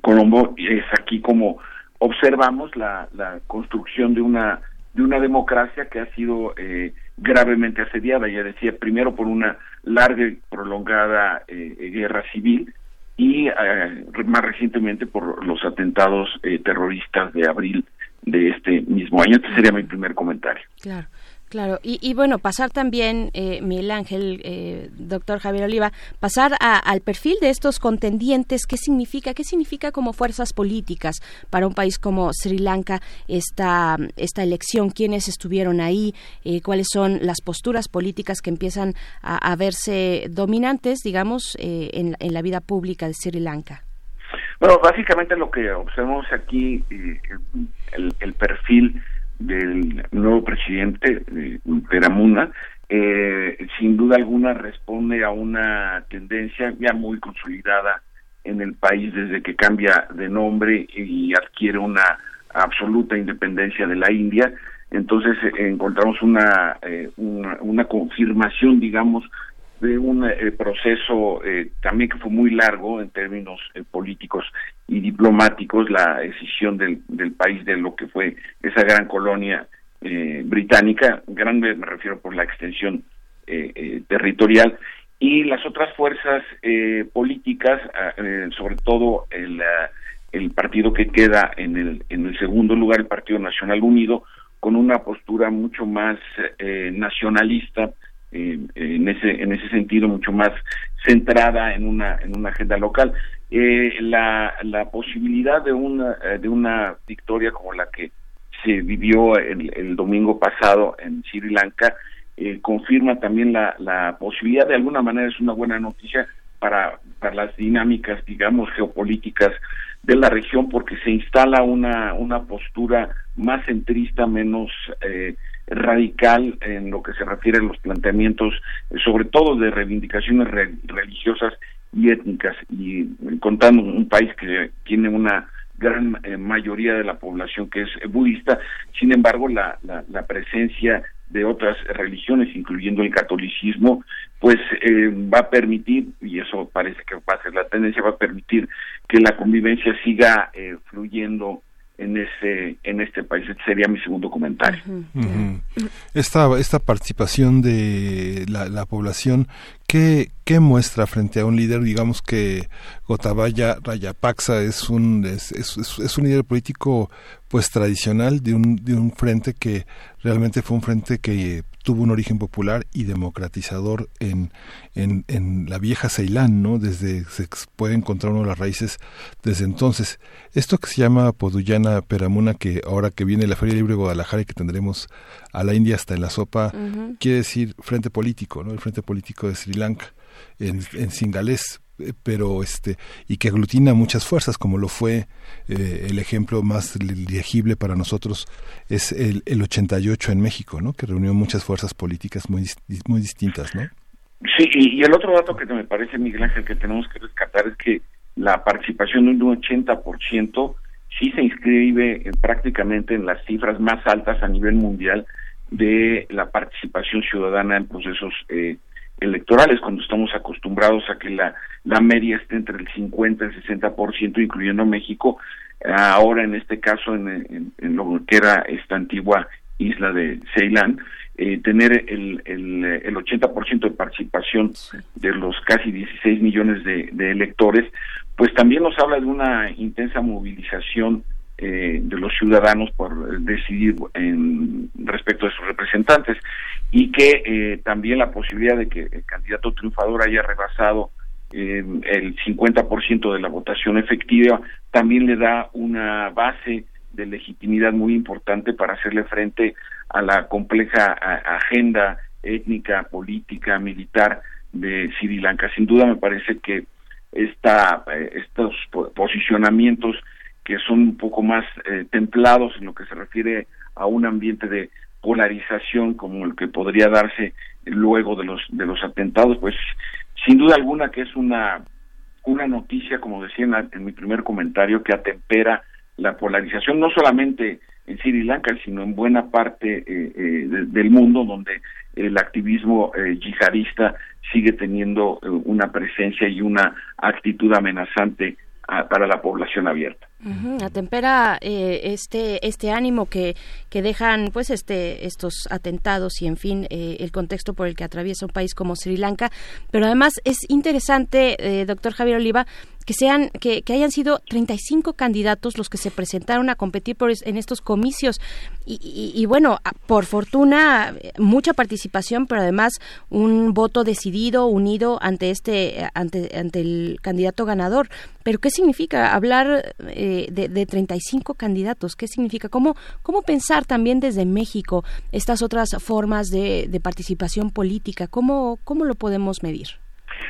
Colombo es aquí como observamos la, la construcción de una de una democracia que ha sido gravemente asediada, ya decía, primero por una larga y prolongada guerra civil y eh, más recientemente por los atentados eh, terroristas de abril de este mismo año. Este sería mi primer comentario. Claro. Claro, y, bueno, pasar también, eh, Miguel Ángel, eh, doctor Javier Oliva, pasar al perfil de estos contendientes, ¿qué significa? ¿Qué significa como fuerzas políticas para un país como Sri Lanka esta, esta elección? ¿Quiénes estuvieron ahí? Eh, ¿Cuáles son las posturas políticas que empiezan a, verse dominantes, digamos, eh, en, en la vida pública de Sri Lanka? Bueno, básicamente lo que observamos aquí, el, el perfil del nuevo presidente, eh, Peramuna, eh, sin duda alguna responde a una tendencia ya muy consolidada en el país desde que cambia de nombre y adquiere una absoluta independencia de la India. Entonces eh, encontramos eh, una, una confirmación, digamos, de un eh, proceso eh, también que fue muy largo en términos eh, políticos y diplomáticos, la decisión del, del país de lo que fue esa gran colonia británica, grande me refiero por la extensión territorial, y las otras fuerzas políticas, ah, sobre todo el, ah, el partido que queda en el, en el segundo lugar, el Partido Nacional Unido, con una postura mucho más nacionalista, eh, en ese en ese sentido mucho más centrada en una en una agenda local. Eh, la la posibilidad de una eh, de una victoria como la que se vivió el, el domingo pasado en Sri Lanka eh, confirma también la la posibilidad de alguna manera es una buena noticia para para las dinámicas digamos geopolíticas de la región porque se instala una una postura más centrista menos eh, radical en lo que se refiere a los planteamientos, eh, sobre todo de reivindicaciones religiosas y étnicas, y contando un país que tiene una gran eh, mayoría de la población que es budista, sin embargo la, la, presencia de otras religiones, incluyendo el catolicismo, pues eh, va a permitir, y eso parece que va a ser la tendencia, va a permitir que la convivencia siga fluyendo en ese en este país. Este sería mi segundo comentario. Esta esta participación de la, la población ¿qué, ¿qué, muestra frente a un líder digamos que Gotabaya Rayapaksa es un es, es, es, un líder político pues tradicional de un de un frente que realmente fue un frente que tuvo un origen popular y democratizador en, en, en la vieja Ceilán, ¿no? Desde se puede encontrar uno las raíces desde entonces. Esto que se llama Poduyana Peramuna, que ahora que viene la Feria Libre de Guadalajara y que tendremos a la India hasta en la sopa, quiere decir frente político, ¿no? El frente político de Sri Lanka en, en singalés eh, pero este y que aglutina muchas fuerzas como lo fue eh, el ejemplo más legible para nosotros es el, el 88 en México no que reunió muchas fuerzas políticas muy muy distintas no sí y, el otro dato que me parece Miguel Ángel que tenemos que rescatar es que la participación de un 80% sí se inscribe prácticamente en las cifras más altas a nivel mundial de la participación ciudadana en procesos eh, electorales, cuando estamos acostumbrados a que la, la media esté entre el 50 y el 60%, incluyendo México, ahora en este caso en, en, lo que era esta antigua isla de Ceilán, eh, tener el, el, el 80% de participación de los casi 16 millones de, de electores, pues también nos habla de una intensa movilización eh, de los ciudadanos por decidir en respecto a sus representantes y que eh, también la posibilidad de que el candidato triunfador haya rebasado eh, el 50% de la votación efectiva también le da una base de legitimidad muy importante para hacerle frente a la compleja agenda étnica, política, militar de Sri Lanka. Sin duda me parece que esta, estos posicionamientos que son un poco más eh, templados en lo que se refiere a un ambiente de polarización como el que podría darse luego de los de los atentados pues sin duda alguna que es una una noticia como decía en, mi primer comentario que atempera la polarización no solamente en Sri Lanka sino en buena parte eh, eh, del mundo donde el activismo yihadista sigue teniendo una presencia y una actitud amenazante para la población abierta. Atempera eh, este este ánimo que, que dejan pues este estos atentados y en fin eh, el contexto por el que atraviesa un país como Sri Lanka, pero además es interesante, eh, doctor Javier Oliva, que sean que, que, hayan sido 35 candidatos los que se presentaron a competir por en estos comicios. Y, y, bueno por fortuna mucha participación pero además un voto decidido unido ante este ante ante el candidato ganador. Pero qué significa hablar eh, de, de 35 candidatos. Qué significa cómo cómo pensar también desde México estas otras formas de, de participación política cómo cómo lo podemos medir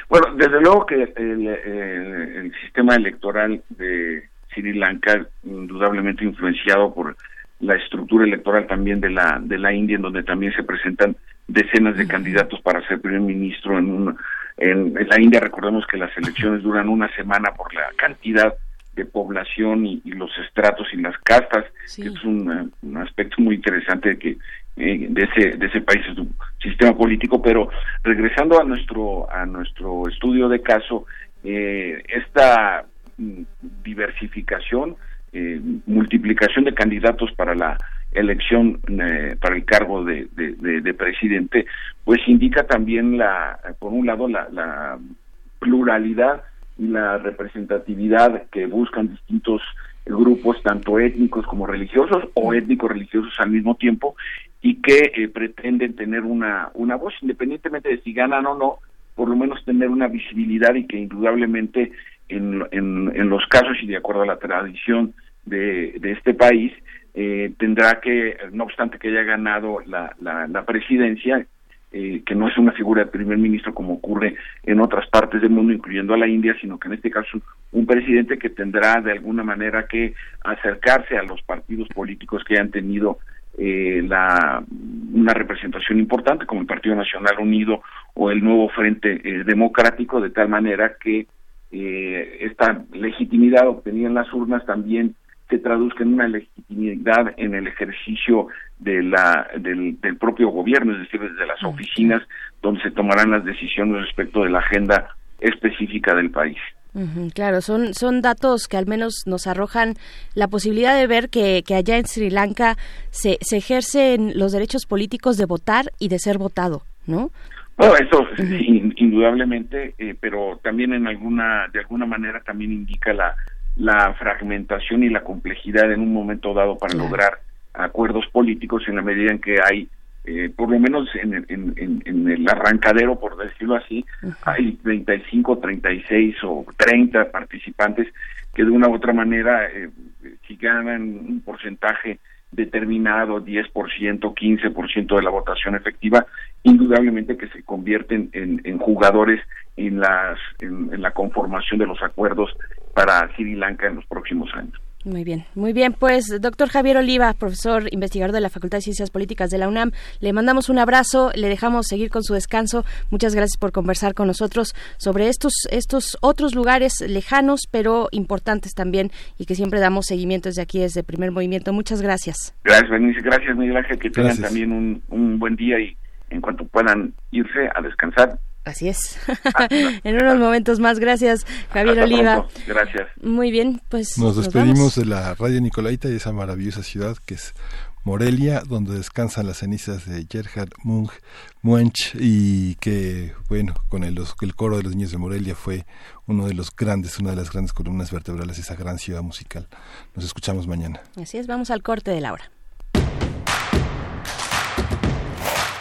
bueno, desde luego que el, sistema electoral de Sri Lanka, indudablemente influenciado por la estructura electoral también de la de la India en donde también se presentan decenas de candidatos para ser primer ministro en un en, la India recordemos que las elecciones duran una semana por la cantidad de población y, los estratos y las castas que es un, un, aspecto muy interesante de que eh, de ese de ese país es un sistema político pero regresando a nuestro a nuestro estudio de caso eh, esta mm, diversificación eh, multiplicación de candidatos para la elección eh, para el cargo de, de, presidente, pues indica también la, por un lado, la, la pluralidad y la representatividad que buscan distintos grupos, tanto étnicos como religiosos o étnicos religiosos al mismo tiempo, y que eh, pretenden tener una, una voz, independientemente de si ganan o no, por lo menos tener una visibilidad y que indudablemente en, en, en los casos y de acuerdo a la tradición de, de este país, eh, tendrá que, no obstante que haya ganado la, la, presidencia, eh, que no es una figura de primer ministro como ocurre en otras partes del mundo, incluyendo a la India, sino que en este caso un presidente que tendrá de alguna manera que acercarse a los partidos políticos que hayan tenido eh, la, una representación importante, como el Partido Nacional Unido o el Nuevo Frente Democrático, de tal manera que esta legitimidad obtenida en las urnas también se traduzca en una legitimidad en el ejercicio de la, del, propio gobierno, es decir, desde las oficinas donde se tomarán las decisiones respecto de la agenda específica del país. claro, son, son datos que al menos nos arrojan la posibilidad de ver que, que allá en Sri Lanka se, se ejercen los derechos políticos de votar y de ser votado, ¿no? Bueno, eso indudablemente, eh, pero también en alguna, de alguna manera también indica la, la fragmentación y la complejidad en un momento dado para lograr acuerdos políticos en la medida en que hay eh, por lo menos en, en, en, el arrancadero, por decirlo así, hay 35, 36 o 30 participantes que de una u otra manera, eh, si ganan un porcentaje determinado, 10%, 15% de la votación efectiva, indudablemente que se convierten en, jugadores en, las, en, la conformación de los acuerdos para Sri Lanka en los próximos años. Muy bien, muy bien. Pues, doctor Javier Oliva, profesor investigador de la Facultad de Ciencias Políticas de la UNAM, le mandamos un abrazo, le dejamos seguir con su descanso. Muchas gracias por conversar con nosotros sobre estos, estos otros lugares lejanos, pero importantes también, y que siempre damos seguimiento desde aquí, desde Primer Movimiento. Muchas gracias. Gracias, Benicio. Gracias, Miguel Ángel. Que tengan también un, un buen día y en cuanto puedan irse a descansar, Así es. en unos momentos más. Gracias, Javier Oliva. Gracias. Muy bien, pues. Nos despedimos de la radio Nicolaita y esa maravillosa ciudad que es Morelia, donde descansan las cenizas de Gerhard Munch, Munch y que, bueno, con el, el coro de los niños de Morelia fue uno de los grandes, una de las grandes columnas vertebrales de esa gran ciudad musical. Nos escuchamos mañana. Así es, vamos al corte de la hora.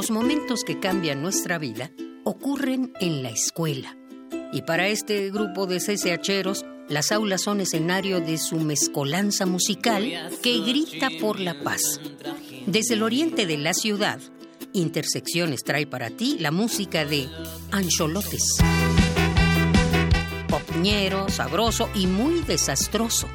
Los momentos que cambian nuestra vida ocurren en la escuela. Y para este grupo de CCHeros, las aulas son escenario de su mezcolanza musical que grita por la paz. Desde el oriente de la ciudad, Intersecciones trae para ti la música de Ancholotes. Popñero, sabroso y muy desastroso.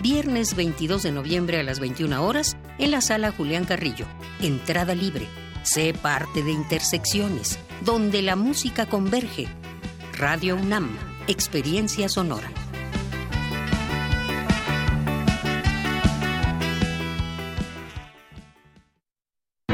Viernes 22 de noviembre a las 21 horas en la sala Julián Carrillo. Entrada libre. Sé parte de Intersecciones, donde la música converge. Radio UNAM, Experiencia Sonora.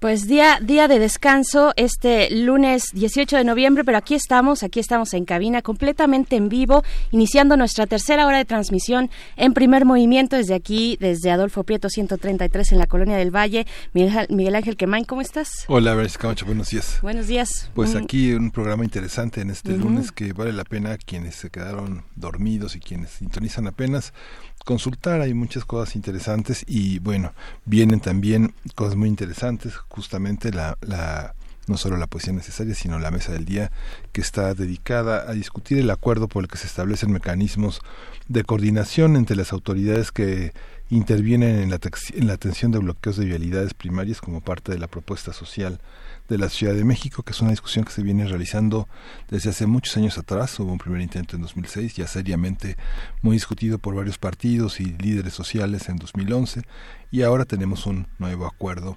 Pues día, día de descanso este lunes 18 de noviembre, pero aquí estamos, aquí estamos en cabina completamente en vivo, iniciando nuestra tercera hora de transmisión en primer movimiento desde aquí, desde Adolfo Prieto 133 en la Colonia del Valle. Miguel, Miguel Ángel Quemain, ¿cómo estás? Hola, Camacho, buenos días. Buenos días. Pues Mm, aquí un programa interesante en este Ujú. lunes que vale la pena quienes se quedaron dormidos y quienes sintonizan apenas consultar. Hay muchas cosas interesantes y bueno, vienen también cosas muy interesantes, justamente la, la no solo la poesía necesaria, sino la mesa del día que está dedicada a discutir el acuerdo por el que se establecen mecanismos de coordinación entre las autoridades que intervienen en la, en la atención de bloqueos de vialidades primarias como parte de la propuesta social de la Ciudad de México, que es una discusión que se viene realizando desde hace muchos años atrás. Hubo un primer intento en 2006, ya seriamente muy discutido por varios partidos y líderes sociales en 2011, y ahora tenemos un nuevo acuerdo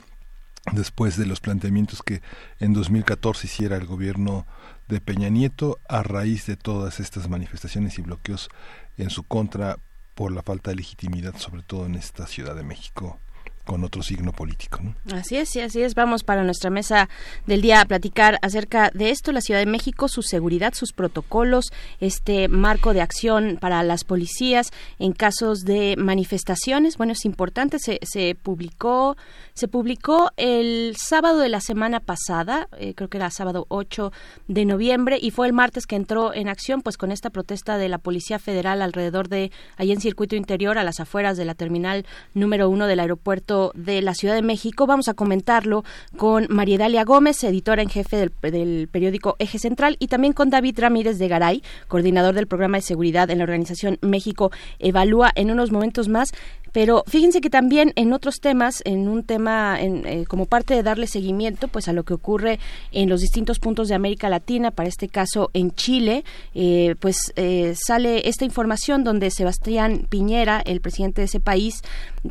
después de los planteamientos que en 2014 hiciera el gobierno de Peña Nieto a raíz de todas estas manifestaciones y bloqueos en su contra por la falta de legitimidad, sobre todo en esta Ciudad de México, con otro signo político. ¿no? Así es, sí, así es. Vamos para nuestra mesa del día a platicar acerca de esto, la Ciudad de México, su seguridad, sus protocolos, este marco de acción para las policías en casos de manifestaciones. Bueno, es importante, se, se publicó, se publicó el sábado de la semana pasada, eh, creo que era sábado 8 de noviembre, y fue el martes que entró en acción, pues con esta protesta de la Policía Federal alrededor de, ahí en Circuito Interior, a las afueras de la terminal número uno del aeropuerto de la Ciudad de México. Vamos a comentarlo con María Dalia Gómez, editora en jefe del, del periódico Eje Central, y también con David Ramírez de Garay, coordinador del programa de seguridad en la organización México Evalúa en unos momentos más. Pero fíjense que también en otros temas, en un tema en, eh, como parte de darle seguimiento pues a lo que ocurre en los distintos puntos de América Latina, para este caso en Chile, eh, pues eh, sale esta información donde Sebastián Piñera, el presidente de ese país,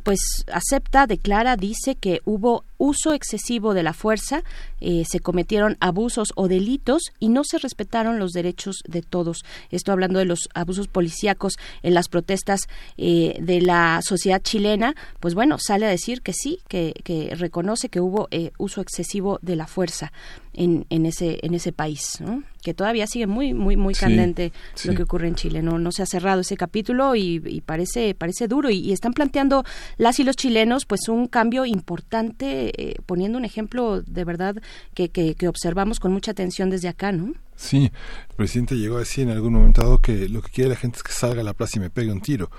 pues acepta, declara, dice que hubo uso excesivo de la fuerza, eh, se cometieron abusos o delitos y no se respetaron los derechos de todos. Esto hablando de los abusos policíacos en las protestas eh, de la sociedad chilena, pues bueno, sale a decir que sí, que, que reconoce que hubo eh, uso excesivo de la fuerza en, en ese en ese país, ¿no? que todavía sigue muy muy muy Sí, candente lo que ocurre en Chile. No no se ha cerrado ese capítulo y, y parece parece duro y, y están planteando las y los chilenos pues un cambio importante eh, poniendo un ejemplo de verdad que, que, que observamos con mucha atención desde acá, ¿no? Sí, el presidente llegó a decir en algún momento dado que lo que quiere la gente es que salga a la plaza y me pegue un tiro,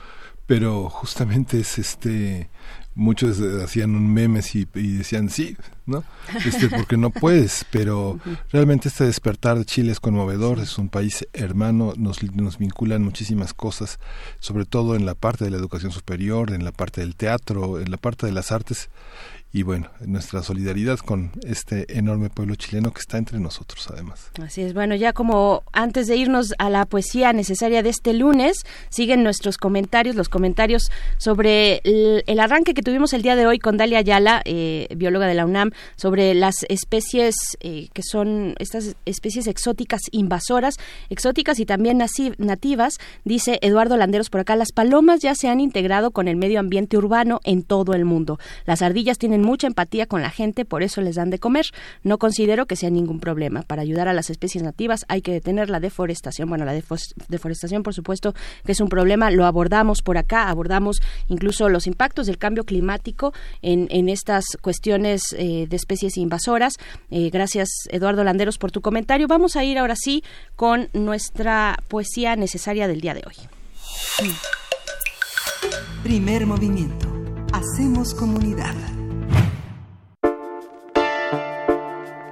pero justamente es este muchos hacían un memes y, y decían sí, ¿no? Este, porque no puedes, pero realmente este despertar de Chile es conmovedor, es un país hermano, nos, nos vinculan muchísimas cosas, sobre todo en la parte de la educación superior, en la parte del teatro, en la parte de las artes y bueno, nuestra solidaridad con este enorme pueblo chileno que está entre nosotros además. Así es, bueno, ya como antes de irnos a la poesía necesaria de este lunes, siguen nuestros comentarios, los comentarios sobre el, arranque que tuvimos el día de hoy con Dalia Ayala, eh, bióloga de la UNAM, sobre las especies eh, que son estas especies exóticas invasoras, exóticas y también nativas, dice Eduardo Landeros por acá, las palomas ya se han integrado con el medio ambiente urbano en todo el mundo. Las ardillas tienen mucha empatía con la gente, por eso les dan de comer. No considero que sea ningún problema. Para ayudar a las especies nativas hay que detener la deforestación. Bueno, la deforestación, por supuesto, que es un problema. Lo abordamos por acá, abordamos incluso los impactos del cambio climático en, estas cuestiones eh, de especies invasoras. Eh, gracias, Eduardo Landeros, por tu comentario. Vamos a ir ahora sí con nuestra poesía necesaria del día de hoy. Primer movimiento. Hacemos comunidad.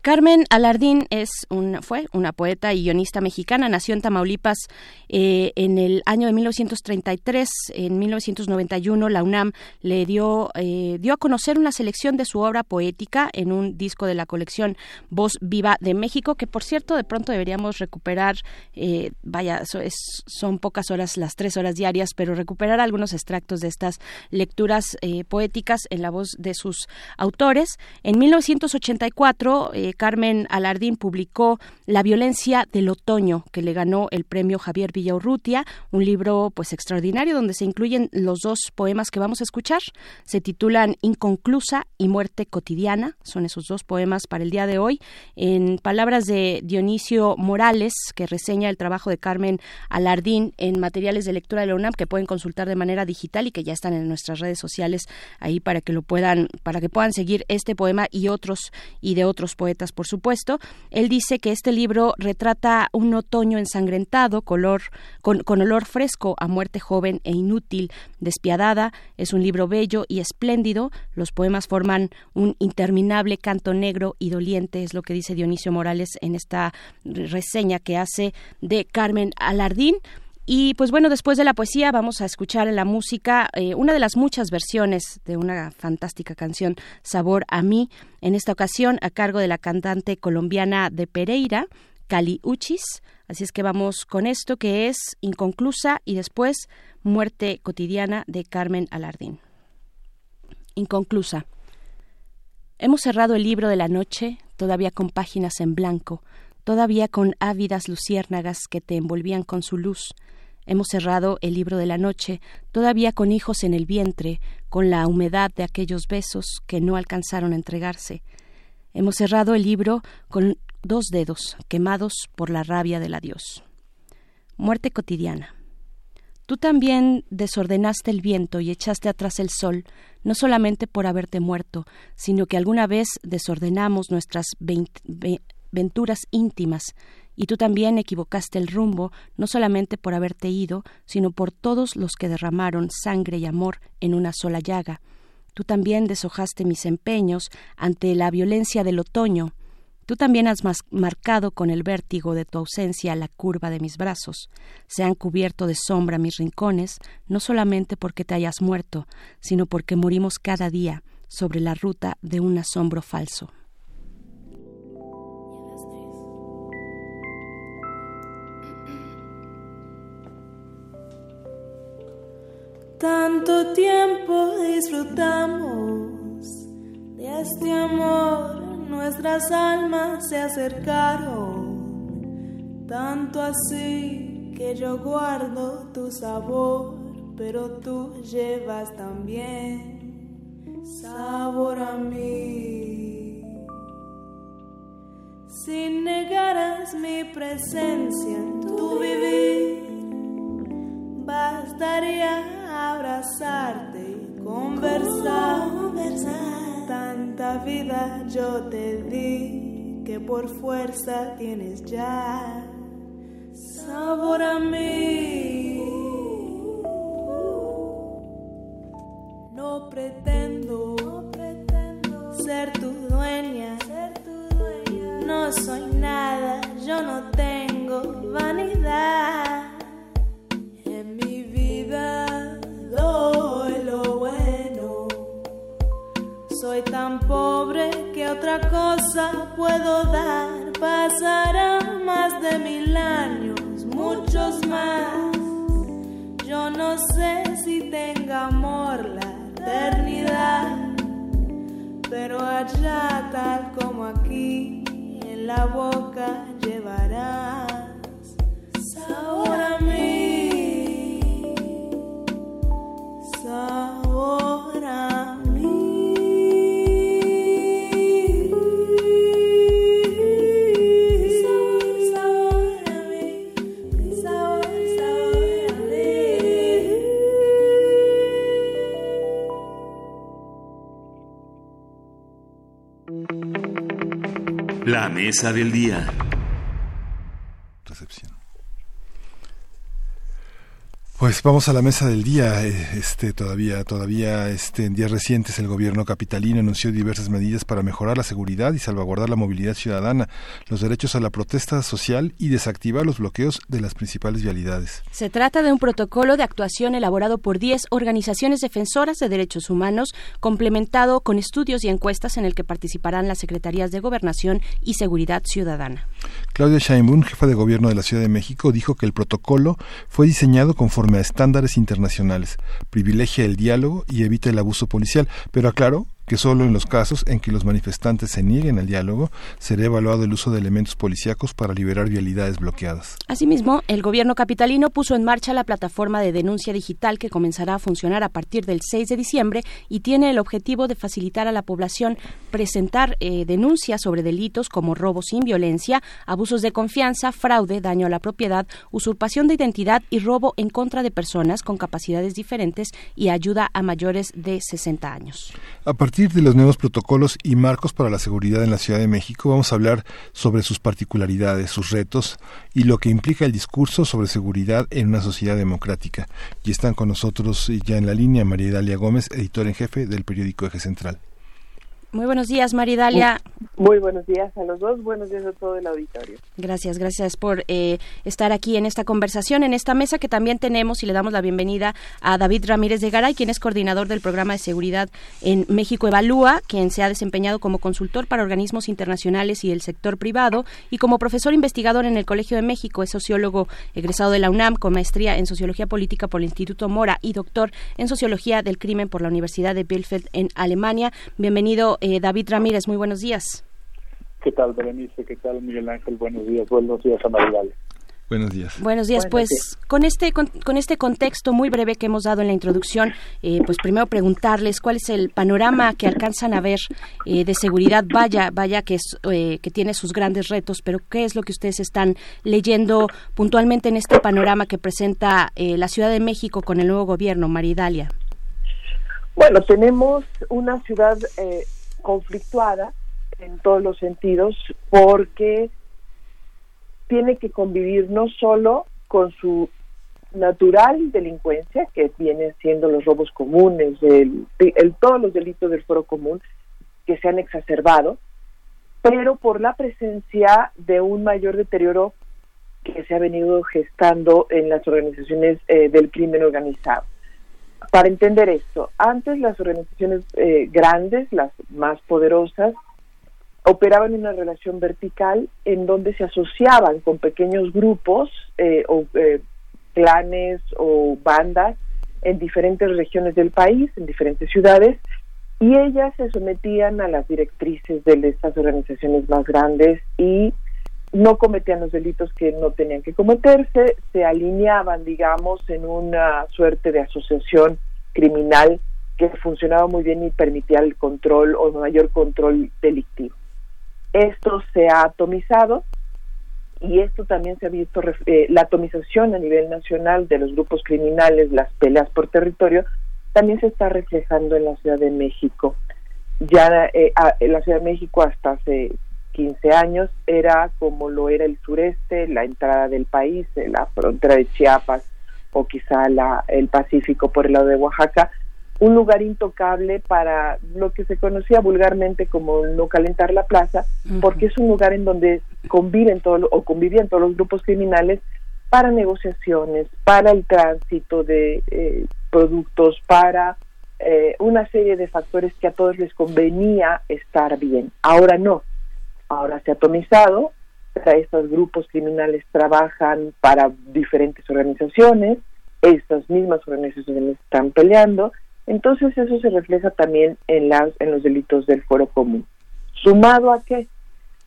Carmen Alardín es un, fue una poeta y guionista mexicana. Nació en Tamaulipas eh, en el año de 1933. En 1991 la UNAM le dio, eh, dio a conocer una selección de su obra poética en un disco de la colección Voz Viva de México, que por cierto de pronto deberíamos recuperar, eh, vaya, son pocas horas, las tres horas diarias, pero recuperar algunos extractos de estas lecturas poéticas en la voz de sus autores. En 1984, Carmen Alardín publicó La violencia del otoño, que le ganó el premio Javier Villaurrutia, un libro pues extraordinario donde se incluyen los dos poemas que vamos a escuchar. Se titulan Inconclusa y Muerte cotidiana, son esos dos poemas para el día de hoy. En palabras de Dionisio Morales, que reseña el trabajo de Carmen Alardín en materiales de lectura de la UNAM que pueden consultar de manera digital y que ya están en nuestras redes sociales ahí para que lo puedan para que puedan seguir este poema y otros y de otros poetas por supuesto. Él dice que este libro retrata un otoño ensangrentado, color, con, con olor fresco a muerte joven e inútil, despiadada. Es un libro bello y espléndido. Los poemas forman un interminable canto negro y doliente, es lo que dice Dionisio Morales en esta reseña que hace de Carmen Alardín. Y pues bueno, después de la poesía vamos a escuchar la música eh, una de las muchas versiones de una fantástica canción, Sabor a mí, en esta ocasión a cargo de la cantante colombiana de Pereira, Cali Uchis. Así es que vamos con esto que es Inconclusa y después Muerte cotidiana de Carmen Alardín. Inconclusa. Hemos cerrado el libro de la noche, todavía con páginas en blanco, todavía con ávidas luciérnagas que te envolvían con su luz, Hemos cerrado el libro de la noche, todavía con hijos en el vientre, con la humedad de aquellos besos que no alcanzaron a entregarse. Hemos cerrado el libro con dos dedos quemados por la rabia del adiós. Muerte cotidiana. Tú también desordenaste el viento y echaste atrás el sol, no solamente por haberte muerto, sino que alguna vez desordenamos nuestras venturas íntimas y tú también equivocaste el rumbo, no solamente por haberte ido, sino por todos los que derramaron sangre y amor en una sola llaga. Tú también deshojaste mis empeños ante la violencia del otoño. Tú también has marcado con el vértigo de tu ausencia la curva de mis brazos. Se han cubierto de sombra mis rincones, no solamente porque te hayas muerto, sino porque morimos cada día sobre la ruta de un asombro falso. Tanto tiempo disfrutamos de este amor, nuestras almas se acercaron, tanto así que yo guardo tu sabor, pero tú llevas también sabor a mí. Si negaras mi presencia en tu bastaría abrazarte y conversar. Tanta vida yo te di que por fuerza tienes ya sabor a mí. No pretendo, ser tu dueña. No soy nada, yo no tengo vanidad. Soy tan pobre que otra cosa puedo dar. Pasarán más de mil años, muchos más. Yo no sé si tenga amor la eternidad, pero allá tal como aquí, en la boca llevarás sabor La mesa del día. Pues vamos a la mesa del día. Eh, Este todavía, todavía, este, en días recientes el gobierno capitalino anunció diversas medidas para mejorar la seguridad y salvaguardar la movilidad ciudadana, los derechos a la protesta social y desactivar los bloqueos de las principales vialidades. Se trata de un protocolo de actuación elaborado por 10 organizaciones defensoras de derechos humanos, complementado con estudios y encuestas en el que participarán las secretarías de Gobernación y Seguridad Ciudadana. Claudia Sheinbaum, jefa de gobierno de la Ciudad de México, dijo que el protocolo fue diseñado conforme a estándares internacionales, privilegia el diálogo y evita el abuso policial, pero aclaró que solo en los casos en que los manifestantes se nieguen al diálogo será evaluado el uso de elementos policíacos para liberar vialidades bloqueadas. Asimismo, el gobierno capitalino puso en marcha la plataforma de denuncia digital que comenzará a funcionar a partir del 6 de diciembre y tiene el objetivo de facilitar a la población presentar eh, denuncias sobre delitos como robo sin violencia, abusos de confianza, fraude, daño a la propiedad, usurpación de identidad y robo en contra de personas con capacidades diferentes y ayuda a mayores de 60 años. A partir de los nuevos protocolos y marcos para la seguridad en la Ciudad de México, vamos a hablar sobre sus particularidades, sus retos y lo que implica el discurso sobre seguridad en una sociedad democrática. Y están con nosotros ya en la línea María Dalia Gómez, editora en jefe del periódico Eje Central. Muy buenos días, Maridalia. Muy buenos días a los dos, buenos días a todo el auditorio. Gracias, gracias por eh, estar aquí en esta conversación, en esta mesa que también tenemos y le damos la bienvenida a David Ramírez de Garay, quien es coordinador del programa de seguridad en México Evalúa, quien se ha desempeñado como consultor para organismos internacionales y el sector privado y como profesor investigador en el Colegio de México, es sociólogo egresado de la UNAM con maestría en sociología política por el Instituto Mora y doctor en sociología del crimen por la Universidad de Bielefeld en Alemania. Bienvenido, eh, David Ramírez, muy buenos días. ¿Qué tal, Berenice? ¿Qué tal, Miguel Ángel? Buenos días. Buenos días a Maridale. Buenos días. Buenos días. Buenos pues con este con, con este contexto muy breve que hemos dado en la introducción, eh, pues primero preguntarles cuál es el panorama que alcanzan a ver eh, de seguridad. Vaya, vaya que es eh, que tiene sus grandes retos, pero qué es lo que ustedes están leyendo puntualmente en este panorama que presenta eh, la Ciudad de México con el nuevo gobierno, Maridalia. Bueno, tenemos una ciudad eh, conflictuada en todos los sentidos porque tiene que convivir no solo con su natural delincuencia, que vienen siendo los robos comunes, el, todos los delitos del foro común que se han exacerbado, pero por la presencia de un mayor deterioro que se ha venido gestando en las organizaciones eh, del crimen organizado. Para entender esto, antes las organizaciones eh, grandes, las más poderosas, operaban en una relación vertical en donde se asociaban con pequeños grupos eh, o eh, clanes o bandas en diferentes regiones del país, en diferentes ciudades, y ellas se sometían a las directrices de estas organizaciones más grandes y no cometían los delitos que no tenían que cometerse, se alineaban, digamos, en una suerte de asociación criminal que funcionaba muy bien y permitía el control o mayor control delictivo. Esto se ha atomizado y esto también se ha visto, eh, la atomización a nivel nacional de los grupos criminales, las peleas por territorio, también se está reflejando en la Ciudad de México. Ya eh, en la Ciudad de México hasta hace 15 años, era como lo era el sureste, la entrada del país, la frontera de Chiapas o quizá la, el Pacífico por el lado de Oaxaca, un lugar intocable para lo que se conocía vulgarmente como no calentar la plaza, porque es un lugar en donde conviven todos o convivían todos los grupos criminales para negociaciones, para el tránsito de eh, productos, para eh, una serie de factores que a todos les convenía estar bien. Ahora no, ahora se ha atomizado, estos grupos criminales trabajan para diferentes organizaciones, estas mismas organizaciones están peleando, entonces eso se refleja también en, las, en los delitos del fuero común. Sumado a que,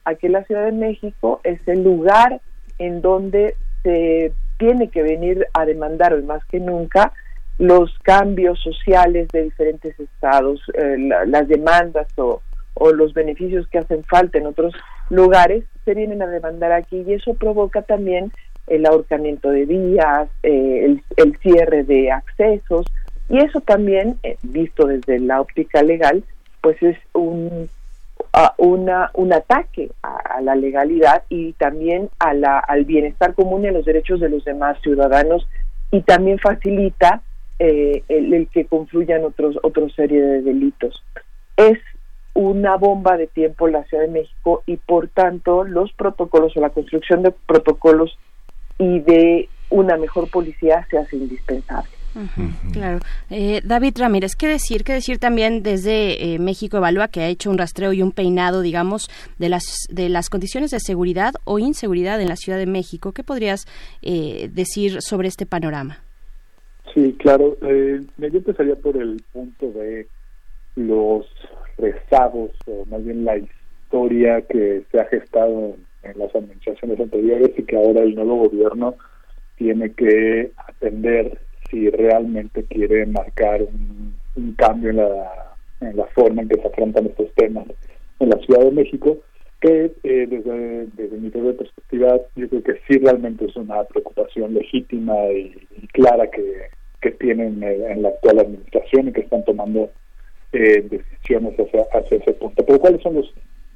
a que la Ciudad de México es el lugar en donde se tiene que venir a demandar hoy más que nunca los cambios sociales de diferentes estados, eh, las demandas o, o los beneficios que hacen falta en otros lugares se vienen a demandar aquí y eso provoca también el ahorcamiento de vías, eh, el, cierre de accesos y eso también, eh, visto desde la óptica legal, pues es un, un ataque a, la legalidad y también a la, al bienestar común y a los derechos de los demás ciudadanos y también facilita eh, el, el, que confluyan otros otra serie de delitos. Es una bomba de tiempo la Ciudad de México y por tanto los protocolos o la construcción de protocolos y de una mejor policía se hace indispensable. claro. Eh, David Ramírez, ¿qué decir? ¿Qué decir también desde eh, México Evalúa, que ha hecho un rastreo y un peinado, digamos, de las, de las condiciones de seguridad o inseguridad en la Ciudad de México? ¿Qué podrías eh, decir sobre este panorama? Sí, claro. Eh, yo empezaría por el punto de los rezagos, o más bien la historia que se ha gestado en, las administraciones anteriores y que ahora el nuevo gobierno tiene que atender si realmente quiere marcar un, cambio en la, en la forma en que se afrontan estos temas en la Ciudad de México, que eh, desde, desde mi perspectiva yo creo que sí realmente es una preocupación legítima y, clara que, que tienen en la actual administración y que están tomando eh, decisiones hacia, hacia ese punto. Pero ¿cuáles son los,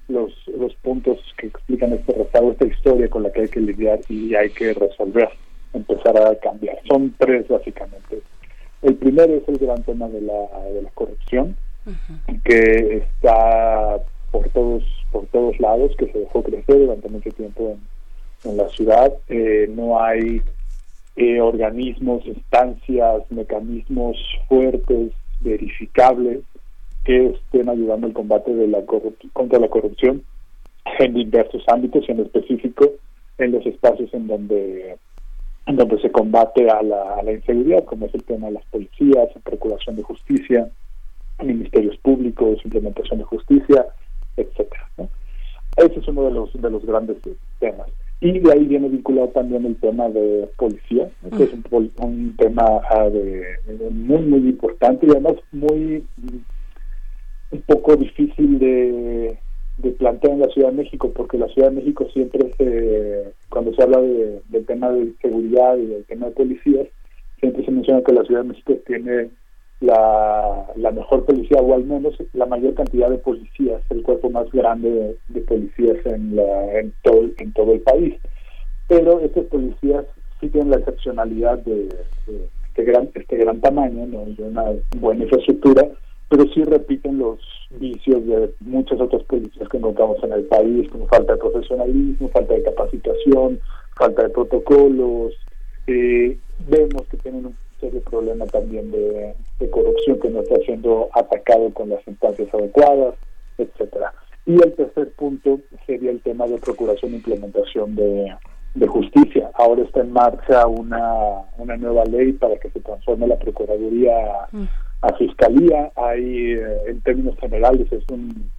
los, los puntos que explican este rezago, esta historia con la que hay que lidiar y hay que resolver, empezar a cambiar? Son tres básicamente. El primero es el gran tema de la, de la corrupción, que está por todos por todos lados, que se dejó crecer durante mucho tiempo en, en la ciudad. Eh, no hay eh, organismos, instancias, mecanismos fuertes, verificables, que estén ayudando al combate de la contra la corrupción en diversos ámbitos y en específico en los espacios en donde en donde se combate a la, a la inseguridad, como es el tema de las policías, procuración de justicia, ministerios públicos, implementación de justicia, etcétera. Ese es uno de los de los grandes temas. Y de ahí viene vinculado también el tema de policía, que es un, un tema ah, de, muy, muy importante y además muy un poco difícil de, de plantear en la Ciudad de México, porque la Ciudad de México siempre se, cuando se habla de, del tema de seguridad y del tema de policías, siempre se menciona que la Ciudad de México tiene la, mejor policía o al menos la mayor cantidad de policías, el cuerpo más grande de, policías en, la, en, todo, en todo el país. Pero estos policías sí tienen la excepcionalidad de, este, gran, este gran tamaño ¿no? y una buena infraestructura pero sí repiten los vicios de muchas otras policías que encontramos en el país, como falta de profesionalismo, falta de capacitación, falta de protocolos. Eh, vemos que tienen un serio problema también de, corrupción que no está siendo atacado con las instancias adecuadas, etcétera. Y el tercer punto sería el tema de procuración e implementación de, justicia. Ahora está en marcha una, una nueva ley para que se transforme la Procuraduría mm a fiscalía hay eh, en términos generales es un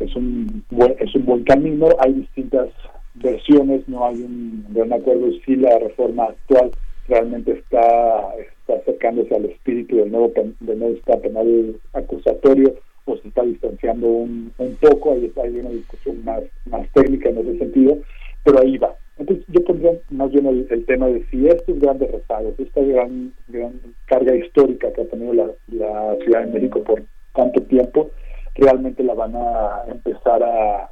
es un buen es un buen camino hay distintas versiones no hay un gran acuerdo si la reforma actual realmente está está acercándose al espíritu del nuevo del nuevo estado penal acusatorio o se está distanciando un, un poco hay, hay una discusión más más técnica en ese sentido pero ahí va entonces yo pondría más bien el, tema de si estos grandes rezagos, esta gran, gran carga histórica que ha tenido la, Ciudad de México por tanto tiempo, realmente la van a empezar a,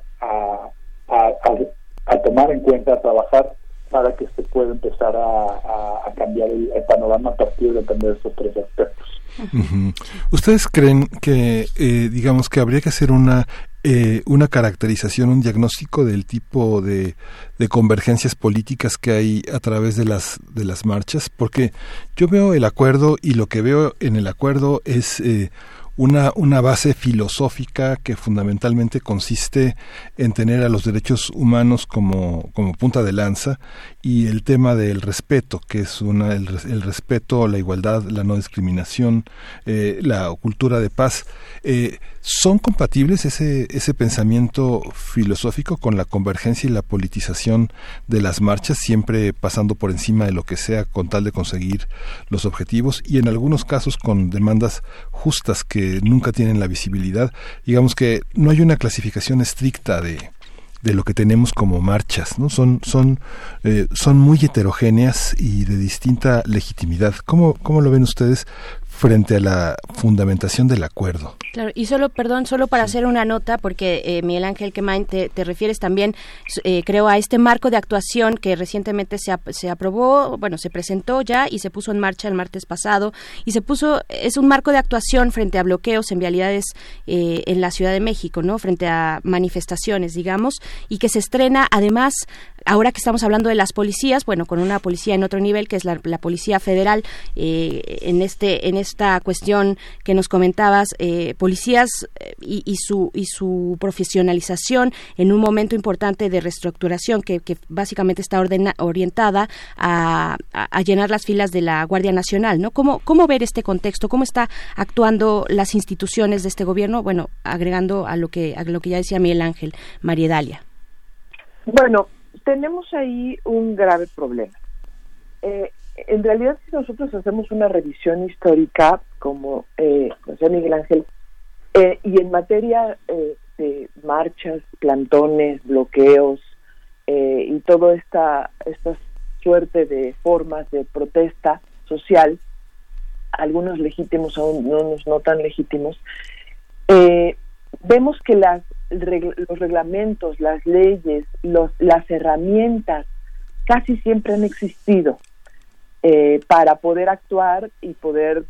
tomar en cuenta, a trabajar para que se pueda empezar a, cambiar el, panorama a partir de atender estos tres aspectos. ¿Ustedes creen que, eh, digamos, que habría que hacer una eh, una caracterización, un diagnóstico del tipo de, convergencias políticas que hay a través de las de las marchas, porque yo veo el acuerdo y lo que veo en el acuerdo es eh, una, una base filosófica que fundamentalmente consiste en tener a los derechos humanos como punta de lanza y el tema del respeto, que es una, el, el respeto, la igualdad, la no discriminación, eh, la cultura de paz. Eh, ¿Son compatibles ese, ese pensamiento filosófico con la convergencia y la politización de las marchas, siempre pasando por encima de lo que sea con tal de conseguir los objetivos y en algunos casos con demandas justas que nunca tienen la visibilidad? Digamos que no hay una clasificación estricta de, de lo que tenemos como marchas, ¿no? Son, son, eh, son muy heterogéneas y de distinta legitimidad. ¿Cómo, cómo lo ven ustedes frente a la fundamentación del acuerdo. Claro, y solo, perdón, solo para hacer una nota, porque eh, Miguel Ángel Quemain, te, te refieres también, eh, creo, a este marco de actuación que recientemente se, se aprobó, bueno, se presentó ya y se puso en marcha el martes pasado, y se puso, es un marco de actuación frente a bloqueos en vialidades eh, en la Ciudad de México, ¿no? Frente a manifestaciones, digamos, y que se estrena además ahora que estamos hablando de las policías, bueno, con una policía en otro nivel, que es la, la Policía Federal, eh, en, este, en esta cuestión que nos comentabas, eh, policías y, y, su, y su profesionalización en un momento importante de reestructuración que, básicamente está ordena, orientada a, llenar las filas de la Guardia Nacional, ¿no? ¿Cómo, ¿Cómo ver este contexto? ¿Cómo está actuando las instituciones de este gobierno? Bueno, agregando a lo que, a lo que ya decía Miguel Ángel, María Dalia. Bueno, tenemos ahí un grave problema. Eh, en realidad, si nosotros hacemos una revisión histórica, como eh, Miguel Ángel, eh, y en materia eh, de marchas, plantones, bloqueos eh, y toda esta, esta suerte de formas de protesta social, algunos legítimos, algunos no tan legítimos, eh, vemos que las los reglamentos, las leyes, los, las herramientas casi siempre han existido eh, para poder actuar y poder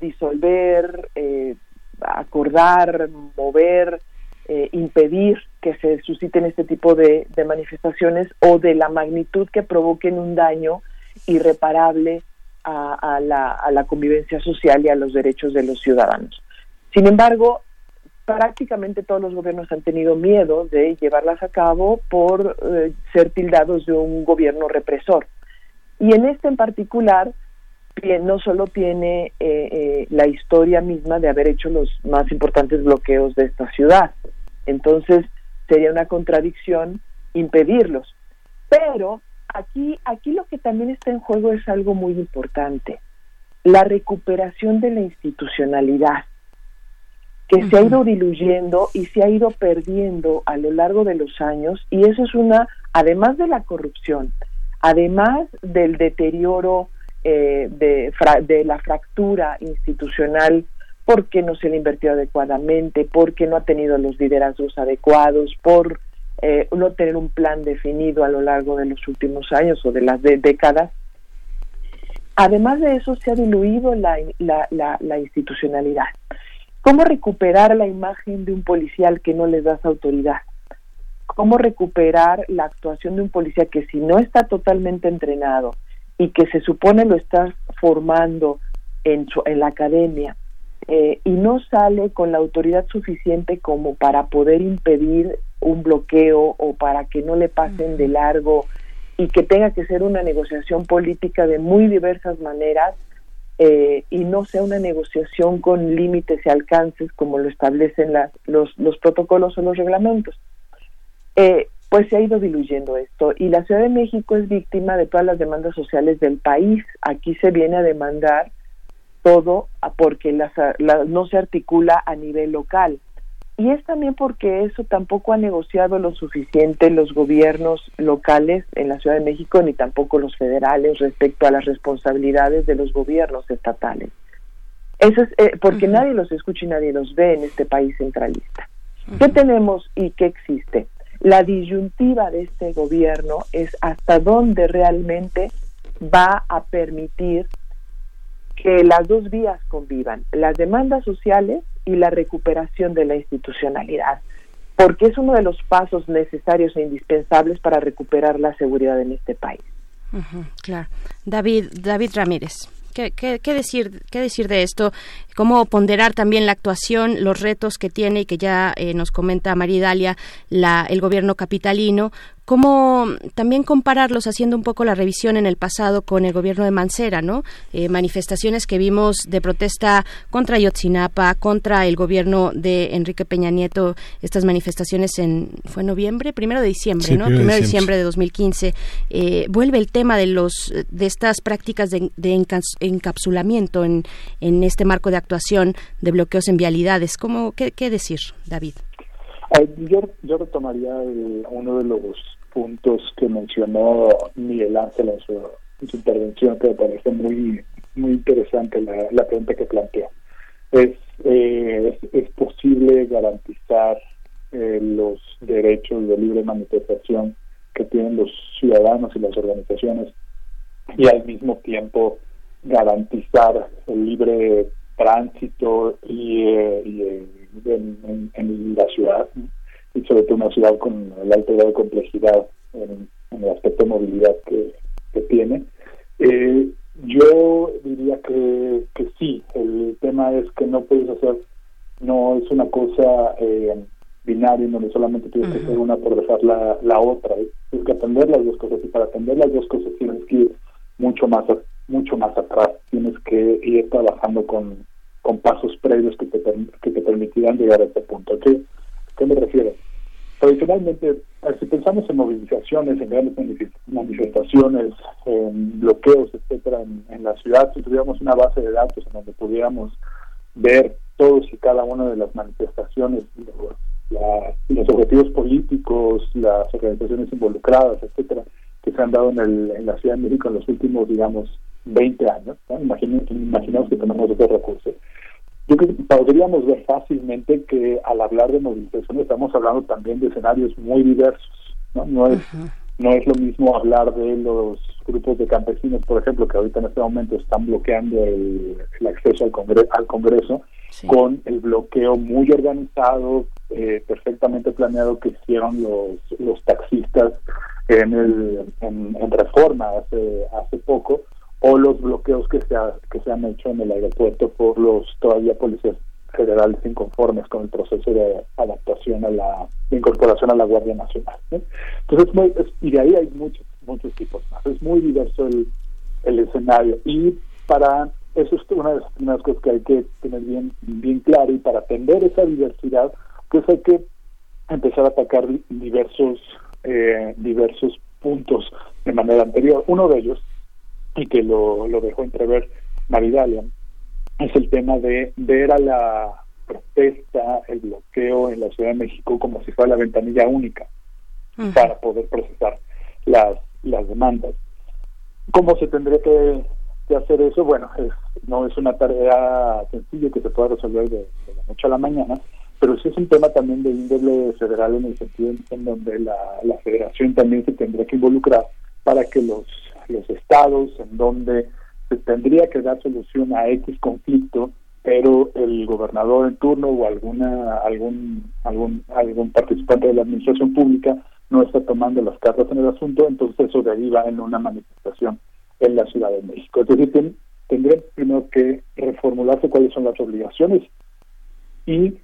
disolver, eh, acordar, mover, eh, impedir que se susciten este tipo de, manifestaciones o de la magnitud que provoquen un daño irreparable a, a, la, a la convivencia social y a los derechos de los ciudadanos. Sin embargo, prácticamente todos los gobiernos han tenido miedo de llevarlas a cabo por eh, ser tildados de un gobierno represor. Y en este en particular, no solo tiene eh, eh, la historia misma de haber hecho los más importantes bloqueos de esta ciudad, entonces sería una contradicción impedirlos. Pero aquí, aquí lo que también está en juego es algo muy importante, la recuperación de la institucionalidad que uh -huh. se ha ido diluyendo y se ha ido perdiendo a lo largo de los años y eso es una, además de la corrupción, además del deterioro eh, de, de, la fractura institucional porque no se le invirtió adecuadamente, porque no ha tenido los liderazgos adecuados, por eh, no tener un plan definido a lo largo de los últimos años o de las de décadas. Además de eso, se ha diluido la, la, la, institucionalidad. ¿Cómo recuperar la imagen de un policial que no les das autoridad? ¿Cómo recuperar la actuación de un policía que si no está totalmente entrenado y que se supone lo está formando en, su, en la academia eh, y no sale con la autoridad suficiente como para poder impedir un bloqueo o para que no le pasen de largo y que tenga que ser una negociación política de muy diversas maneras eh, y no sea una negociación con límites y alcances como lo establecen las, los, los protocolos o los reglamentos. Eh, pues se ha ido diluyendo esto y la Ciudad de México es víctima de todas las demandas sociales del país. Aquí se viene a demandar todo porque las, no se articula a nivel local. Y es también porque eso tampoco ha negociado lo suficiente los gobiernos locales en la Ciudad de México ni tampoco los federales respecto a las responsabilidades de los gobiernos estatales. Eso es eh, porque uh -huh. nadie los escucha y nadie los ve en este país centralista. Uh -huh. ¿Qué tenemos y qué existe? La disyuntiva de este gobierno es hasta dónde realmente va a permitir que las dos vías convivan, las demandas sociales y la recuperación de la institucionalidad, porque es uno de los pasos necesarios e indispensables para recuperar la seguridad en este país. Claro. David, David Ramírez. ¿Qué, qué, qué decir, ¿Qué decir de esto? ¿Cómo ponderar también la actuación, los retos que tiene y que ya eh, nos comenta María Dalia la, el gobierno capitalino? ¿Cómo también compararlos haciendo un poco la revisión en el pasado con el gobierno de Mancera, ¿no? Eh, manifestaciones que vimos de protesta contra Yotzinapa, contra el gobierno de Enrique Peña Nieto, estas manifestaciones en, fue en noviembre, primero de diciembre, Sí, ¿no? primero de Primero de diciembre. de 2015. Eh, vuelve el tema de los de estas prácticas de, encapsulamiento en, en este marco de actuación de bloqueos en vialidades. ¿Cómo, qué, qué decir, David? Yo, yo retomaría el- uno de los puntos que mencionó Miguel Ángel en su, en su intervención, que me parece muy muy interesante la, pregunta que planteó. Es, eh, es, es posible garantizar eh, los derechos de libre manifestación que tienen los ciudadanos y las organizaciones y al mismo tiempo garantizar el libre tránsito y, eh, y, eh, en, en- la ciudad. Y sobre todo una ciudad con el alto grado de complejidad en, en el aspecto de movilidad que, que tiene. Eh, yo diría que, que sí, el tema es que no puedes hacer, no es una cosa eh, binaria, donde solamente tienes que hacer una por dejar la, la otra, tienes que atender las dos cosas y para atender las dos cosas tienes que ir mucho más a- mucho más atrás, tienes que ir trabajando con, con pasos previos que te, que te permitirán llegar a este punto. ¿A qué, a qué me refiero? Tradicionalmente, si pensamos en movilizaciones, en grandes manifest- manifestaciones, en bloqueos, etcétera, en, en la ciudad, si tuviéramos una base de datos en donde pudiéramos ver todos y cada una de las manifestaciones, los objetivos políticos, las organizaciones involucradas, etcétera, que se han dado en, el, en la Ciudad de México en los últimos, digamos, 20 años. ¿no? Que tenemos esos recursos. Yo creo que podríamos ver fácilmente que al hablar de movilización estamos hablando también de escenarios muy diversos. No, no es no es lo mismo hablar de los grupos de campesinos, por ejemplo, que ahorita en este momento están bloqueando el, el acceso al, congre- al Congreso, con el bloqueo muy organizado, eh, perfectamente planeado que hicieron los, los taxistas en, el, en, en Reforma hace, hace poco, o los bloqueos que se, ha- que se han hecho en el aeropuerto por los todavía policías federales inconformes con el proceso de adaptación a la de incorporación a la Guardia Nacional. Entonces, muy- y de ahí hay muchos muchos tipos más. Es muy diverso el, el escenario y para eso es una de las primeras cosas que hay que tener bien bien claro y para atender esa diversidad, pues hay que empezar a atacar diversos eh, diversos puntos de manera anterior. Uno de ellos y que lo, lo dejó entrever Maridalia, es el tema de ver a la protesta, el bloqueo en la Ciudad de México como si fuera la ventanilla única para poder procesar las, las demandas. ¿Cómo se tendría que, que hacer eso? Bueno, es, no es una tarea sencilla que se pueda resolver de, de la noche a la mañana, pero sí es un tema también de índole federal en el sentido en, en donde la, la federación también se tendría que involucrar para que los, los estados en donde se tendría que dar solución a X conflicto, pero el gobernador en turno o alguna algún algún algún participante de la administración pública no está tomando las cartas en el asunto, entonces eso deriva en una manifestación en la Ciudad de México. Es decir, ten- tendría primero que reformularse cuáles son las obligaciones y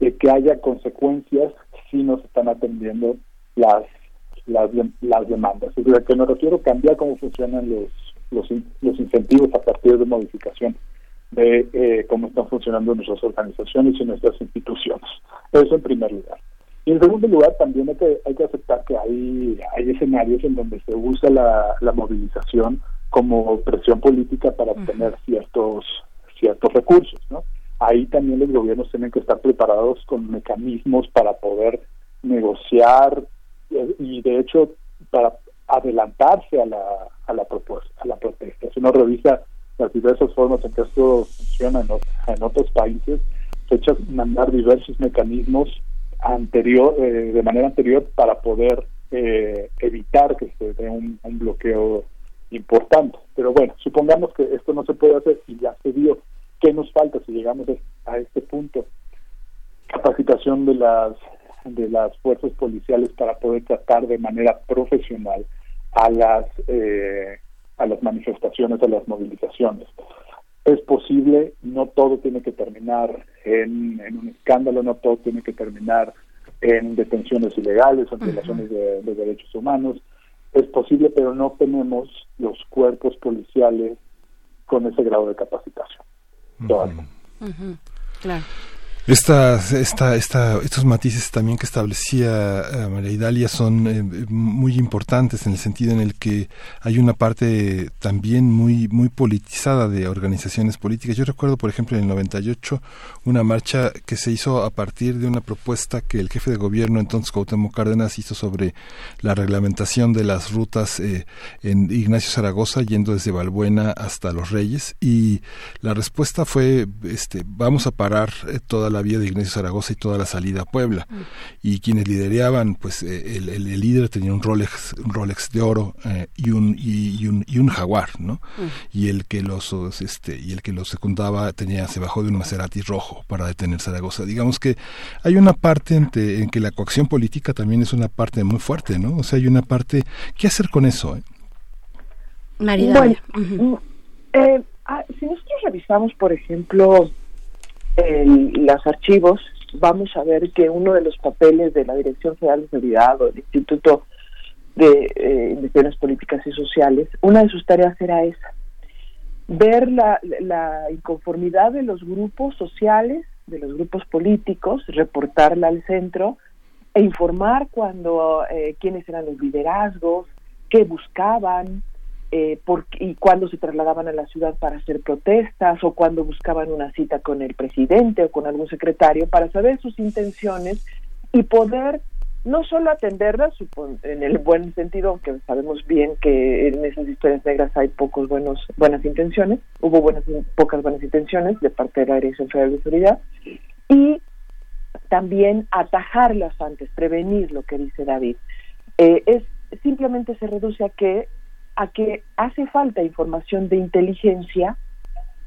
de que haya consecuencias si no se están atendiendo las las, las demandas. Es decir, que me refiero cambiar cómo funcionan los, los, los incentivos a partir de modificación de eh, cómo están funcionando nuestras organizaciones y nuestras instituciones. Eso en primer lugar. Y en segundo lugar, también hay que, hay que aceptar que hay, hay escenarios en donde se usa la, la movilización como presión política para obtener ciertos, ciertos recursos. ¿no? Ahí también los gobiernos tienen que estar preparados con mecanismos para poder negociar y de hecho para adelantarse a la, a la propuesta, a la protesta. Si uno revisa las diversas formas en que esto funciona en, ot- en otros países, se echa a mandar diversos mecanismos anterior, eh, de manera anterior para poder eh, evitar que se dé un, un bloqueo importante. Pero bueno, supongamos que esto no se puede hacer y ya se dio. ¿Qué nos falta si llegamos a este punto? Capacitación de las de las fuerzas policiales para poder tratar de manera profesional a las eh, a las manifestaciones, a las movilizaciones. Es posible, no todo tiene que terminar en, en un escándalo, no todo tiene que terminar en detenciones ilegales, en violaciones de, de derechos humanos. Es posible, pero no tenemos los cuerpos policiales con ese grado de capacitación. Todavía. Claro. Esta, esta, esta, estos matices también que establecía eh, María Idalia son eh, muy importantes en el sentido en el que hay una parte también muy, muy politizada de organizaciones políticas. Yo recuerdo, por ejemplo, en el 98 una marcha que se hizo a partir de una propuesta que el jefe de gobierno, entonces Cuauhtémoc Cárdenas, hizo sobre la reglamentación de las rutas eh, en Ignacio Zaragoza, yendo desde Balbuena hasta Los Reyes. Y la respuesta fue, este, vamos a parar toda la vía de Ignacio Zaragoza y toda la salida a Puebla. Y quienes lideraban, pues eh, el, el, el, líder tenía un Rolex, un Rolex de oro eh, y, un, y, y, un, y un jaguar, ¿no? Y el que los este y el que los secundaba tenía se bajó de un Maserati rojo para detener Zaragoza. Digamos que hay una parte en, te, en que la coacción política también es una parte muy fuerte, ¿no? O sea, hay una parte ¿qué hacer con eso? Eh? Marida. Bueno, uh -huh. eh, ah, si nosotros revisamos, por ejemplo, el, los archivos, vamos a ver que uno de los papeles de la Dirección Federal de Seguridad o del Instituto de eh, Políticas y Sociales, una de sus tareas era esa, ver la, la inconformidad de los grupos sociales, de los grupos políticos, reportarla al centro e informar cuando eh, quiénes eran los liderazgos, qué buscaban, eh, por, y cuando se trasladaban a la ciudad para hacer protestas o cuando buscaban una cita con el presidente o con algún secretario para saber sus intenciones y poder no solo atenderlas en el buen sentido, aunque sabemos bien que en esas historias negras hay pocos buenos buenas intenciones, hubo buenas pocas buenas intenciones de parte de la Dirección Federal de Seguridad y también atajarlas antes, prevenir lo que dice David. Eh, es simplemente se reduce a que a que hace falta información de inteligencia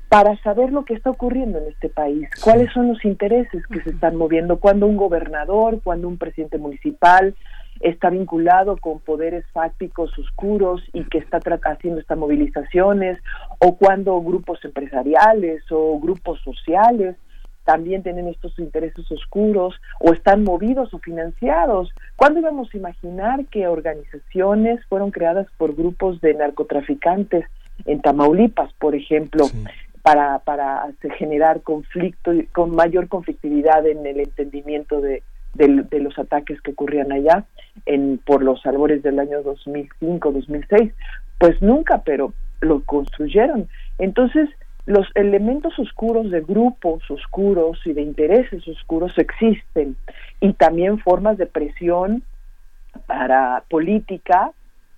para saber lo que está ocurriendo en este país, cuáles son los intereses que se están moviendo, cuando un gobernador, cuando un presidente municipal está vinculado con poderes fácticos oscuros y que está haciendo estas movilizaciones, o cuando grupos empresariales o grupos sociales también tienen estos intereses oscuros o están movidos o financiados. ¿Cuándo íbamos a imaginar que organizaciones fueron creadas por grupos de narcotraficantes en Tamaulipas, por ejemplo, sí. para, para generar conflicto, con mayor conflictividad en el entendimiento de, de, de, los ataques que ocurrían allá en, por los albores del año 2005-2006? Pues nunca, pero lo construyeron. Entonces, los elementos oscuros de grupos oscuros y de intereses oscuros existen y también formas de presión para política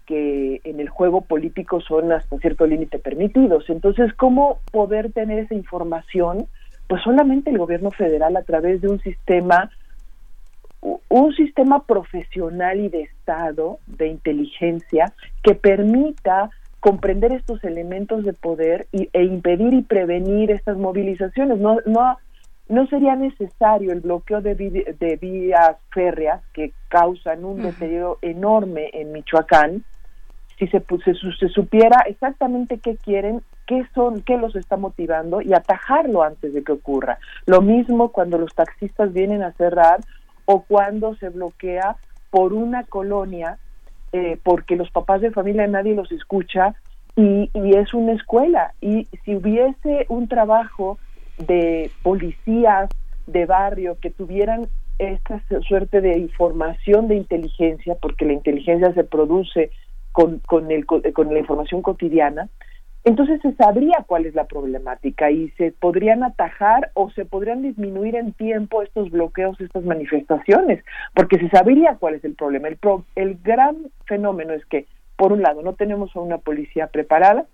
que en el juego político son hasta cierto límite permitidos. Entonces, ¿cómo poder tener esa información? Pues solamente el gobierno federal a través de un sistema un sistema profesional y de Estado, de inteligencia, que permita comprender estos elementos de poder y, e impedir y prevenir estas movilizaciones. No, no, no sería necesario el bloqueo de, de vías férreas que causan un uh -huh. deterioro enorme en Michoacán si se, se, se, supiera exactamente qué quieren, qué son, qué los está motivando y atajarlo antes de que ocurra. Lo mismo cuando los taxistas vienen a cerrar o cuando se bloquea por una colonia eh, porque los papás de familia nadie los escucha y, y, es una escuela. Y si hubiese un trabajo de policías de barrio que tuvieran esta suerte de información de inteligencia, porque la inteligencia se produce con, con, el, con la información cotidiana, entonces se sabría cuál es la problemática y se podrían atajar o se podrían disminuir en tiempo estos bloqueos, estas manifestaciones, porque se sabría cuál es el problema. El, pro, el gran fenómeno es que, por un lado, no tenemos a una policía preparada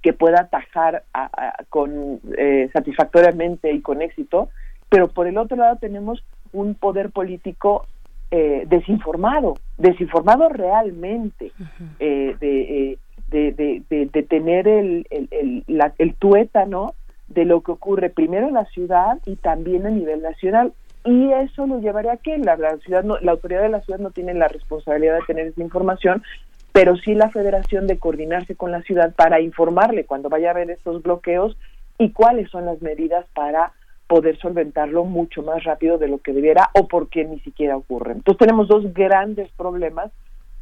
que pueda atajar a, a, con, eh, satisfactoriamente y con éxito, pero por el otro lado tenemos un poder político eh, desinformado, desinformado realmente, eh, de, eh, de, de, de, de tener el, el, el, la- el tuétano de lo que ocurre primero en la ciudad y también a nivel nacional. Y eso lo llevaría a que la, la ciudad no, la autoridad de la ciudad no tiene la responsabilidad de tener esa información, pero sí la federación de coordinarse con la ciudad para informarle cuando vaya a haber estos bloqueos y cuáles son las medidas para poder solventarlo mucho más rápido de lo que debiera o porque ni siquiera ocurre. Entonces tenemos dos grandes problemas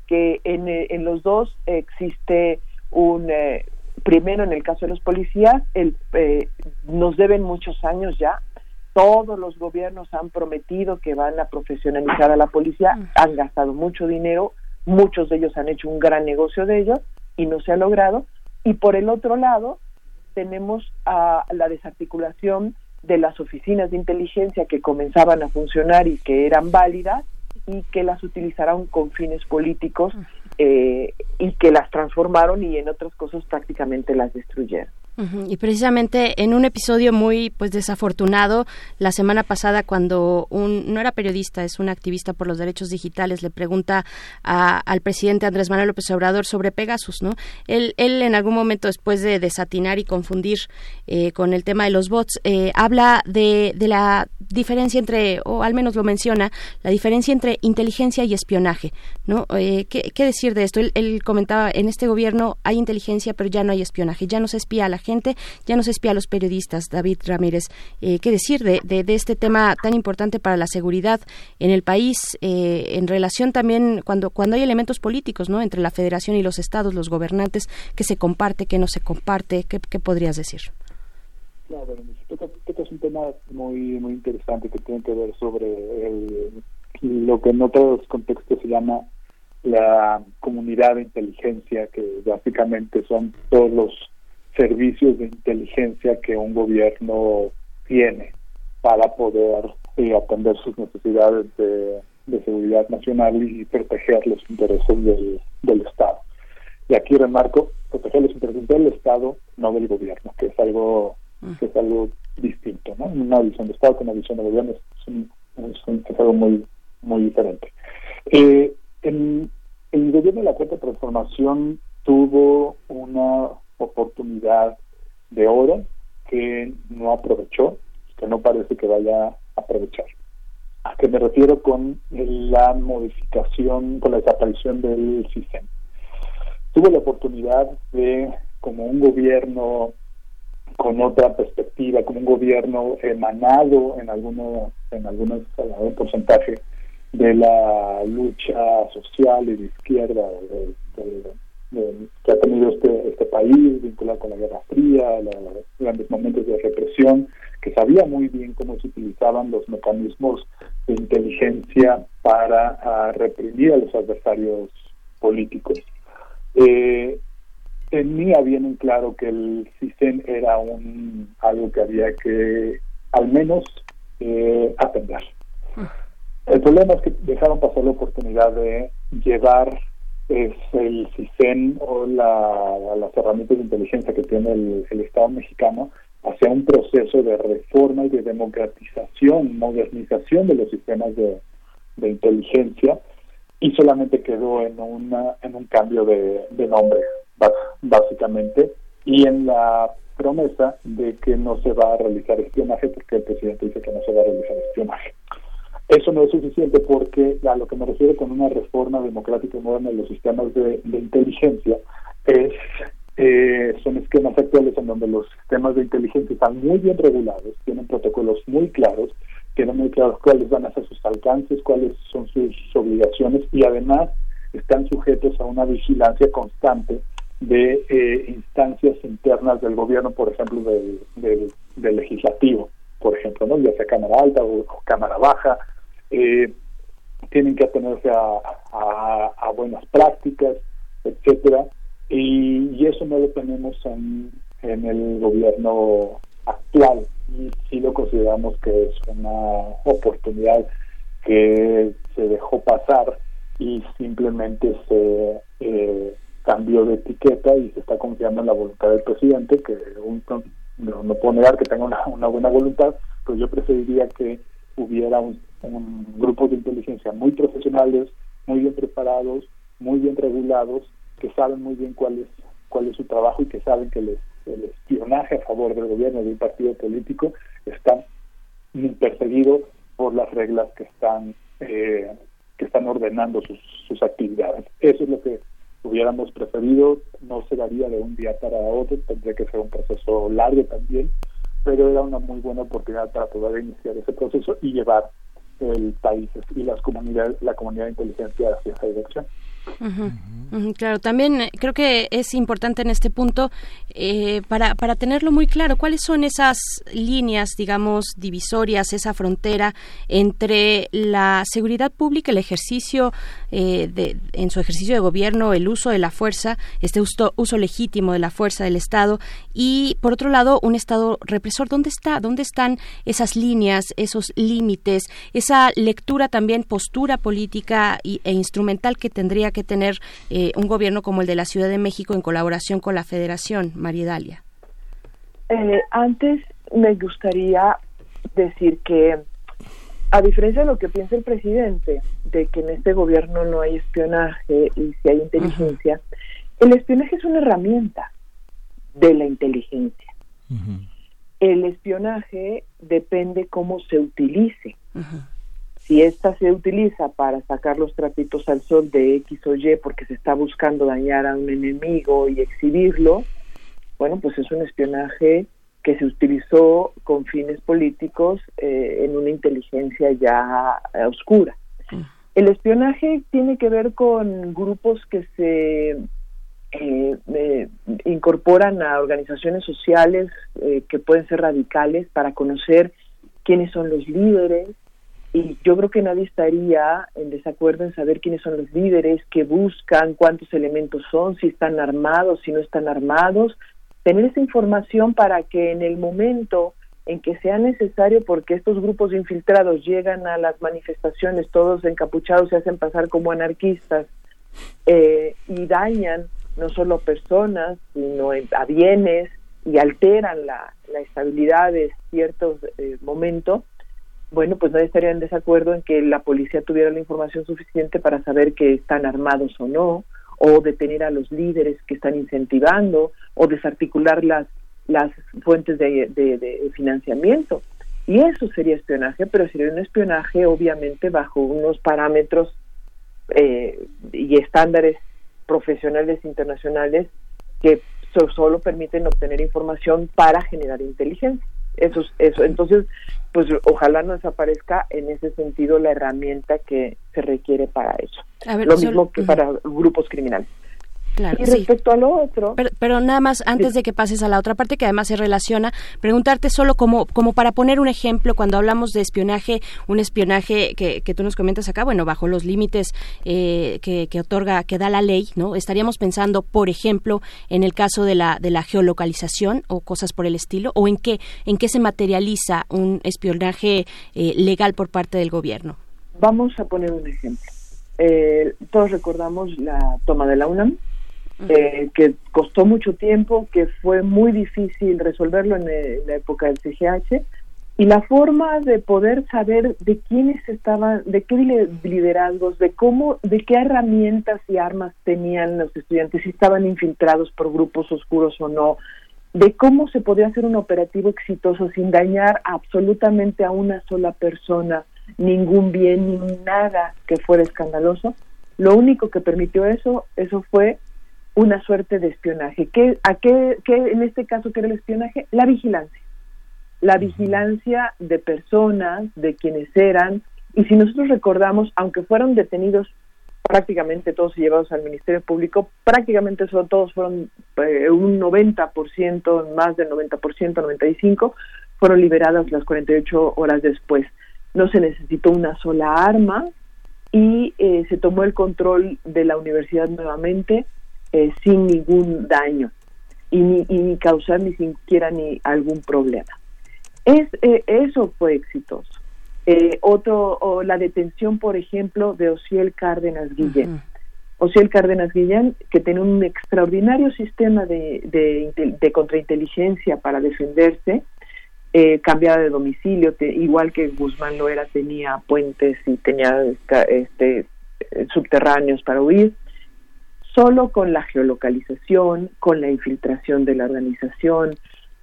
que en, eh, en los dos existe un eh, primero en el caso de los policías el, eh, nos deben muchos años ya. Todos los gobiernos han prometido que van a profesionalizar a la policía han gastado mucho dinero muchos de ellos han hecho un gran negocio de ello y no se ha logrado. Y por el otro lado tenemos a la desarticulación de las oficinas de inteligencia que comenzaban a funcionar y que eran válidas y que las utilizaron con fines políticos eh, y que las transformaron y en otras cosas prácticamente las destruyeron. Ujú, Y precisamente en un episodio muy pues desafortunado la semana pasada cuando un no era periodista es un activista por los derechos digitales le pregunta a- al presidente Andrés Manuel López Obrador sobre Pegasus no él él en algún momento después de desatinar y confundir eh, con el tema de los bots eh, habla de de la diferencia entre o al menos lo menciona la diferencia entre inteligencia y espionaje no Eh, ¿qué, qué decir de esto él, él comentaba en este gobierno hay inteligencia pero ya no hay espionaje ya no se espía a la gente ya no se espía a los periodistas. David Ramírez eh, qué decir de, de, de este tema tan importante para la seguridad en el país eh, en relación también cuando cuando hay elementos políticos no entre la Federación y los estados los gobernantes que se comparte que no se comparte qué, qué podrías decir Claro, Berenice, tocas, tocas un tema muy muy interesante que tiene que ver sobre el- lo que en otros contextos se llama la comunidad de inteligencia, que básicamente son todos los servicios de inteligencia que un gobierno tiene para poder eh, atender sus necesidades de, de seguridad nacional y proteger los intereses del, del Estado. Y aquí remarco, proteger los intereses del Estado, no del gobierno, que es algo que es algo distinto, ¿no? Una visión de Estado con una visión de gobierno es, un- es un- es algo muy muy diferente. Eh, en- el gobierno de la Cuarta Transformación tuvo una oportunidad de oro que no aprovechó, que no parece que vaya a aprovechar. ¿A qué me refiero con la modificación, con la desaparición del sistema? Tuvo la oportunidad de, como un gobierno con otra perspectiva, como un gobierno emanado en algunos, en algunos en algún porcentaje de la lucha social y de izquierda de- de- que ha tenido este, este país, vinculado con la Guerra Fría, los grandes momentos de represión, que sabía muy bien cómo se utilizaban los mecanismos de inteligencia para ah, reprimir a los adversarios políticos. Eh, tenía bien en claro que el CISEN era un algo que había que al menos eh, atender. El problema es que dejaron pasar la oportunidad de llevar es el CISEN o la- las herramientas de inteligencia que tiene el, el Estado mexicano hacia un proceso de reforma y de democratización, modernización de los sistemas de, de inteligencia y solamente quedó en una en un cambio de, de nombre básicamente y en la promesa de que no se va a realizar espionaje porque el presidente dice que no se va a realizar espionaje. Eso no es suficiente porque a lo que me refiero con una reforma democrática moderna de los sistemas de, inteligencia es eh, son esquemas actuales en donde los sistemas de inteligencia están muy bien regulados, tienen protocolos muy claros, tienen muy claros cuáles van a ser sus alcances, cuáles son sus obligaciones y además están sujetos a una vigilancia constante de eh, instancias internas del gobierno, por ejemplo, del, del, del legislativo, por ejemplo, ¿no? ya sea Cámara Alta o Cámara Baja, eh, tienen que atenerse a, buenas prácticas, etcétera, y, y eso no lo tenemos en, en el gobierno actual y sí lo consideramos que es una oportunidad que se dejó pasar y simplemente se eh, cambió de etiqueta y se está confiando en la voluntad del presidente que no, no puedo negar que tenga una, una buena voluntad pero yo preferiría que hubiera un, un grupos de inteligencia muy profesionales, muy bien preparados, muy bien regulados, que saben muy bien cuál es cuál es su trabajo y que saben que el, espionaje a favor del gobierno de un partido político está perseguido por las reglas que están eh, que están ordenando sus, sus actividades. Eso es lo que hubiéramos preferido, no se daría de un día para otro, tendría que ser un proceso largo también, pero era una muy buena oportunidad para poder iniciar ese proceso y llevar el país y las comunidades, la comunidad de inteligencia hacia esa dirección. Claro, también eh, creo que es importante en este punto eh, para, para tenerlo muy claro cuáles son esas líneas, digamos, divisorias, esa frontera entre la seguridad pública, el ejercicio eh, de, en su ejercicio de gobierno, el uso de la fuerza, este uso, uso legítimo de la fuerza del Estado y, por otro lado, un Estado represor. ¿Dónde está? ¿Dónde están esas líneas, esos límites, esa lectura también, postura política y, e instrumental que tendría que tener eh, un gobierno como el de la Ciudad de México en colaboración con la Federación, María Dalia? Eh, antes me gustaría decir que, a diferencia de lo que piensa el presidente, de que en este gobierno no hay espionaje y si hay inteligencia, el espionaje es una herramienta de la inteligencia. El espionaje depende cómo se utilice. Si ésta se utiliza para sacar los trapitos al sol de X o Y porque se está buscando dañar a un enemigo y exhibirlo, bueno, pues es un espionaje que se utilizó con fines políticos eh, en una inteligencia ya eh, oscura. El espionaje tiene que ver con grupos que se eh, incorporan a organizaciones sociales eh, que pueden ser radicales para conocer quiénes son los líderes. Y yo creo que nadie estaría en desacuerdo en saber quiénes son los líderes, que buscan, cuántos elementos son, si están armados, si no están armados, tener esa información para que en el momento en que sea necesario, porque estos grupos infiltrados llegan a las manifestaciones, todos encapuchados, se hacen pasar como anarquistas eh, y dañan no solo personas, sino a bienes y alteran la, la estabilidad de ciertos eh, momentos, bueno, pues nadie estaría en desacuerdo en que la policía tuviera la información suficiente para saber que están armados o no, o detener a los líderes que están incentivando, o desarticular las, las fuentes de, de, de financiamiento. Y eso sería espionaje, pero sería un espionaje obviamente bajo unos parámetros eh, y estándares profesionales internacionales que so- solo permiten obtener información para generar inteligencia. Eso, es- eso. Entonces, pues ojalá no desaparezca en ese sentido la herramienta que se requiere para eso. Ver, Lo solo- mismo que para grupos criminales. Claro, y sí. respecto a lo otro, Pero, pero nada más, antes de que pases a la otra parte, que además se relaciona, preguntarte solo como, como para poner un ejemplo, cuando hablamos de espionaje, un espionaje que, que tú nos comentas acá, bueno, bajo los límites eh, que, que otorga, que da la ley, ¿no? Estaríamos pensando, por ejemplo, en el caso de la, de la geolocalización o cosas por el estilo, o en qué, en qué se materializa un espionaje eh, legal por parte del gobierno. Vamos a poner un ejemplo. Eh, todos recordamos la toma de la UNAM, eh, que costó mucho tiempo, que fue muy difícil resolverlo en, eh, la época del CGH, y la forma de poder saber de quiénes estaban, de qué li- liderazgos, de cómo, de qué herramientas y armas tenían los estudiantes, si estaban infiltrados por grupos oscuros o no, de cómo se podía hacer un operativo exitoso sin dañar absolutamente a una sola persona, ningún bien, ni nada que fuera escandaloso. Lo único que permitió eso, eso fue una suerte de espionaje. ¿Qué, ¿A qué, qué en este caso qué era el espionaje? La vigilancia. La vigilancia de personas, de quienes eran, y si nosotros recordamos, aunque fueron detenidos prácticamente todos y llevados al Ministerio Público, prácticamente son, todos fueron eh, un 90%, más del 90%, 95%, fueron liberadas las 48 horas después. No se necesitó una sola arma y eh, se tomó el control de la universidad nuevamente eh, sin ningún daño y ni, y ni causar ni siquiera ni algún problema. Es, eh, eso fue exitoso. Eh, otro, o la detención, por ejemplo, de Ociel Cárdenas Guillén. Ociel Cárdenas Guillén, que tiene un extraordinario sistema de, de, de contrainteligencia para defenderse, eh, cambiaba de domicilio, te- igual que Guzmán lo era, tenía puentes y tenía este, eh, subterráneos para huir. Solo con la geolocalización, con la infiltración de la organización,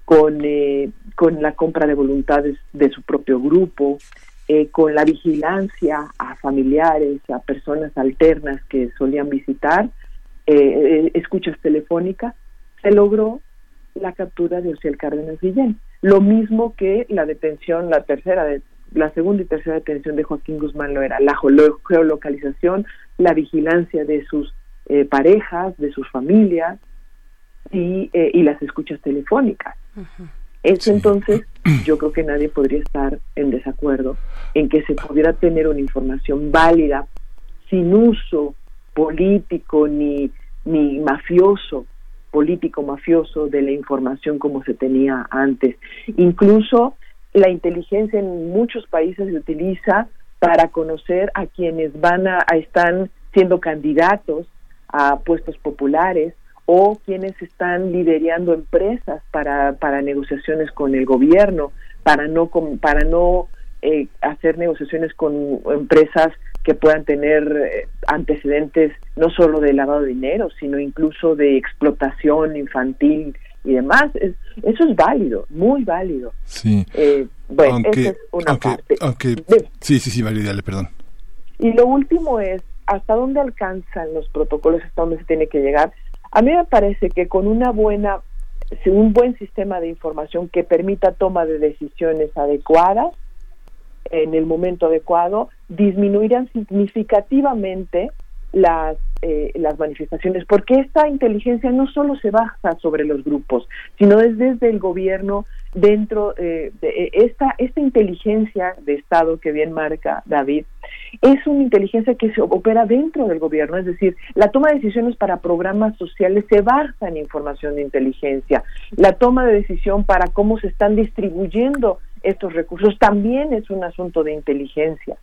con, eh, con la compra de voluntades de su propio grupo, eh, con la vigilancia a familiares, a personas alternas que solían visitar, eh, eh, escuchas telefónicas, se logró la captura de Ociel Cárdenas Guillén. Lo mismo que la detención, la tercera, de- la segunda y tercera detención de Joaquín Guzmán lo era, la geolo- geolocalización, la vigilancia de sus eh, parejas, de sus familias y, eh, y las escuchas telefónicas. Eso entonces yo creo que nadie podría estar en desacuerdo en que se pudiera tener una información válida sin uso político ni, ni mafioso, político mafioso de la información como se tenía antes. Incluso la inteligencia en muchos países se utiliza para conocer a quienes van a, a están siendo candidatos a puestos populares o quienes están liderando empresas para, para negociaciones con el gobierno, para no para no eh, hacer negociaciones con empresas que puedan tener eh, antecedentes no solo de lavado de dinero, sino incluso de explotación infantil y demás. Es- eso es válido, muy válido. Sí. Eh, bueno, aunque, esa es una aunque, parte. aunque- sí, sí, sí, Mario, dale, perdón. Y lo último es, ¿hasta dónde alcanzan los protocolos? ¿Hasta dónde se tiene que llegar? A mí me parece que con una buena, un buen sistema de información que permita toma de decisiones adecuadas en el momento adecuado, disminuirán significativamente las eh, las manifestaciones, porque esta inteligencia no solo se basa sobre los grupos, sino es desde el gobierno dentro eh, de eh, esta esta inteligencia de Estado que bien marca David es una inteligencia que se opera dentro del gobierno, es decir, la toma de decisiones para programas sociales se basa en información de inteligencia, la toma de decisión para cómo se están distribuyendo estos recursos también es un asunto de inteligencia,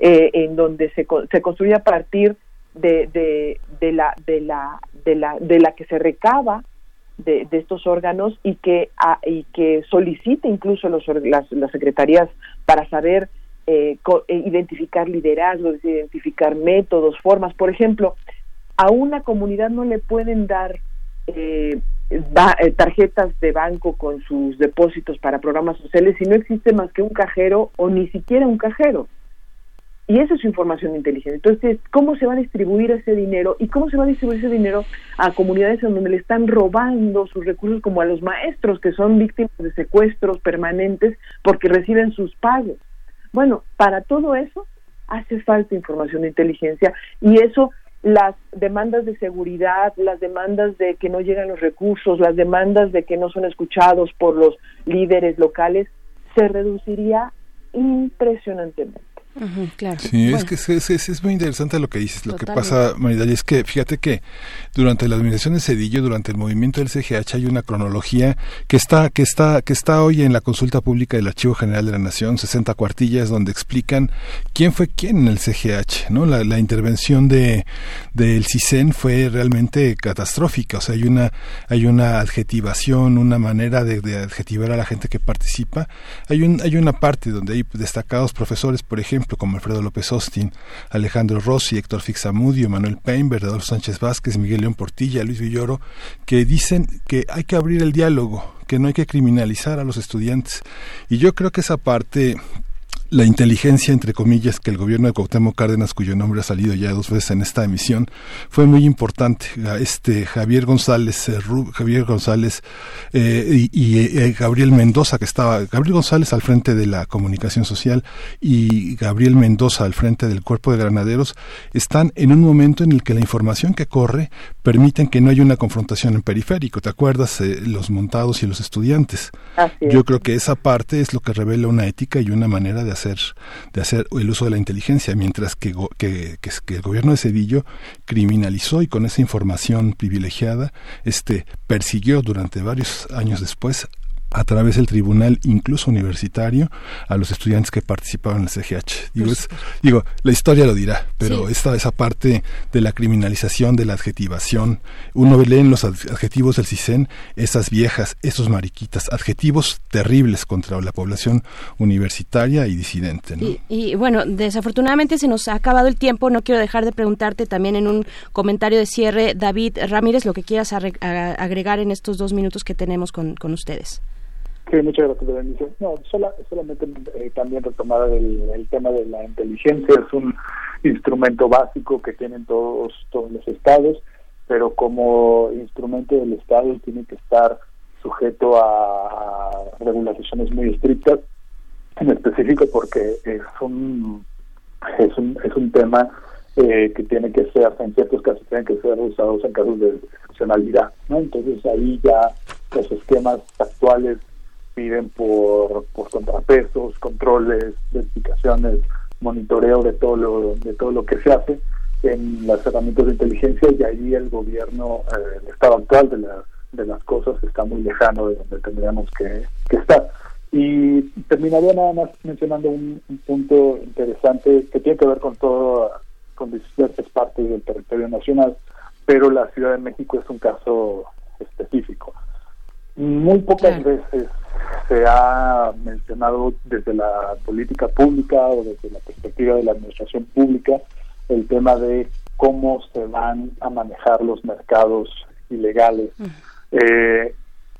eh, en donde se, se construye a partir de, de, la de la de la de la que se recaba de, de estos órganos y que a- y que solicita incluso los, las, las secretarías para saber eh, eh, identificar liderazgos, identificar métodos, formas. Por ejemplo, a una comunidad no le pueden dar eh, eh, tarjetas de banco con sus depósitos para programas sociales si no existe más que un cajero o ni siquiera un cajero. Y esa es información inteligente. Entonces, ¿cómo se va a distribuir ese dinero y cómo se va a distribuir ese dinero a comunidades en donde le están robando sus recursos como a los maestros que son víctimas de secuestros permanentes porque reciben sus pagos? Bueno, para todo eso hace falta información de inteligencia y eso las demandas de seguridad, las demandas de que no llegan los recursos, las demandas de que no son escuchados por los líderes locales, se reduciría impresionantemente. Claro. Sí, es Bueno. que es, es- es- es muy interesante lo que dices. Lo que pasa, Maridalia, es que fíjate que durante la administración de Cedillo, durante el movimiento del CGH, hay una cronología que está, que está, que está hoy en la consulta pública del Archivo General de la Nación, 60 cuartillas, donde explican quién fue quién en el CGH, ¿no? La, la intervención de del CISEN fue realmente catastrófica. O sea, hay una, hay una adjetivación, una manera de, de adjetivar a la gente que participa. Hay un, hay una parte donde hay destacados profesores, por ejemplo, como Alfredo López Austin, Alejandro Rossi, Héctor Fixamudio, Manuel Peinberg, Adolfo Sánchez Vázquez, Miguel León Portilla, Luis Villoro, que dicen que hay que abrir el diálogo, que no hay que criminalizar a los estudiantes. Y yo creo que esa parte la inteligencia, entre comillas, que el gobierno de Cuauhtémoc Cárdenas, cuyo nombre ha salido ya dos veces en esta emisión, fue muy importante. Este Javier González, eh, Javier González eh, y, y, eh, Gabriel Mendoza, que estaba, Gabriel González al frente de la comunicación social y Gabriel Mendoza al frente del cuerpo de granaderos, están en un momento en el que la información que corre permiten que no haya una confrontación en periférico. ¿Te acuerdas? Eh, los montados y los estudiantes. Así es. Yo creo que esa parte es lo que revela una ética y una manera de hacer de hacer el uso de la inteligencia, mientras que, que, que el gobierno de Cedillo criminalizó y con esa información privilegiada este persiguió durante varios años después a través del tribunal, incluso universitario, a los estudiantes que participaban en el CGH. Digo, es- digo la historia lo dirá, pero Sí. esta esa parte de la criminalización, de la adjetivación, uno lee en los ad- adjetivos del CISEN esas viejas, esos mariquitas, adjetivos terribles contra la población universitaria y disidente. ¿no? Y, y, bueno, desafortunadamente se nos ha acabado el tiempo. No quiero dejar de preguntarte también en un comentario de cierre, David Ramírez, lo que quieras agregar en estos dos minutos que tenemos con, con ustedes. Sí, muchas gracias, Berenice. No, sola- solamente eh, también retomar el, tema de la inteligencia. Es un instrumento básico que tienen todos, todos los estados, pero como instrumento del estado tiene que estar sujeto a, a regulaciones muy estrictas, en específico porque es un, es un, es un tema eh, que tiene que ser, en ciertos casos, tienen que ser usados en casos de excepcionalidad. ¿no? Entonces ahí ya los esquemas actuales piden por, por contrapesos, controles, verificaciones, monitoreo de todo lo, de todo lo que se hace en las herramientas de inteligencia y ahí el gobierno, eh, el estado actual de, la- de las cosas está muy lejano de donde tendríamos que, que estar. Y terminaría nada más mencionando un, un punto interesante que tiene que ver con todo, con diversas partes del territorio nacional, pero la Ciudad de México es un caso específico. Muy pocas veces se ha mencionado desde la política pública o desde la perspectiva de la administración pública el tema de cómo se van a manejar los mercados ilegales eh,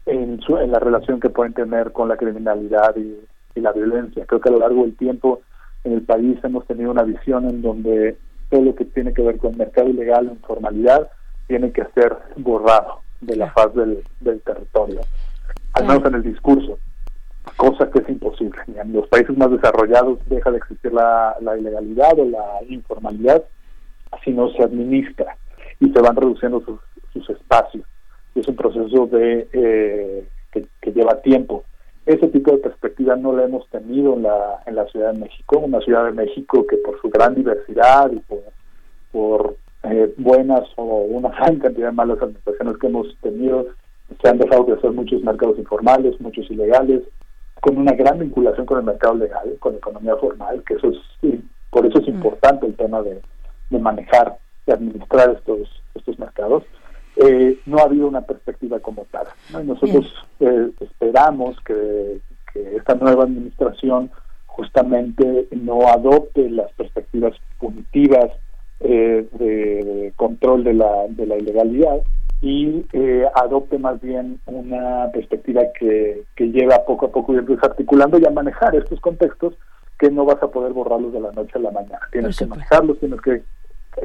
en, su- en la relación que pueden tener con la criminalidad y, y la violencia. Creo que a lo largo del tiempo en el país hemos tenido una visión en donde todo lo que tiene que ver con mercado ilegal o informalidad tiene que ser borrado de la faz del, del territorio, al menos en el discurso, cosa que es imposible. En los países más desarrollados deja de existir la, la ilegalidad o la informalidad si no se administra y se van reduciendo sus, sus espacios. Es un proceso de eh, que, que lleva tiempo. Ese tipo de perspectiva no la hemos tenido en la, en la Ciudad de México, una Ciudad de México que por su gran diversidad y por, por eh, buenas o una gran cantidad de malas administraciones que hemos tenido, se han dejado de hacer muchos mercados informales, muchos ilegales, con una gran vinculación con el mercado legal, con la economía formal, que eso es, por eso es importante el tema de, de manejar y administrar estos, estos mercados. Eh, no ha habido una perspectiva como tal. ¿no? Y nosotros eh, esperamos que, que esta nueva administración justamente no adopte las perspectivas punitivas eh, de, control de la, de la ilegalidad y eh, adopte más bien una perspectiva que, que lleva poco a poco ir desarticulando y a manejar estos contextos que no vas a poder borrarlos de la noche a la mañana. Tienes que manejarlos, tienes que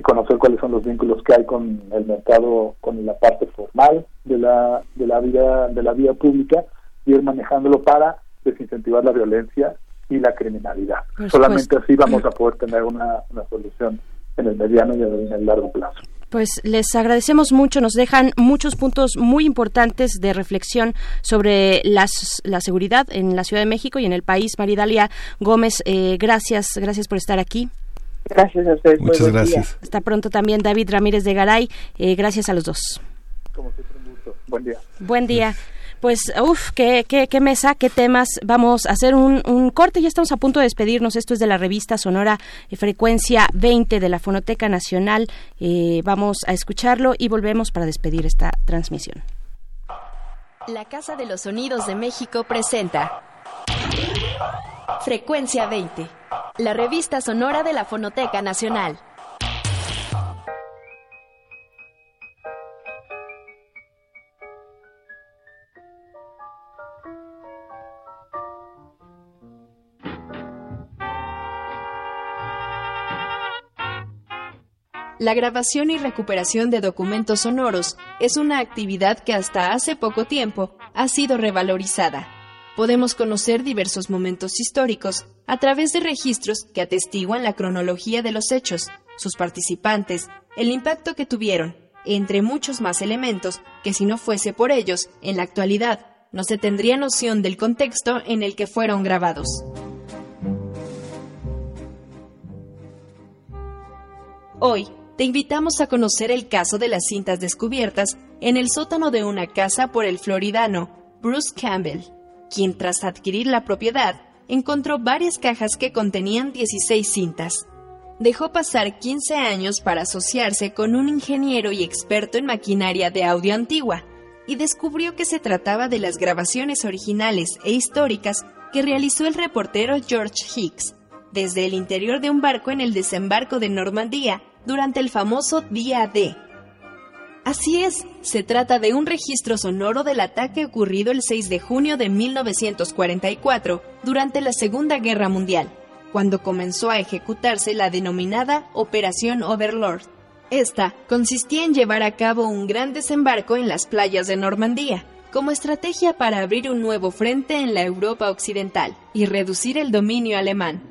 conocer cuáles son los vínculos que hay con el mercado, con la parte formal de la de la vida de la vía pública y ir manejándolo para desincentivar la violencia y la criminalidad. Solamente así vamos a poder tener una, una solución en el mediano y en el largo plazo. Pues les agradecemos mucho, nos dejan muchos puntos muy importantes de reflexión sobre las, la seguridad en la Ciudad de México y en el país. Maridalia Gómez, eh, gracias, gracias por estar aquí. Gracias a ustedes. Muchas buen día. gracias. Hasta pronto también David Ramírez de Garay, eh, gracias a los dos. Como siempre, un gusto. Buen día. Buen día. Pues, uff, qué, qué, qué mesa, qué temas. Vamos a hacer un, corte, ya estamos a punto de despedirnos. Esto es de la revista Sonora eh, Frecuencia 20 de la Fonoteca Nacional. Eh, vamos a escucharlo y volvemos para despedir esta transmisión. La Casa de los Sonidos de México presenta Frecuencia 20, la revista sonora de la Fonoteca Nacional. La grabación y recuperación de documentos sonoros es una actividad que hasta hace poco tiempo ha sido revalorizada. Podemos conocer diversos momentos históricos a través de registros que atestiguan la cronología de los hechos, sus participantes, el impacto que tuvieron, entre muchos más elementos que si no fuese por ellos, en la actualidad, no se tendría noción del contexto en el que fueron grabados. Hoy te invitamos a conocer el caso de las cintas descubiertas en el sótano de una casa por el floridano Bruce Campbell. quien tras adquirir la propiedad encontró varias cajas que contenían 16 cintas. Dejó pasar 15 años para asociarse con un ingeniero y experto en maquinaria de audio antigua y descubrió que se trataba de las grabaciones originales e históricas que realizó el reportero George Hicks desde el interior de un barco en el desembarco de Normandía durante el famoso Día D. Así es, se trata de un registro sonoro del ataque ocurrido el 6 de junio de 1944 durante la Segunda Guerra Mundial, cuando comenzó a ejecutarse la denominada Operación Overlord. Esta consistía en llevar a cabo un gran desembarco en las playas de Normandía, como estrategia para abrir un nuevo frente en la Europa occidental y reducir el dominio alemán.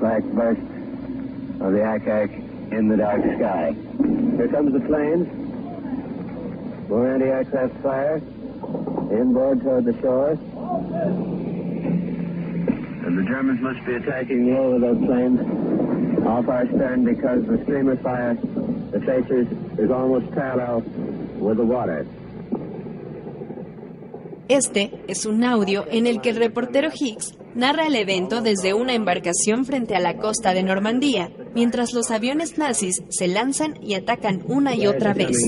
Black burst of the Akak in the dark sky. Here comes the plane. More anti-aircraft fire. Inboard toward the shore. And the Germans must be attacking low with those planes off our stern because the streamer fire, the facers, is almost parallel with the water. Este es un audio en el que el reportero Hicks narra el evento desde una embarcación frente a la costa de Normandía, mientras los aviones nazis se lanzan y atacan una y otra vez.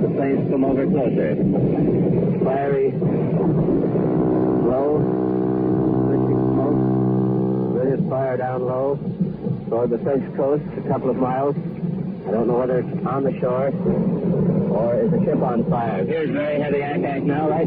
The planes come over closer. Fiery, low, switching smoke, brilliant fire down low toward the French coast, a couple of miles. I don't know whether it's on the shore or is a ship on fire. Here's very heavy attack now, right?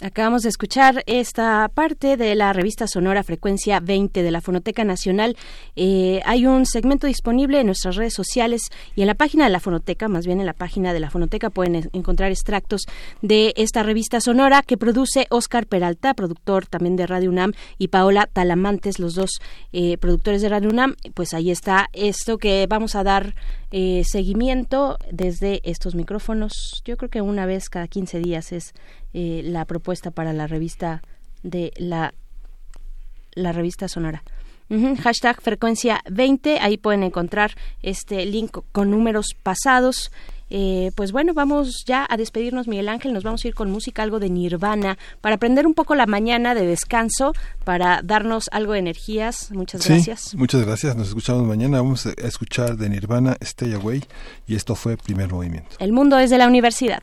Acabamos de escuchar esta parte de la revista sonora Frecuencia 20 de la Fonoteca Nacional. Eh, hay un segmento disponible en nuestras redes sociales y en la página de la Fonoteca, más bien en la página de la Fonoteca pueden en- encontrar extractos de esta revista sonora que produce Oscar Peralta, productor también de Radio UNAM, y Paola Talamantes, los dos eh, productores de Radio UNAM. Pues ahí está esto que vamos a dar eh, seguimiento desde estos micrófonos. Yo creo que una vez cada 15 días es eh, la propuesta para la revista de la, la revista sonora. Hashtag frecuencia 20, ahí pueden encontrar este link con números pasados. Eh, pues bueno, vamos ya a despedirnos, Miguel Ángel. Nos vamos a ir con música, algo de Nirvana, para aprender un poco la mañana de descanso, para darnos algo de energías. Muchas Sí, gracias. muchas gracias. Nos escuchamos mañana. Vamos a escuchar de Nirvana, Stay Away. Y esto fue Primer Movimiento. El mundo es de la universidad.